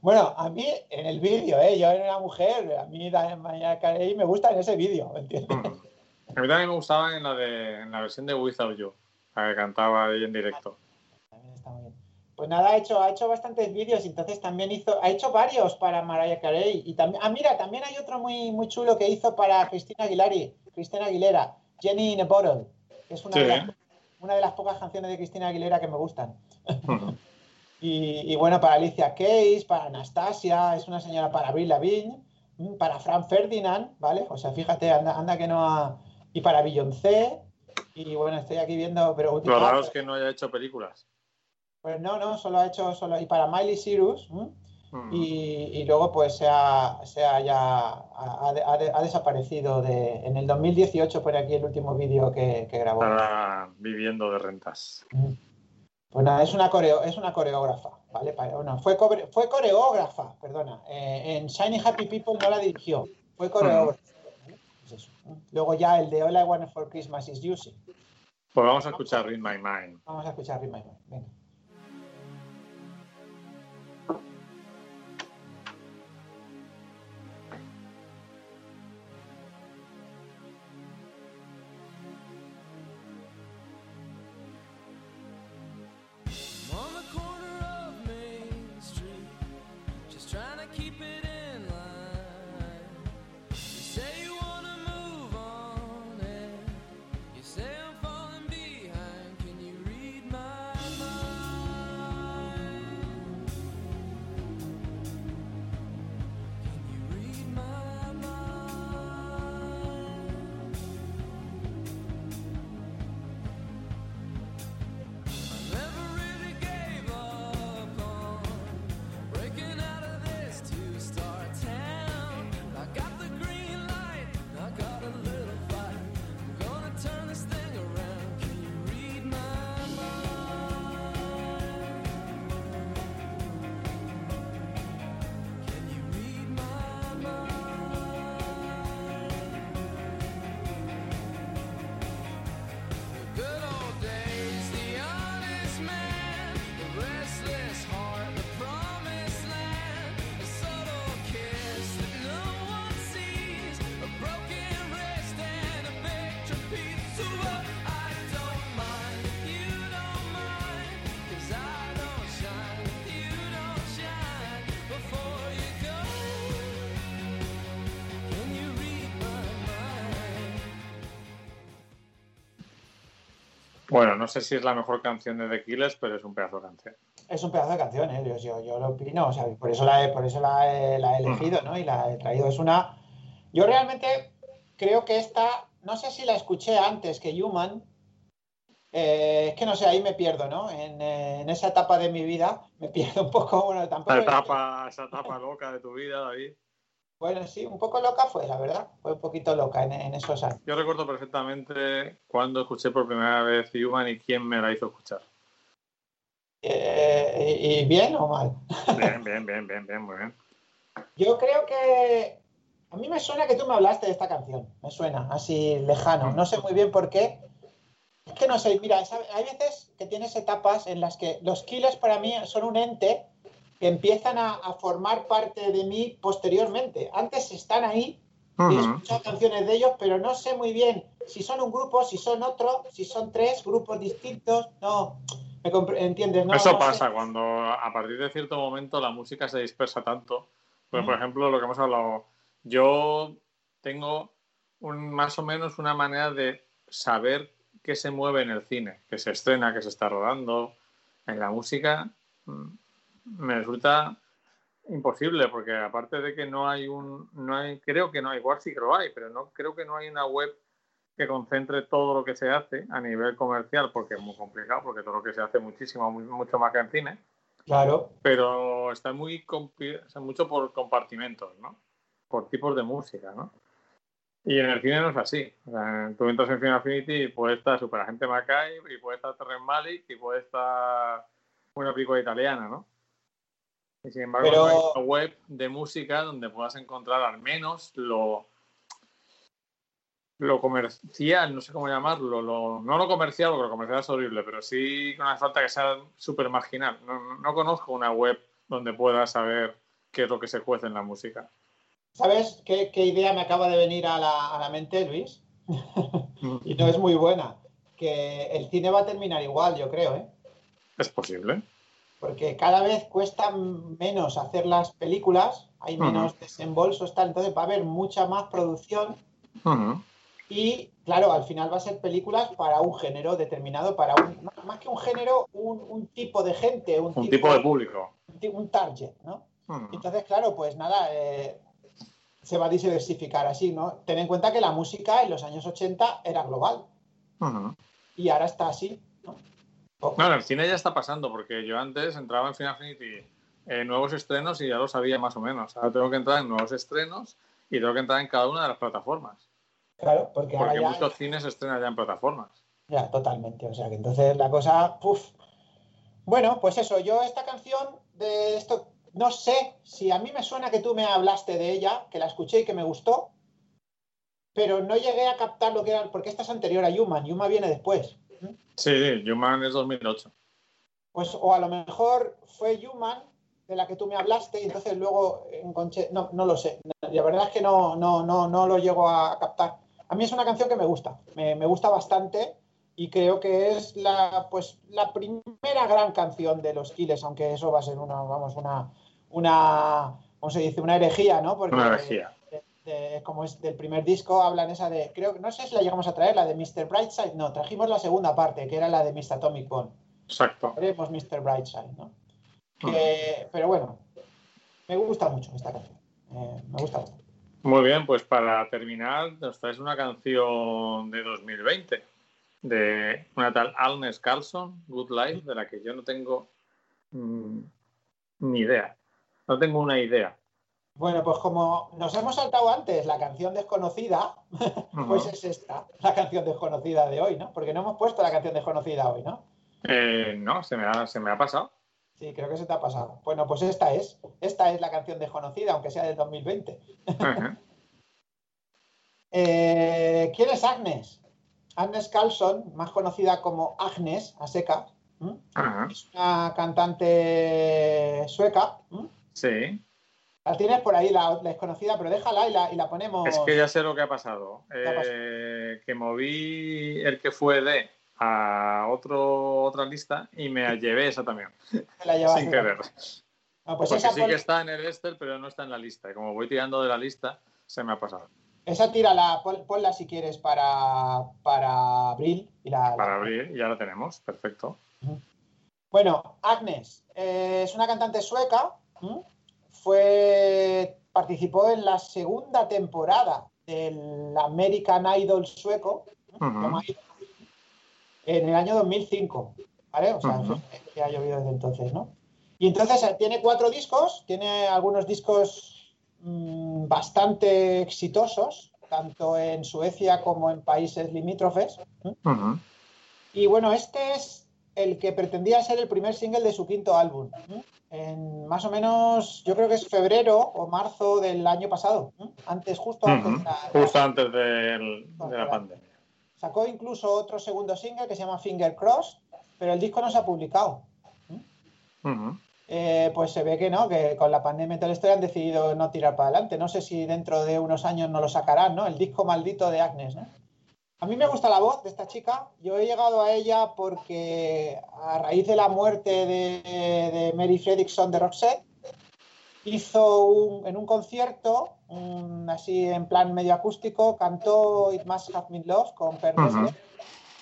Bueno, a mí en el vídeo, ¿eh? yo era una mujer, a mí Mariah Carey me gusta en ese vídeo, ¿me entiendes? Mm. A mí también me gustaba en la, de, en la versión de Without You, la que cantaba ahí en directo. También está muy bien. Pues nada, ha hecho, ha hecho bastantes vídeos, entonces también hizo, ha hecho varios para Mariah Carey. Y también, ah, mira, también hay otro muy, muy chulo que hizo para Cristina Aguilera, Cristina Aguilera, Jenny in a Bottle, que es una, Sí, de, las, una de las pocas canciones de Cristina Aguilera que me gustan. Y, y bueno, para Alicia Keys, para Anastasia, es una señora para Avril Lavigne, mm, para Fran Ferdinand, ¿vale? O sea, fíjate, anda, anda que no ha... Y para Beyoncé, y bueno, estoy aquí viendo, pero... Raro es que no haya hecho películas. Pues no, no, solo ha hecho, solo... Y para Miley Cyrus. Mm. y, y luego pues se ha, se ha ya ha, ha- desaparecido de, en el 2018 por aquí el último vídeo que, que grabó. Estará viviendo de rentas. Mm. Pues nada, es una, coreo, es una coreógrafa, ¿vale? Pa- no, fue, cobre- fue coreógrafa, perdona. Eh, en Shiny Happy People no la dirigió, fue coreógrafa. ¿vale? Es eso. Luego ya el de All I Want for Christmas is You, sí. Pues vamos a escuchar Read My Mind. Vamos a escuchar Read My Mind, Venga. No sé si es la mejor canción de The Killers, pero es un pedazo de canción. Es un pedazo de canción, ¿eh? yo, yo, yo lo opino, o sea, por eso la he, por eso la he, la he elegido, ¿no? Y la he traído. Es una. Yo realmente creo que esta, no sé si la escuché antes que Human. eh, es que no sé, ahí me pierdo, ¿no? En, eh, en esa etapa de mi vida me pierdo un poco, bueno, tampoco. Esa etapa, esa etapa loca de tu vida, David. Bueno, sí, un poco loca fue, la verdad. Fue un poquito loca en, en esos años. Yo recuerdo perfectamente cuando escuché por primera vez Human y quién me la hizo escuchar. Eh, y, bien o mal? Bien, bien, bien, bien, bien, muy bien. Yo creo que a mí me suena que tú me hablaste de esta canción, me suena así lejano, no sé muy bien por qué. Es que no sé, mira, hay veces que tienes etapas en las que los killers para mí son un ente que empiezan a, a formar parte de mí posteriormente. Antes están ahí y he Ujú. escuchado canciones de ellos, pero no sé muy bien si son un grupo, si son otro, si son tres grupos distintos. No, ¿me entiendes? No, Eso no sé. pasa cuando a partir de cierto momento la música se dispersa tanto. Pues, por Mm. ejemplo, lo que hemos hablado, yo tengo un, más o menos una manera de saber qué se mueve en el cine, que se estrena, que se está rodando, en la música mm, me resulta imposible, porque aparte de que no hay un, no hay, creo que no hay, igual sí que lo hay, pero no creo que no hay una web que concentre todo lo que se hace a nivel comercial, porque es muy complicado, porque todo lo que se hace muchísimo, muy- mucho más que en cine, Claro. pero está muy sea, mucho por compartimentos, ¿no? Por tipos de música, ¿no? Y en el cine no es así. O sea, tú entras en Final Affinity y puede estar Super Agente Mackay, y puede estar Terrence Malick, y puede estar una película italiana, ¿no? Y sin embargo, Pero- no hay una web de música donde puedas encontrar al menos lo, lo comercial, no sé cómo llamarlo, lo, no lo comercial, porque lo comercial es horrible, pero sí no hace falta que sea súper marginal. No, no- no conozco una web donde puedas saber qué es lo que se cuece en la música. ¿Sabes qué, qué idea me acaba de venir a la, a la mente, Luis? y no es muy buena. Que el cine va a terminar igual, yo creo, ¿eh? Es posible. Porque cada vez cuesta menos hacer las películas, hay menos desembolsos, tal, entonces va a haber mucha más producción y, claro, al final va a ser películas para un género determinado, para un, más- que un género, un, un tipo de gente, un, Un tipo de público. un target, ¿no? Entonces, claro, pues nada, eh, se va a diversificar así, ¿no? Ten en cuenta que la música en los años 80 era global y ahora está así, ¿no? En el cine ya está pasando, porque yo antes entraba en Final Affinity eh, nuevos estrenos y ya lo sabía más o menos. Ahora tengo que entrar en nuevos estrenos y tengo que entrar en cada una de las plataformas. Claro, porque ahora Porque ya, muchos cines se estrenan ya en plataformas. ya totalmente, o sea que entonces la cosa, puf. Bueno, pues eso, yo esta canción de esto, no sé si a mí me suena que tú me hablaste de ella, que la escuché y que me gustó, pero no llegué a captar lo que era, porque esta es anterior a Human, Human viene después. Sí, Human es 2008. Pues o a lo mejor fue Human de la que tú me hablaste y entonces luego encontré, no, no lo sé. La verdad es que no, no, no, no lo llego a captar. A mí es una canción que me gusta, me, me gusta bastante y creo que es la, pues, la primera gran canción de los Killers, aunque eso va a ser una, vamos, una, una, ¿cómo se dice? Una herejía, ¿no? Porque Una herejía. De- como es del primer disco, hablan esa de, creo que no sé si la llegamos a traer, la de Mr. Brightside, no, trajimos la segunda parte, que era la de Mr. Atomic Bomb Exacto. haremos Mr. Brightside, ¿no? Que- pero bueno, me gusta mucho esta canción. Eh, me gusta mucho. Muy bien, pues para terminar, nos traes una canción de 2020 de una tal Agnes Carlson, Good Life, de la que yo no tengo mm, ni idea. No tengo una idea. Bueno, pues como nos hemos saltado antes la canción desconocida, pues es esta, la canción desconocida de hoy, ¿no? Porque no hemos puesto la canción desconocida hoy, ¿no? Eh, no, se me, ha, se me ha pasado. Sí, creo que se te ha pasado. Bueno, pues esta es. Esta es la canción desconocida, aunque sea del 2020. Ajá. Eh, ¿Quién es Agnes? Agnes Carlson, más conocida como Agnes, a seca. Es una cantante sueca. Sí, La tienes por ahí, la, la desconocida, pero déjala y la, y la ponemos. es que ya sé lo que ha pasado. Eh, que moví el que fue de a otro, otra lista y me llevé esa también, la sin querer. No, pues Porque sí que está en el Esther, pero no está en la lista. Y como voy tirando de la lista, se me ha pasado. esa tírala, pon- ponla si quieres para, para abril. Y la, Para abrir, ya la tenemos. Perfecto. Bueno, Agnes eh, es una cantante sueca. Fue, participó en la segunda temporada del American Idol sueco. En el año 2005. ¿Vale? O sea, que ha llovido desde entonces, ¿no? Y entonces eh, tiene cuatro discos, tiene algunos discos mm, bastante exitosos, tanto en Suecia como en países limítrofes. Ujú. Y bueno, este es el que pretendía ser el primer single de su quinto álbum. En más o menos, yo creo que es febrero o marzo del año pasado. Antes, justo antes de la- Justo antes del- de la pandemia. Sacó incluso otro segundo single que se llama Finger Cross, pero el disco no se ha publicado. Eh, pues se ve que no, que con la pandemia y toda la historia han decidido no tirar para adelante. No sé si dentro de unos años no lo sacarán, ¿no? El disco maldito de Agnes, ¿no? A mí me gusta la voz de esta chica. Yo he llegado a ella porque a raíz de la muerte de, de Mary Fredrickson de Roxette, hizo un- en un concierto, un- así en plan medio acústico, cantó It Must Have Been Love con Per. Gessle.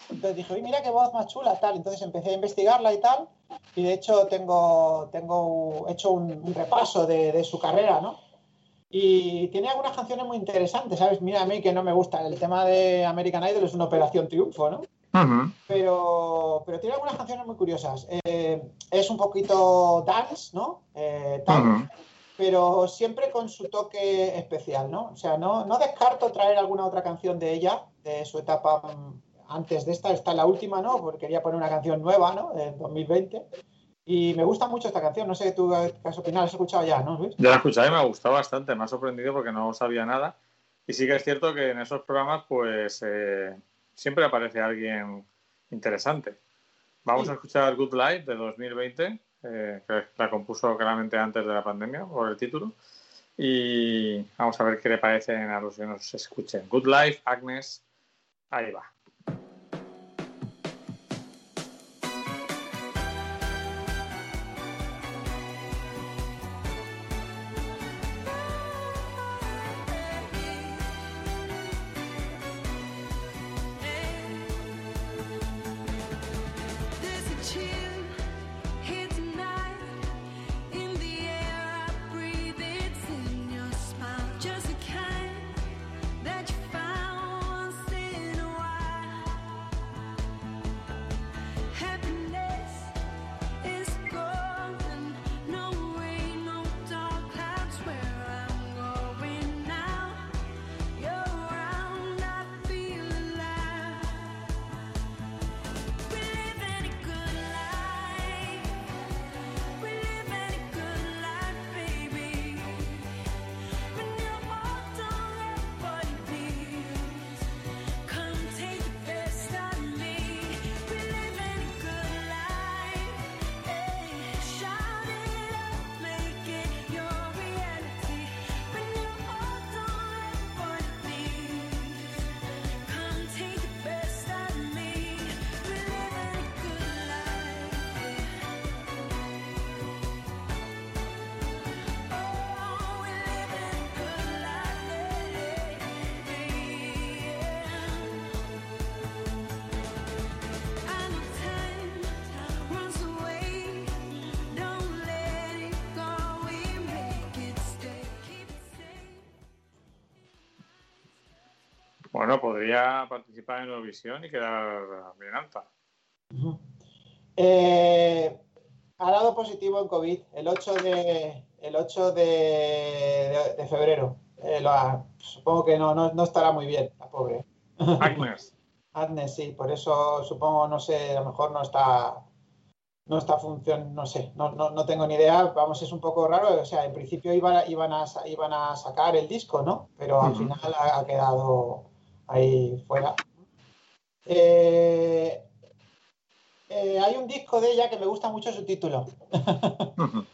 Entonces dije, "Uy, mira qué voz más chula, tal. Entonces empecé a investigarla y tal. Y de hecho tengo, tengo hecho un, un repaso de, de su carrera, ¿no? Y tiene algunas canciones muy interesantes, ¿sabes? Mira, a mí que no me gusta. El tema de American Idol es una operación triunfo, ¿no? Pero, pero tiene algunas canciones muy curiosas. Eh, es un poquito dance, ¿no? Eh, pero siempre con su toque especial, ¿no? O sea, no, no descarto traer alguna otra canción de ella, de su etapa mm, antes de esta, esta es la última, ¿no? Porque quería poner una canción nueva, ¿no? De 2020. Y me gusta mucho esta canción, no sé tú qué has opinado, has escuchado ya, ¿no, Luis? Ya la escuché y me ha gustado bastante, me ha sorprendido porque no sabía nada. Y sí que es cierto que en esos programas, pues eh, siempre aparece alguien interesante. Vamos Sí. a escuchar Good Life de 2020, eh, que la compuso claramente antes de la pandemia, por el título. Y vamos a ver qué le parecen a los que nos escuchen. Good Life, Agnes, ahí va. Podría participar en Eurovisión y quedar bien alta. Eh, ha dado positivo en COVID el 8 de, el 8 de, de- de febrero. Eh, lo ha- supongo que no, no, no estará muy bien, la pobre. Agnes, Agnes, sí, por eso supongo, no sé, a lo mejor no está, no está función, no sé, no, no, no tengo ni idea, vamos, es un poco raro, o sea, en principio iban a, iban a, sa- iban a sacar el disco, ¿no? Pero al final ha, ha quedado ahí fuera. Eh, eh, hay un disco de ella que me gusta mucho su título,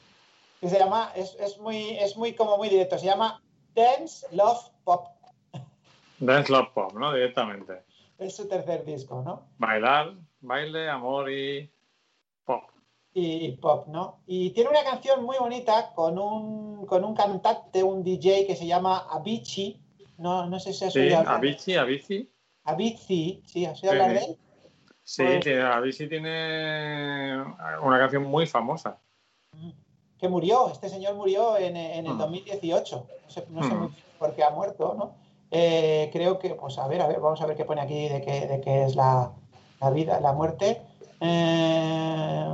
que se llama, es, es muy, es muy como muy directo, se llama Dance, Love, Pop, Dance Love Pop, ¿no? Directamente. es su tercer disco, ¿no? Bailar, baile, amor y pop. y pop, ¿no? Y tiene una canción muy bonita con un, con un cantante, un DJ que se llama Avicii. No, no sé si has Sí, oído hablar Avicii, Avicii. Avicii, sí, ¿has oído hablar de él? Sí, Pues- Avicii tiene una canción muy famosa. Que murió, este señor murió en, en el Mm. 2018. No sé, no sé Mm. muy bien por qué ha muerto, ¿no? Eh, creo que, pues a ver, a ver, vamos a ver qué pone aquí de qué, de qué es la, la vida, la muerte. Eh,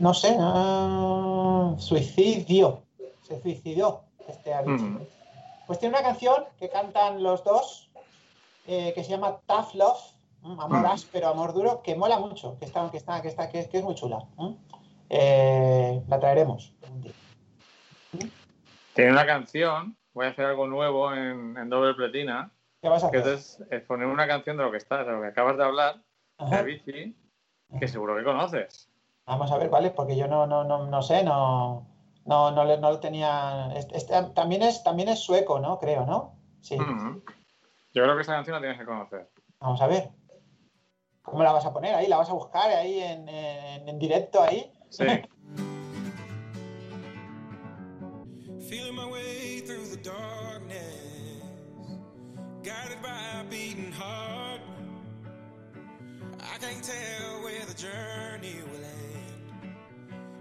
no sé, eh, suicidio. Se suicidó este Avicii. Mm. Pues tiene una canción que cantan los dos eh, que se llama Tough Love, ¿m? amor Mm. áspero, amor duro, que mola mucho, que está, que está, que está, que es, que es muy chula. Eh, la traeremos. un día. Tiene una canción, voy a hacer algo nuevo en, en doble pletina, ¿Qué vas a que hacer? es, es poner una canción de lo que está, de lo que acabas de hablar, de Ajá. Avicii, que seguro que conoces. Vamos a ver, ¿vale? Porque yo no, no, no, no sé, no, no, no, le- no lo tenía. este- este también, es, también es sueco, ¿no? Creo, ¿no? Sí. Mm. Yo creo que esa canción la tienes que conocer. Vamos a ver. ¿Cómo la vas a poner ahí? ¿La vas a buscar ahí en, en- en directo ahí? Sí. Feeling my way through the darkness. guided by a beating heart. I can't tell where the journey will end,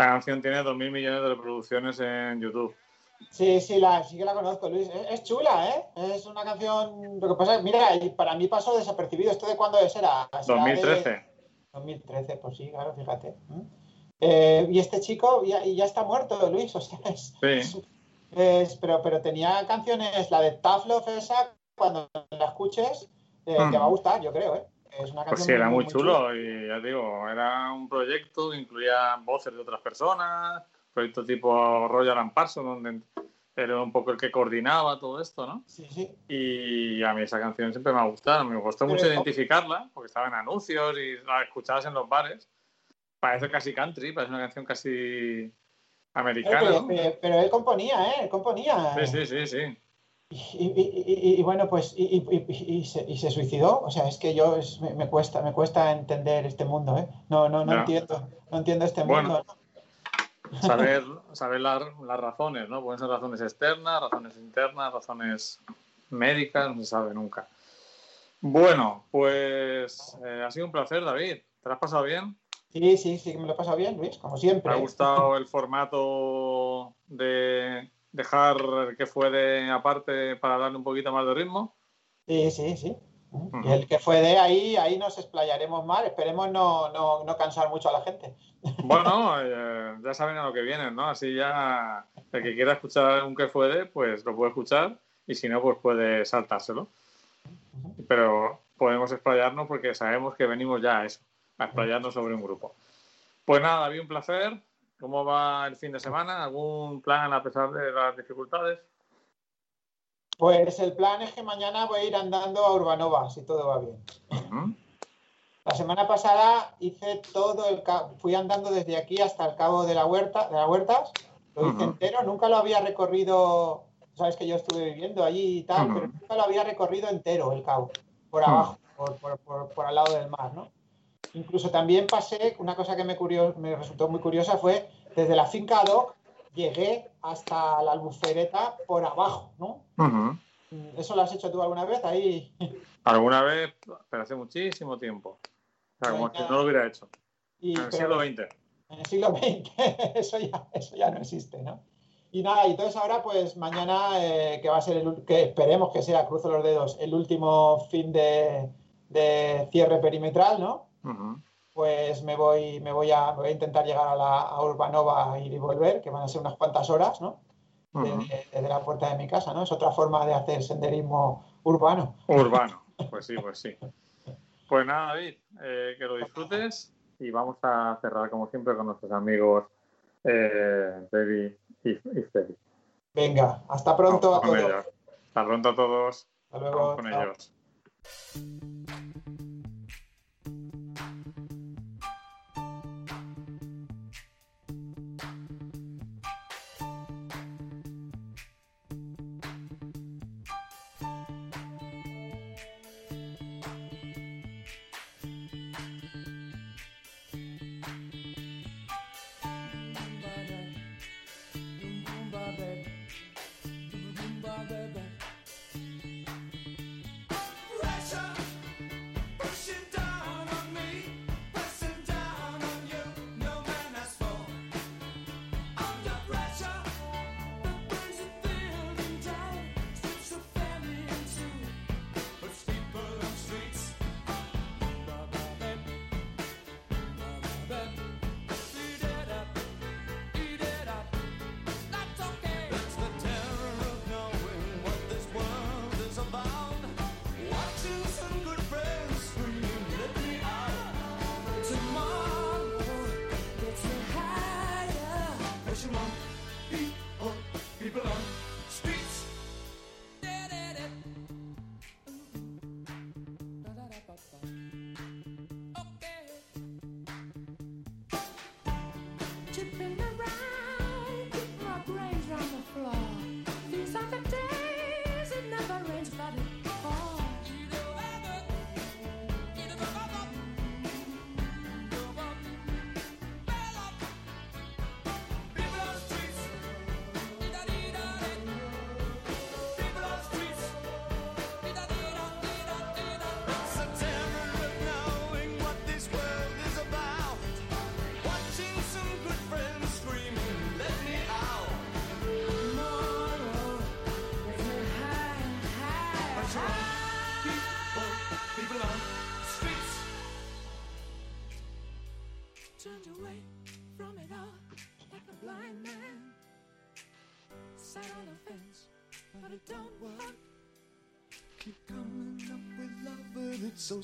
Esa canción tiene 2.000 millones de reproducciones en YouTube. Sí, sí, la, sí que la conozco, Luis. Es, es chula, ¿eh? Es una canción. Lo que pasa es, mira, para mí pasó desapercibido. ¿Esto de cuándo es? Era? Será de 2013. 2013, pues sí, claro, fíjate. ¿Mm? Eh, y este chico ya, y ya está muerto, Luis. O sea, es, Sí. es- pero, pero tenía canciones, la de Love esa, cuando la escuches, eh, Mm. te va a gustar, yo creo, ¿eh? Es una Pues sí, era muy chula. chulo y ya digo, era un proyecto que incluía voces de otras personas, proyecto tipo Royal and Parsons, donde era un poco el que coordinaba todo esto, ¿no? Sí, sí. Y a mí esa canción siempre me ha gustado, me gustó Pero- mucho identificarla, porque estaba en anuncios y la escuchabas en los bares. Parece casi country, parece una canción casi americana, Pero, pero- pero él componía, ¿eh? Él componía. Sí, sí, sí, sí. Y, y- y- y bueno, pues se, y se suicidó. O sea, es que yo es- me, me cuesta me cuesta entender este mundo, ¿eh? No, no, no entiendo, no entiendo este Bueno. mundo. saber, saber las, las razones, ¿no? Pueden ser razones externas, razones internas, razones médicas, no se sabe nunca. Bueno, pues eh, ha sido un placer, David. ¿Te lo has pasado bien? Sí, sí, sí, me lo he pasado bien, Luis, como siempre. ¿Te ha gustado el formato de dejar el que fue de aparte para darle un poquito más de ritmo? Sí, sí, sí. El que fue de ahí, ahí nos explayaremos más. Esperemos no, no, no cansar mucho a la gente. Bueno, eh, ya saben a lo que vienen, ¿no? Así ya el que quiera escuchar un que fue de, pues lo puede escuchar y si no, pues puede saltárselo. Pero podemos explayarnos porque sabemos que venimos ya a eso, a explayarnos sobre un grupo. Pues nada, David, un placer. ¿Cómo va el fin de semana? ¿Algún plan a pesar de las dificultades? Pues el plan es que mañana voy a ir andando a Urbanova, si todo va bien. La semana pasada hice todo el fui andando desde aquí hasta el cabo de la huerta, de las huertas, lo hice entero, nunca lo había recorrido, sabes que yo estuve viviendo allí y tal, pero nunca lo había recorrido entero el cabo, por abajo, por, por, por, por al lado del mar, ¿no? Incluso también pasé, una cosa que me, curio- me resultó muy curiosa fue, desde la finca Doc llegué hasta la albufereta por abajo, ¿no? Ujú. ¿Eso lo has hecho tú alguna vez ahí? ¿Alguna vez? Pero hace muchísimo tiempo. O sea, como Venga. si no lo hubiera hecho. Y, En el siglo XX. En el siglo XX, eso ya, eso ya no existe, ¿no? Y nada, y entonces ahora, pues mañana, eh, que va a ser el, que esperemos que sea, cruzo los dedos, el último fin de, de cierre perimetral, ¿no? Pues me voy, me voy a, me voy a intentar llegar a la a Urbanova y volver, que van a ser unas cuantas horas, ¿no? Desde, desde la puerta de mi casa, ¿no? Es otra forma de hacer senderismo urbano. Urbano, pues sí, pues sí. Pues nada, David, eh, que lo disfrutes y vamos a cerrar como siempre con nuestros amigos eh, Debbie y, y Freddy. Venga, hasta pronto a todos. ellos. Hasta pronto a todos. Hasta luego. Vamos con chao. ellos.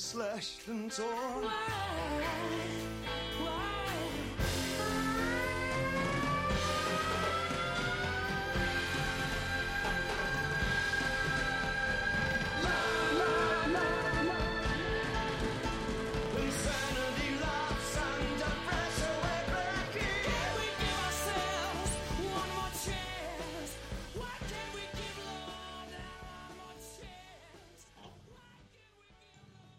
Slashed and torn.